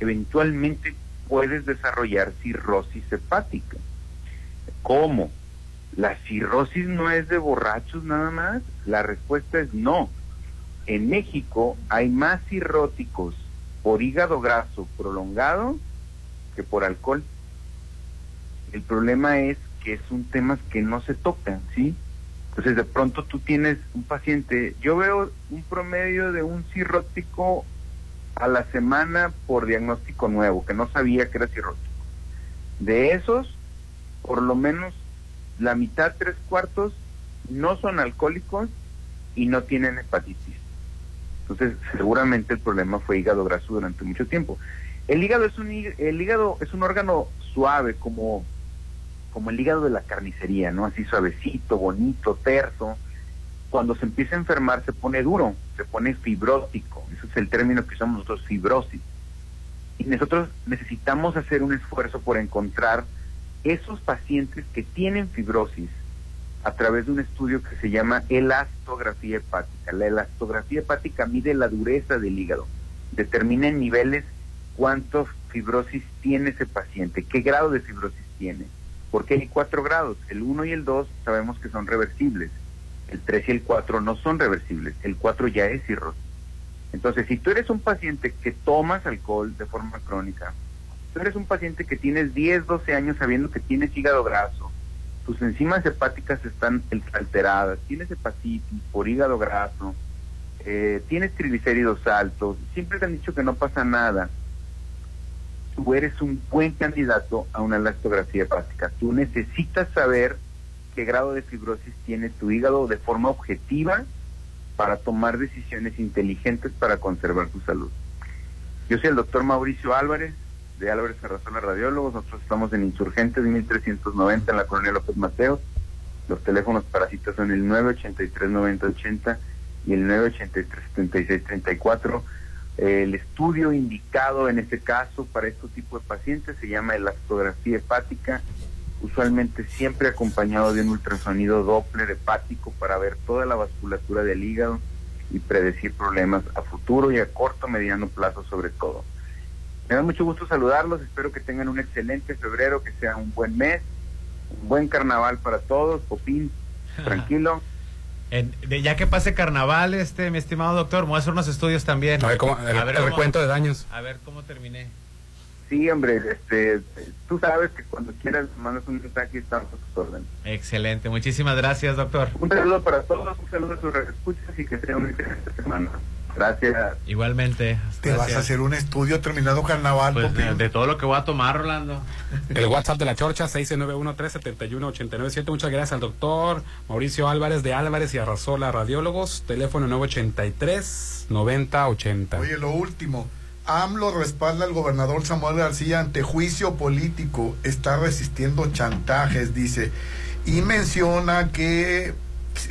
eventualmente puedes desarrollar cirrosis hepática. ¿Cómo? ¿La cirrosis no es de borrachos nada más? La respuesta es no. En México hay más cirróticos por hígado graso prolongado que por alcohol. El problema es que son temas que no se tocan, ¿sí? Entonces de pronto tú tienes un paciente, yo veo un promedio de un cirrótico a la semana por diagnóstico nuevo, que no sabía que era cirrótico. De esos, por lo menos la mitad, tres cuartos, no son alcohólicos y no tienen hepatitis. Entonces, seguramente el problema fue hígado graso durante mucho tiempo. El hígado es un el hígado es un órgano suave como como el hígado de la carnicería, ¿no? Así suavecito, bonito, terso. Cuando se empieza a enfermar se pone duro, se pone fibrótico. Ese es el término que usamos nosotros, fibrosis. Y nosotros necesitamos hacer un esfuerzo por encontrar esos pacientes que tienen fibrosis a través de un estudio que se llama elastografía hepática. La elastografía hepática mide la dureza del hígado, determina en niveles cuánto fibrosis tiene ese paciente, qué grado de fibrosis tiene. Porque hay cuatro grados, el 1 y el 2 sabemos que son reversibles, el 3 y el 4 no son reversibles, el 4 ya es cirrosis. Entonces, si tú eres un paciente que tomas alcohol de forma crónica, tú eres un paciente que tienes 10, 12 años sabiendo que tienes hígado graso, tus enzimas hepáticas están alteradas, tienes hepatitis por hígado graso, eh, tienes triglicéridos altos, siempre te han dicho que no pasa nada, tú eres un buen candidato a una elastografía hepática. Tú necesitas saber qué grado de fibrosis tiene tu hígado de forma objetiva para tomar decisiones inteligentes para conservar tu salud. Yo soy el doctor Mauricio Álvarez, de Álvarez Arrazola Radiólogos. Nosotros estamos en Insurgentes 1390 en la Colonia López Mateos. Los teléfonos para citas son el 983-9080 y el 983-7634. El estudio indicado en este caso para este tipo de pacientes se llama elastografía hepática, usualmente siempre acompañado de un ultrasonido Doppler hepático para ver toda la vasculatura del hígado y predecir problemas a futuro y a corto mediano plazo sobre todo. Me da mucho gusto saludarlos, espero que tengan un excelente febrero, que sea un buen mes, un buen carnaval para todos, Popín, tranquilo. Ya que pase carnaval, este, mi estimado doctor, voy a hacer unos estudios también. A ver, cómo, el, recuento de daños. A ver cómo terminé. Sí, hombre, este, tú sabes que cuando quieras mandas un mensaje y estamos a tus órdenes. Excelente, muchísimas gracias, doctor. Un saludo para todos, un saludo a sus escuchas y que sea una excelente semana. Gracias. Igualmente. Te vas a hacer un estudio terminado carnaval. Pues de, de, todo lo que voy a tomar, Rolando. El WhatsApp de la Chorcha, 691-371-897. Muchas gracias al doctor Mauricio Álvarez de Álvarez y Arrasola Radiólogos. Teléfono 983-9080. Oye, lo último. AMLO respalda al gobernador Samuel García ante juicio político. Está resistiendo chantajes, dice. Y menciona que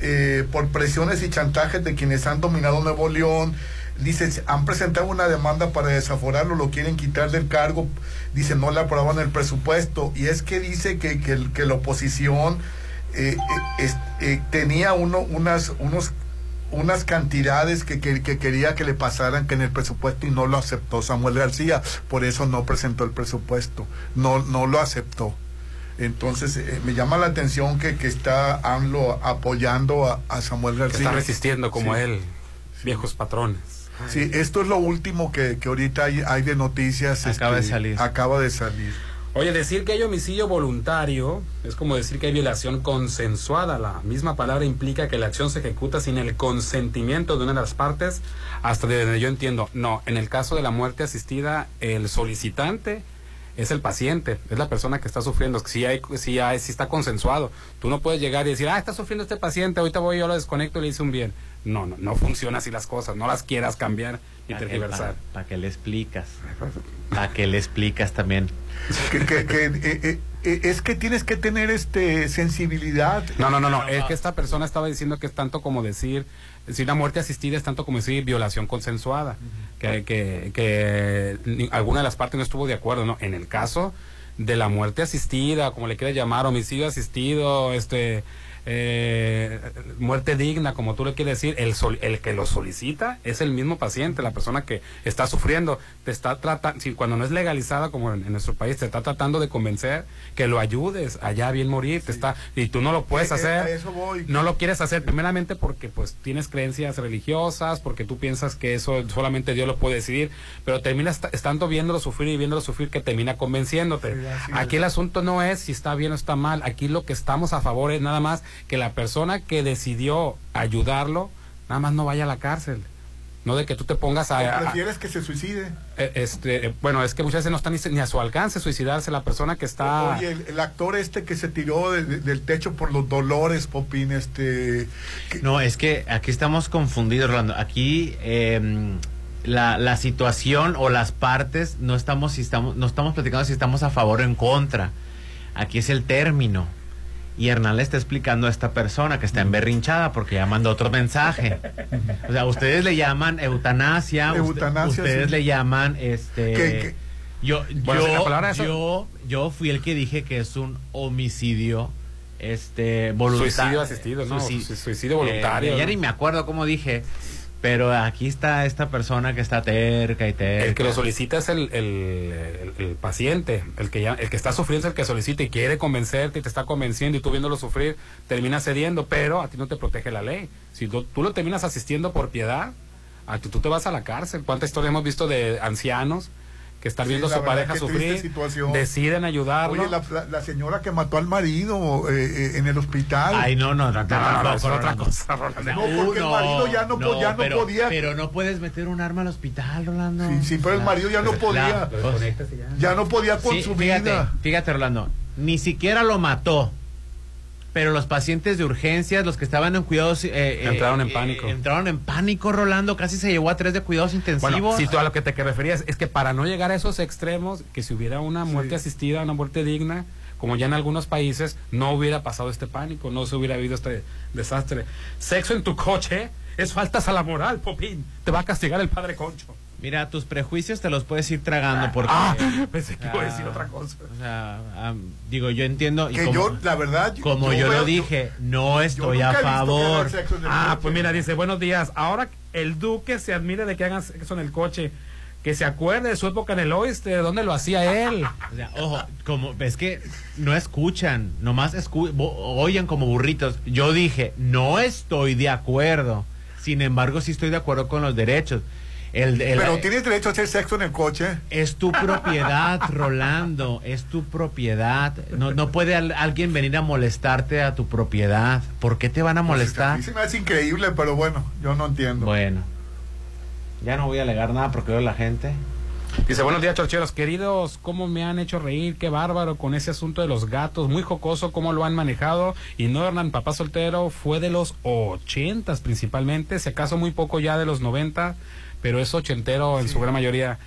eh, por presiones y chantajes de quienes han dominado Nuevo León. Dice, han presentado una demanda para desaforarlo, lo quieren quitar del cargo. Dice, no le aprobaban el presupuesto. Y es que dice que, que, la oposición eh, eh, tenía uno, unas, unos, unas cantidades que, que, quería que le pasaran que en el presupuesto y no lo aceptó Samuel García. Por eso no presentó el presupuesto. No, no lo aceptó. Entonces, eh, me llama la atención que, que está AMLO apoyando a, Samuel García. está resistiendo como él, viejos patrones. Sí, esto es lo último que, que ahorita hay, hay, de noticias. Acaba de este, salir. Acaba de salir. Oye, decir que hay homicidio voluntario es como decir que hay violación consensuada. La misma palabra implica que la acción se ejecuta sin el consentimiento de una de las partes, hasta donde yo entiendo. No, en el caso de la muerte asistida, el solicitante es el paciente, es la persona que está sufriendo, si hay, si hay, si está consensuado. Tú no puedes llegar y decir, ah, está sufriendo este paciente, ahorita voy yo lo desconecto y le hice un bien. No, no, no funciona así las cosas, no las quieras cambiar y tergiversar. Para que le explicas, para que le explicas también. que, que, que eh, eh, eh, es que tienes que tener este sensibilidad. No, no, no, no, es que esta persona estaba diciendo que es tanto como decir si la muerte asistida es tanto como decir violación consensuada, que, que, que, alguna de las partes no estuvo de acuerdo, ¿no? En el caso de la muerte asistida, como le quieras llamar, homicidio asistido, este eh, muerte digna, como tú le quieres decir, el, el que lo solicita es el mismo paciente, la persona que está sufriendo, te está tratando, si cuando no es legalizada como en, nuestro país, te está tratando de convencer que lo ayudes, allá bien morir, te está, y tú no lo puedes eh, eh, hacer, no lo quieres hacer, primeramente porque pues tienes creencias religiosas, porque tú piensas que eso solamente Dios lo puede decidir, pero terminas estando viéndolo sufrir y viéndolo sufrir que termina convenciéndote. aquí el asunto no es si está bien o está mal, aquí lo que estamos a favor es nada más que la persona que decidió ayudarlo, nada más no vaya a la cárcel. No de que tú te pongas a... prefieres que se suicide? Eh, este, eh, bueno, es que muchas veces no están ni, a su alcance suicidarse la persona que está... Oye, el, actor este que se tiró del techo por los dolores, Popín, este... No, es que aquí estamos confundidos, Rolando. Aquí em, la, la situación o las partes no estamos, si estamos, no estamos platicando si estamos a favor o en contra. Aquí es el término. Y Hernán le está explicando a esta persona que está emberrinchada porque ya mandó otro mensaje. O sea, ustedes le llaman eutanasia, ustedes le llaman este yo yo, yo fui el que dije que es un homicidio este voluntario suicidio asistido, no, suicidio, voluntario. Eh, ni me acuerdo cómo dije. Pero aquí está esta persona que está terca y terca. El que lo solicita es el, el, paciente, el que, ya, el que está sufriendo es el que solicita y quiere convencerte y te está convenciendo y tú viéndolo sufrir termina cediendo, pero a ti no te protege la ley. Si tú, tú lo terminas asistiendo por piedad, a ti, tú te vas a la cárcel. ¿Cuánta historia hemos visto de ancianos que están viendo a su pareja sufrir, deciden ayudarlo. Oye, la, señora que mató al marido eh, eh, en el hospital. Ay, no, no, no, no, no, es otra cosa, No, porque el marido ya no, ya no podía. Pero no puedes meter un arma al hospital, Rolando. Sí, sí, pero el marido ya no podía. ya no podía con su fíjate, vida. Fíjate, Rolando, ni siquiera lo mató. Pero los pacientes de urgencias, los que estaban en cuidados... eh, Entraron eh, en pánico. eh, entraron en pánico, Rolando. Casi se llevó a tres de cuidados intensivos. Bueno, si tú a lo que te que referías es que para no llegar a esos extremos, que si hubiera una muerte asistida, una muerte digna, como ya en algunos países, no hubiera pasado este pánico, no se hubiera habido este desastre. Sexo en tu coche es faltas a la moral, Popín. Te va a castigar el padre Concho. Mira, tus prejuicios te los puedes ir tragando porque... Ah, pensé que iba a decir otra cosa. O sea, digo, yo entiendo... y Que como- yo, la verdad, Como yo, veo- lo dije, no estoy a favor. Ah, pues mira, dice, buenos días. Ahora el duque se admire de que hagan sexo en el coche. Que se acuerde de su época en el oeste, de dónde lo hacía él. O sea, ojo, como es que no escuchan, nomás escu oyen como burritos. Yo dije, no estoy de acuerdo. Sin embargo, sí estoy de acuerdo con los derechos. El, el- Pero tienes derecho a hacer sexo en el coche. es tu propiedad, Rolando, es tu propiedad. No, no puede al- alguien venir a molestarte a tu propiedad. ¿Por qué te van a A molestar? mí se me hace increíble, pero bueno, yo no entiendo. Bueno, ya no voy a alegar nada porque veo la gente. Dice, buenos días, chorcheros queridos. ¿Cómo me han hecho reír? Qué bárbaro con ese asunto de los gatos. Muy jocoso cómo lo han manejado. Y no, Hernán, papá soltero fue de los ochentas principalmente. Si acaso muy poco ya de los noventa, pero es ochentero en su gran mayoría.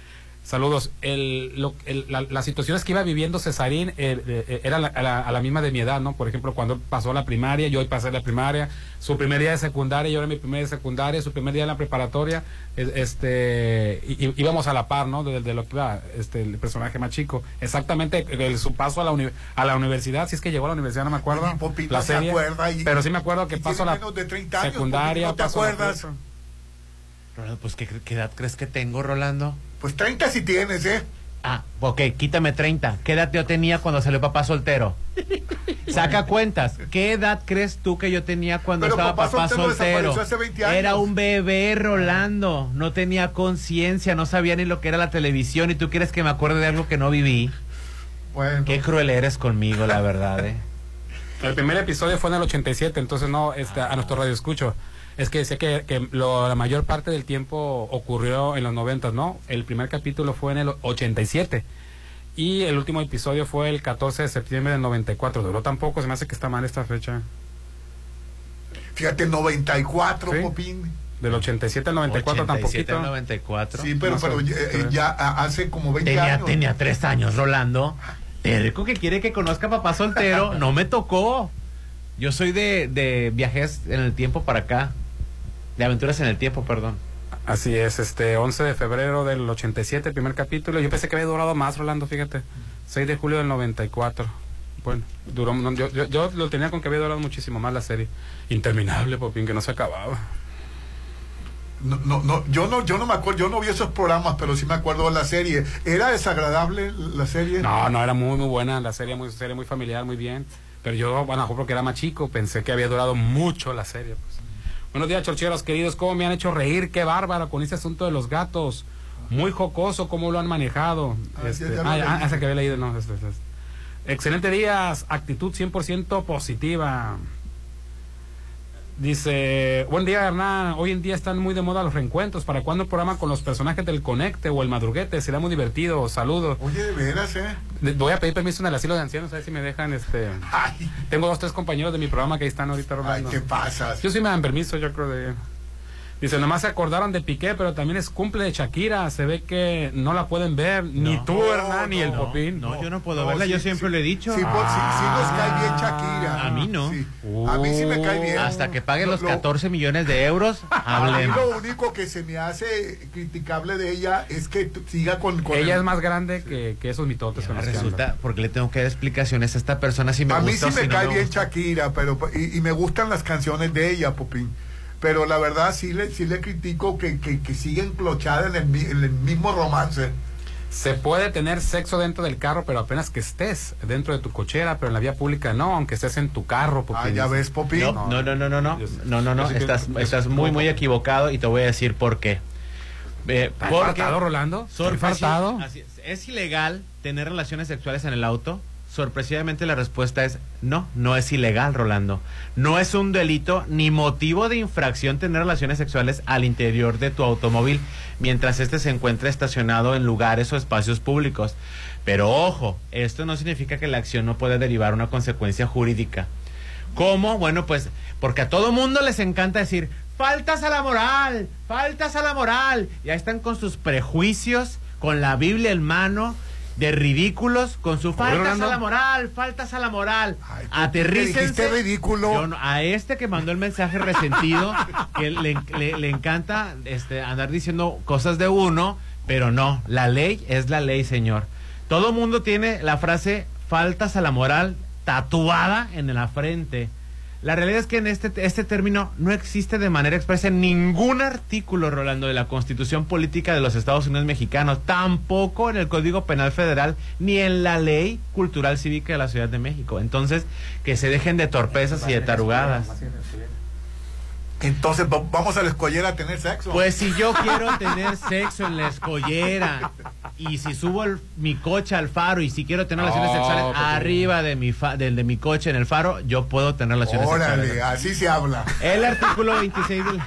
Saludos. El, lo- el- la- las situaciones que iba viviendo Cesarín eh, eh, era la- a, la, a la misma de mi edad, ¿no? Por ejemplo, cuando pasó la primaria, yo hoy pasé la primaria, su primer día de secundaria, yo era mi primer día de secundaria, su primer día en la preparatoria, es- este, íbamos a la par, ¿no? De, de lo que iba este, el personaje más chico. Exactamente, el- su paso a la, uni- a la universidad, si es que llegó a la universidad, no me acuerdo. La no se serie, acuerda y- pero sí me acuerdo que pasó la de 30 años, secundaria, Popín, ¿no te acuerdas? Rolando, pues ¿qué, qué edad crees que tengo, Rolando? Pues 30 si tienes, ¿eh? Ah, ok, quítame 30. ¿Qué edad yo tenía cuando salió papá soltero? Saca cuentas. ¿Qué edad crees tú que yo tenía cuando Pero estaba papá papá soltero soltero? desapareció hace 20 años. Era un bebé, Rolando. No tenía conciencia, no sabía ni lo que era la televisión. ¿Y tú quieres que me acuerde de algo que no viví? Bueno. Qué cruel eres conmigo, la verdad, ¿eh? El primer episodio fue en el 87, entonces no, este, a nuestro radio escucho. Es que decía que, que lo- la mayor parte del tiempo ocurrió en los 90, ¿no? El primer capítulo fue en el 87. Y el último episodio fue el 14 de septiembre del 94. Duró tampoco, se me hace que está mal esta fecha. Fíjate, 94, Sí. Popín. Del 87 al 94 87 tampoco. al 94. Sí, pero, Más o pero eh, ya ah, hace como 20 Tenía, años. tenía tres años, Rolando. Terco que quiere que conozca a papá soltero. No me tocó. Yo soy de, de viajes en el tiempo para acá. De aventuras en el tiempo, perdón. Así es, este 11 de febrero del 87, el primer capítulo. Yo pensé que había durado más, Rolando, fíjate. 6 de julio del 94. Bueno, duró, no, yo, yo, yo lo tenía con que había durado muchísimo más la serie. Interminable, Popín, que no se acababa. No, no, no, yo no, yo no me acuerdo, yo no vi esos programas, pero sí me acuerdo de la serie. ¿Era desagradable la serie? No, no, era muy, muy buena la serie, muy serie, muy familiar, muy bien. Pero yo, bueno, porque era más chico, pensé que había durado mucho la serie. Pues. Buenos días, chorcheros queridos. ¿Cómo me han hecho reír? Qué bárbaro con ese asunto de los gatos. Muy jocoso cómo lo han manejado. Ah, Este, ah, ah, que había leído, no. este, este. Excelente días, actitud 100% positiva. Dice, buen día Hernán, hoy en día están muy de moda los reencuentros. ¿Para cuándo el programa con los personajes del Conecte o el Madruguete? Será muy divertido. Saludos. Oye, de veras, ¿eh? Voy a pedir permiso en el asilo de ancianos, a ver si me dejan, este... Tengo dos, tres compañeros de mi programa que ahí están ahorita Ay, rolando. ¿qué pasas? Yo sí me dan permiso, yo creo de... Dice, nomás se acordaron de Piqué, pero también es cumple de Shakira. Se ve que no la pueden ver, ni tú, Hernán, ni el Popín. No, yo no puedo No, verla, sí, yo sí. siempre lo he dicho. Sí, por- sí, sí nos cae bien Shakira. A mí no. Sí. A mí sí me cae bien. Hasta que pague Lo- los lo- 14 millones de euros, A mí lo único que se me hace criticable de ella es que siga con... con Ella el- es más grande que, que esos mitotes con. Resulta, porque le tengo que dar explicaciones a esta persona si me a mí gusta sí o me si no cae me bien. Shakira, pero y, y me gustan las canciones de ella, Popín. Pero la verdad sí le, sí le critico que, que, que sigue enclochada en el, mi- en el mismo romance. Se puede tener sexo dentro del carro, pero apenas que estés dentro de tu cochera, pero en la vía pública no, aunque estés en tu carro. Popín. Ah, ya ves, Popín. No, no, no, no, no, no, no, no, no, estás, estás muy, muy equivocado y te voy a decir por qué. Eh, ¿Estás porque- Rolando? Es, ¿Es ilegal tener relaciones sexuales en el auto? Sorpresivamente la respuesta es no, no es ilegal, Rolando. No es un delito ni motivo de infracción tener relaciones sexuales al interior de tu automóvil mientras éste se encuentre estacionado en lugares o espacios públicos. Pero ojo, esto no significa que la acción no pueda derivar una consecuencia jurídica. ¿Cómo? Bueno, pues porque a todo mundo les encanta decir, faltas a la moral, faltas a la moral. Ya están con sus prejuicios, con la Biblia en mano, de ridículos, con su faltas a la moral, faltas a la moral. ¿qué Aterrícense. ridículo? Yo no- a este que mandó el mensaje resentido, que le, le- le encanta este, andar diciendo cosas de uno, pero no, la ley es la ley, señor. Todo mundo tiene la frase faltas a la moral tatuada en la frente. La realidad es que en este, este término no existe de manera expresa en ningún artículo, Rolando, de la Constitución Política de los Estados Unidos Mexicanos, tampoco en el Código Penal Federal, ni en la Ley Cultural Cívica de la Ciudad de México. Entonces, que se dejen de torpezas y de tarugadas. Entonces va- vamos a la escollera a tener sexo. Pues si yo quiero tener sexo en la escollera y si subo el- mi coche al faro y si quiero tener relaciones sexuales porque- arriba de mi, fa- del de mi coche en el faro, yo puedo tener relaciones Órale, sexuales. así se habla. El artículo 26 del...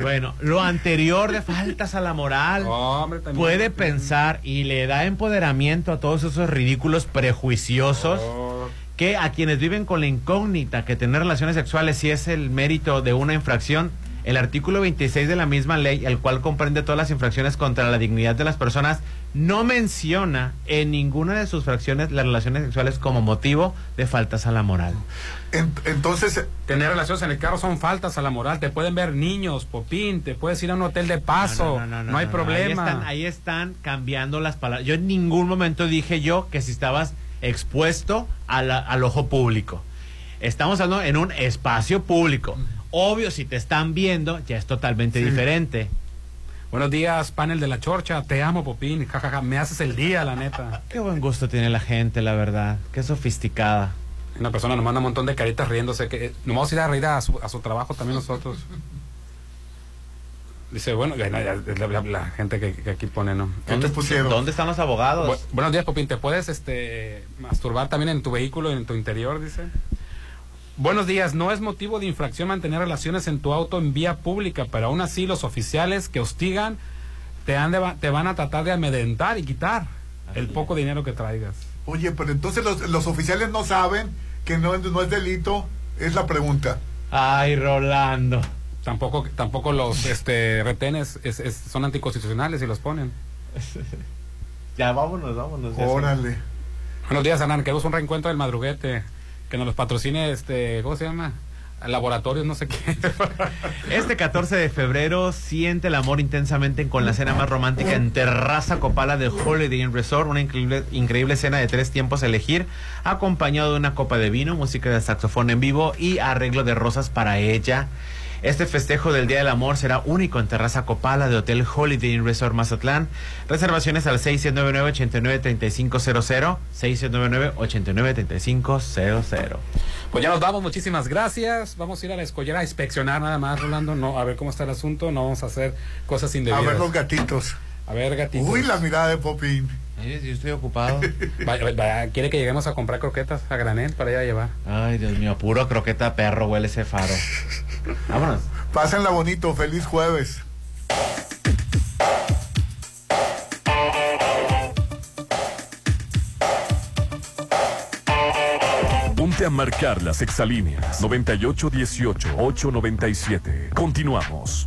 Bueno, lo anterior de faltas a la moral puede pensar y le da empoderamiento a todos esos ridículos prejuiciosos que a quienes viven con la incógnita que tener relaciones sexuales si es el mérito de una infracción, el artículo 26 de la misma ley, el cual comprende todas las infracciones contra la dignidad de las personas, no menciona en ninguna de sus fracciones las relaciones sexuales como motivo de faltas a la moral. entonces... Tener relaciones en el carro son faltas a la moral. Te pueden ver niños, popín, te puedes ir a un hotel de paso. No, hay problema. Ahí están, ahí están cambiando las palabras. Yo en ningún momento dije yo que si estabas expuesto a la- al ojo público. Estamos hablando en un espacio público. Obvio, si te están viendo, ya es totalmente diferente. Buenos días, panel de la chorcha. Te amo, Popín. Jajaja, me haces el día, la neta. Qué buen gusto tiene la gente, la verdad. Qué sofisticada. Una persona nos manda un montón de caritas riéndose. Que, eh, nos vamos a ir a reír a su, a su trabajo también nosotros. Dice, bueno, ya, ya, es la, la- la gente que, que aquí pone, ¿no? ¿Dónde pusieron? ¿Dónde están los abogados? Bu- buenos días, Popín. ¿Te puedes este, masturbar también en tu vehículo, en tu interior? Dice. Buenos días. No es motivo de infracción mantener relaciones en tu auto en vía pública, pero aún así los oficiales que hostigan te, han de va- te van a tratar de amedrentar y quitar el poco dinero que traigas. Oye, pero entonces los, los oficiales no saben que no, no es delito, es la pregunta. Ay, Rolando. Tampoco, tampoco los este, retenes es- es- son anticonstitucionales y los ponen. Ya, vámonos, vámonos. ya Órale. Buenos días, Hernán. Queremos un reencuentro del madruguete. Que nos los patrocine, este, ¿cómo se llama? Laboratorios, no sé qué. Este 14 de febrero siente el amor intensamente con la cena más romántica en Terraza Copala de Holiday Inn Resort, una increíble, increíble cena de tres tiempos a elegir, acompañado de una copa de vino, música de saxofón en vivo y arreglo de rosas para ella. Este festejo del Día del Amor será único en Terraza Copala de Hotel Holiday Inn Resort Mazatlán. Reservaciones al 699-893500, 699-893500. Pues ya nos vamos, muchísimas gracias. Vamos a ir a la escollera a inspeccionar nada más, Rolando, no, a ver cómo está el asunto. No vamos a hacer cosas A indebidas. ver los gatitos. A ver, gatitos. Uy, la mirada de Popín. Yo estoy ocupado. Vaya, vaya, ¿Quiere que lleguemos a comprar croquetas a granel para ir a llevar? Ay, Dios mío, puro croqueta perro huele ese faro. Vámonos. Pásenla bonito, feliz jueves. Ponte a marcar las exalíneas 9818-897. Continuamos.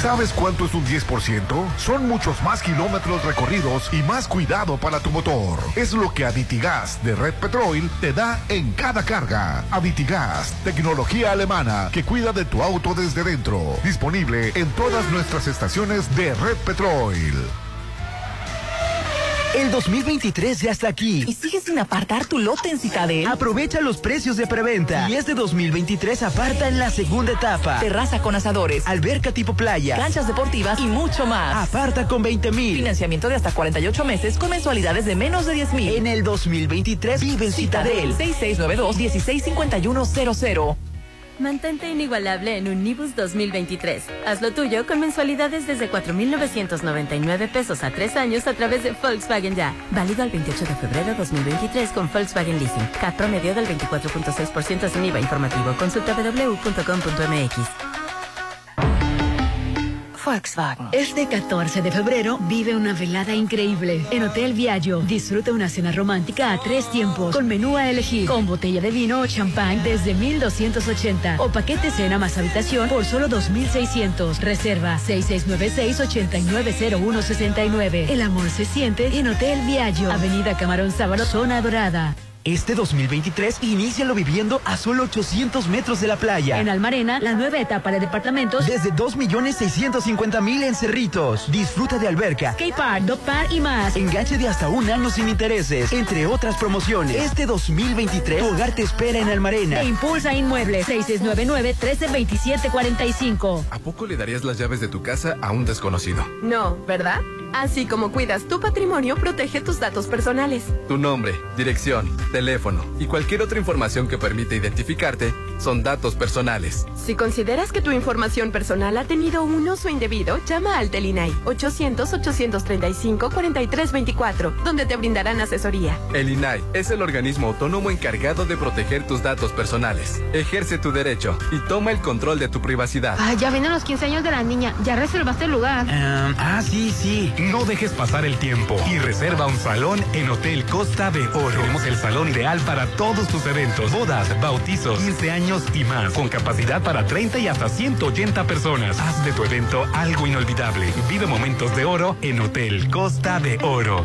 ¿Sabes cuánto es un 10%? Son muchos más kilómetros recorridos y más cuidado para tu motor. Es lo que Aditigas de Red Petrol te da en cada carga. Aditigas, tecnología alemana que cuida de tu auto desde dentro. Disponible en todas nuestras estaciones de Red Petrol. El 2023 ya está aquí. ¿Y sigues sin apartar tu lote en Citadel? Aprovecha los precios de preventa. Y este 2023 aparta en la segunda etapa. Terraza con asadores, Alberca tipo playa. canchas deportivas y mucho más. Aparta con 20 mil. Financiamiento de hasta 48 meses con mensualidades de menos de 10 mil. En el 2023 vive en Citadel. 6692-165100. Mantente inigualable en un Nibus 2023. Hazlo tuyo con mensualidades desde 4,999 pesos a tres años a través de Volkswagen Ya. Válido al 28 de febrero 2023 con Volkswagen Leasing. CAT promedio del 24.6% sin IVA informativo. Consulta www.com.mx. Volkswagen. Este 14 de febrero vive una velada increíble en Hotel Viaggio. Disfruta una cena romántica a tres tiempos con menú a elegir, con botella de vino o champán desde 1280 o paquete cena más habitación por solo 2600. Reserva 6696-890169. El amor se siente en Hotel Viaggio, Avenida Camarón Sábalo, Zona Dorada. Este 2023 inícialo viviendo a solo 800 metros de la playa. En Almarena, la nueva etapa de departamentos Desde 2.650.000 en Cerritos. Disfruta de alberca, K-Park, Dog Park y más. enganche de hasta un año sin intereses, entre otras promociones. Este 2023, tu hogar te espera en Almarena. E Impulsa Inmuebles 6699-132745. ¿A poco le darías las llaves de tu casa a un desconocido? No, ¿verdad? Así como cuidas tu patrimonio, protege tus datos personales. Tu nombre, dirección, teléfono y cualquier otra información que permita identificarte son datos personales. Si consideras que tu información personal ha tenido un uso indebido, llama al Telinai 800-835-4324, donde te brindarán asesoría. El INAI es el organismo autónomo encargado de proteger tus datos personales. Ejerce tu derecho y toma el control de tu privacidad. Ay, ya vienen los 15 años de la niña. Ya reservaste el lugar. Ah, ah, sí, sí. No dejes pasar el tiempo y reserva un salón en Hotel Costa de Oro. Tenemos el salón ideal para todos tus eventos, bodas, bautizos, 15 años y más, con capacidad para 30 y hasta 180 personas. Haz de tu evento algo inolvidable. Vive momentos de oro en Hotel Costa de Oro.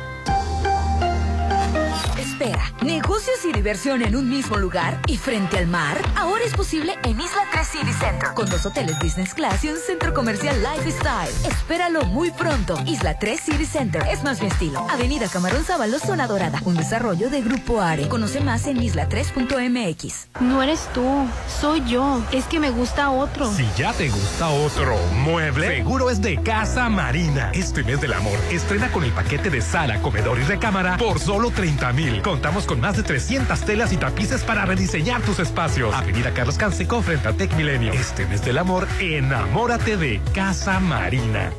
Espera, negocios y diversión en un mismo lugar y frente al mar. Ahora es posible en Isla 3 City Center, con dos hoteles business class y un centro comercial lifestyle. Espéralo muy pronto. Isla 3 City Center es más mi estilo. Avenida Camarón Sábalo, Zona Dorada. Un desarrollo de Grupo Are. Conoce más en isla3.mx. No eres tú, soy yo. Es que me gusta otro. Si ya te gusta otro mueble, seguro es de Casa Marina. Este mes del amor, estrena con el paquete de sala, comedor y recámara por solo 30 mil. Contamos con más de 300 telas y tapices para rediseñar tus espacios. Avenida Carlos Canseco frente a Tech Milenio. Este mes del amor, enamórate de Casa Marina.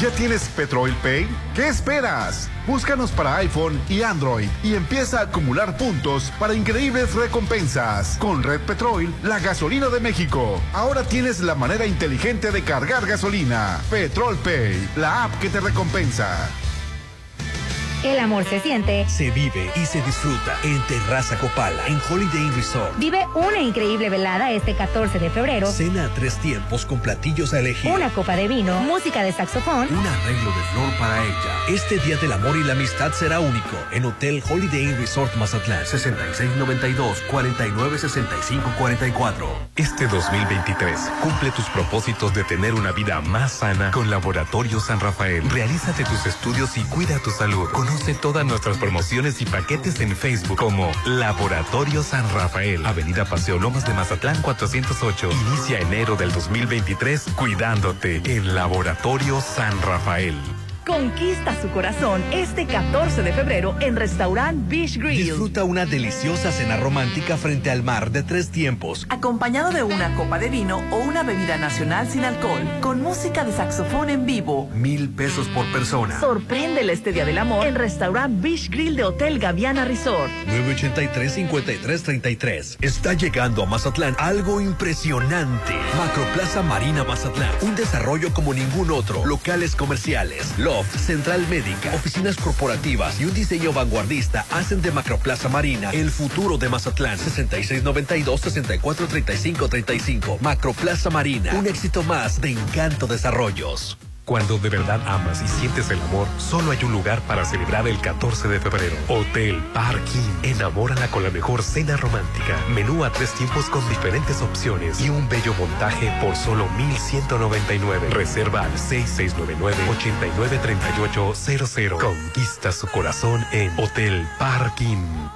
¿Ya tienes Petrol Pay? ¿Qué esperas? Búscanos para iPhone y Android y empieza a acumular puntos para increíbles recompensas. Con Red Petrol, la gasolina de México. Ahora tienes la manera inteligente de cargar gasolina. Petrol Pay, la app que te recompensa. El amor se siente. Se vive y se disfruta en Terraza Copala, en Holiday Inn Resort. Vive una increíble velada este 14 de febrero. Cena a tres tiempos con platillos a elegir. Una copa de vino, música de saxofón. Un arreglo de flor para ella. Este día del amor y la amistad será único en Hotel Holiday Inn Resort Mazatlán. 6692-496544. Este 2023, cumple tus propósitos de tener una vida más sana con Laboratorio San Rafael. Realízate tus estudios y cuida tu salud. Conoce todas nuestras promociones y paquetes en Facebook como Laboratorio San Rafael, Avenida Paseo Lomas de Mazatlán 408. Inicia enero del 2023 cuidándote en Laboratorio San Rafael. Conquista su corazón este 14 de febrero en Restaurant Beach Grill. Disfruta una deliciosa cena romántica frente al mar de tres tiempos. Acompañado de una copa de vino o una bebida nacional sin alcohol, con música de saxofón en vivo. Mil pesos por persona. Sorpréndele este Día del Amor en Restaurant Beach Grill de Hotel Gaviana Resort. 983-5333. Está llegando a Mazatlán algo impresionante. Macroplaza Marina Mazatlán. Un desarrollo como ningún otro. Locales comerciales, central médica, oficinas corporativas y un diseño vanguardista hacen de Macroplaza Marina el futuro de Mazatlán. 6692-643535. Macroplaza Marina. Un éxito más de Encanto Desarrollos. Cuando de verdad amas y sientes el amor, solo hay un lugar para celebrar el 14 de febrero. Hotel Parking. Enamórala con la mejor cena romántica. Menú a tres tiempos con diferentes opciones y un bello montaje por solo 1199. Reserva al 6699-893800. Conquista su corazón en Hotel Parking.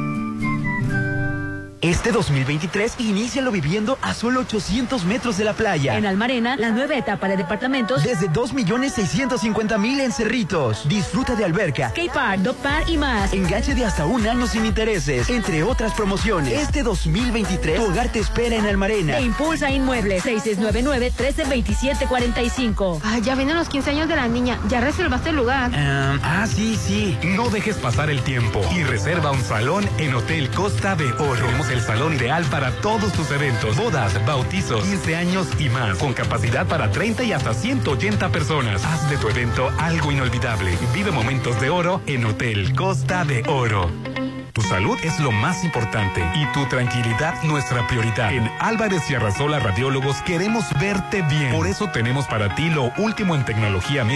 Este 2023 inícialo viviendo a solo 800 metros de la playa. En Almarena, la nueva etapa de departamentos. Desde 2.650.000 en Cerritos. Disfruta de alberca, skatepark, dog park y más. Enganche de hasta un año sin intereses, entre otras promociones. Este 2023, tu hogar te espera en Almarena. E impulsa Inmuebles, 6699-132745. Ah, ya vienen los 15 años de la niña. Ya reservaste el lugar. Um, ah, sí, sí. No dejes pasar el tiempo y reserva un salón en Hotel Costa de Oro el salón ideal para todos tus eventos, bodas, bautizos, 15 años y más, con capacidad para 30 y hasta 180 personas. Haz de tu evento algo inolvidable. Vive momentos de oro en Hotel Costa de Oro. Tu salud es lo más importante y tu tranquilidad nuestra prioridad. En Álvarez y Arrasola Radiólogos queremos verte bien. Por eso tenemos para ti lo último en tecnología médica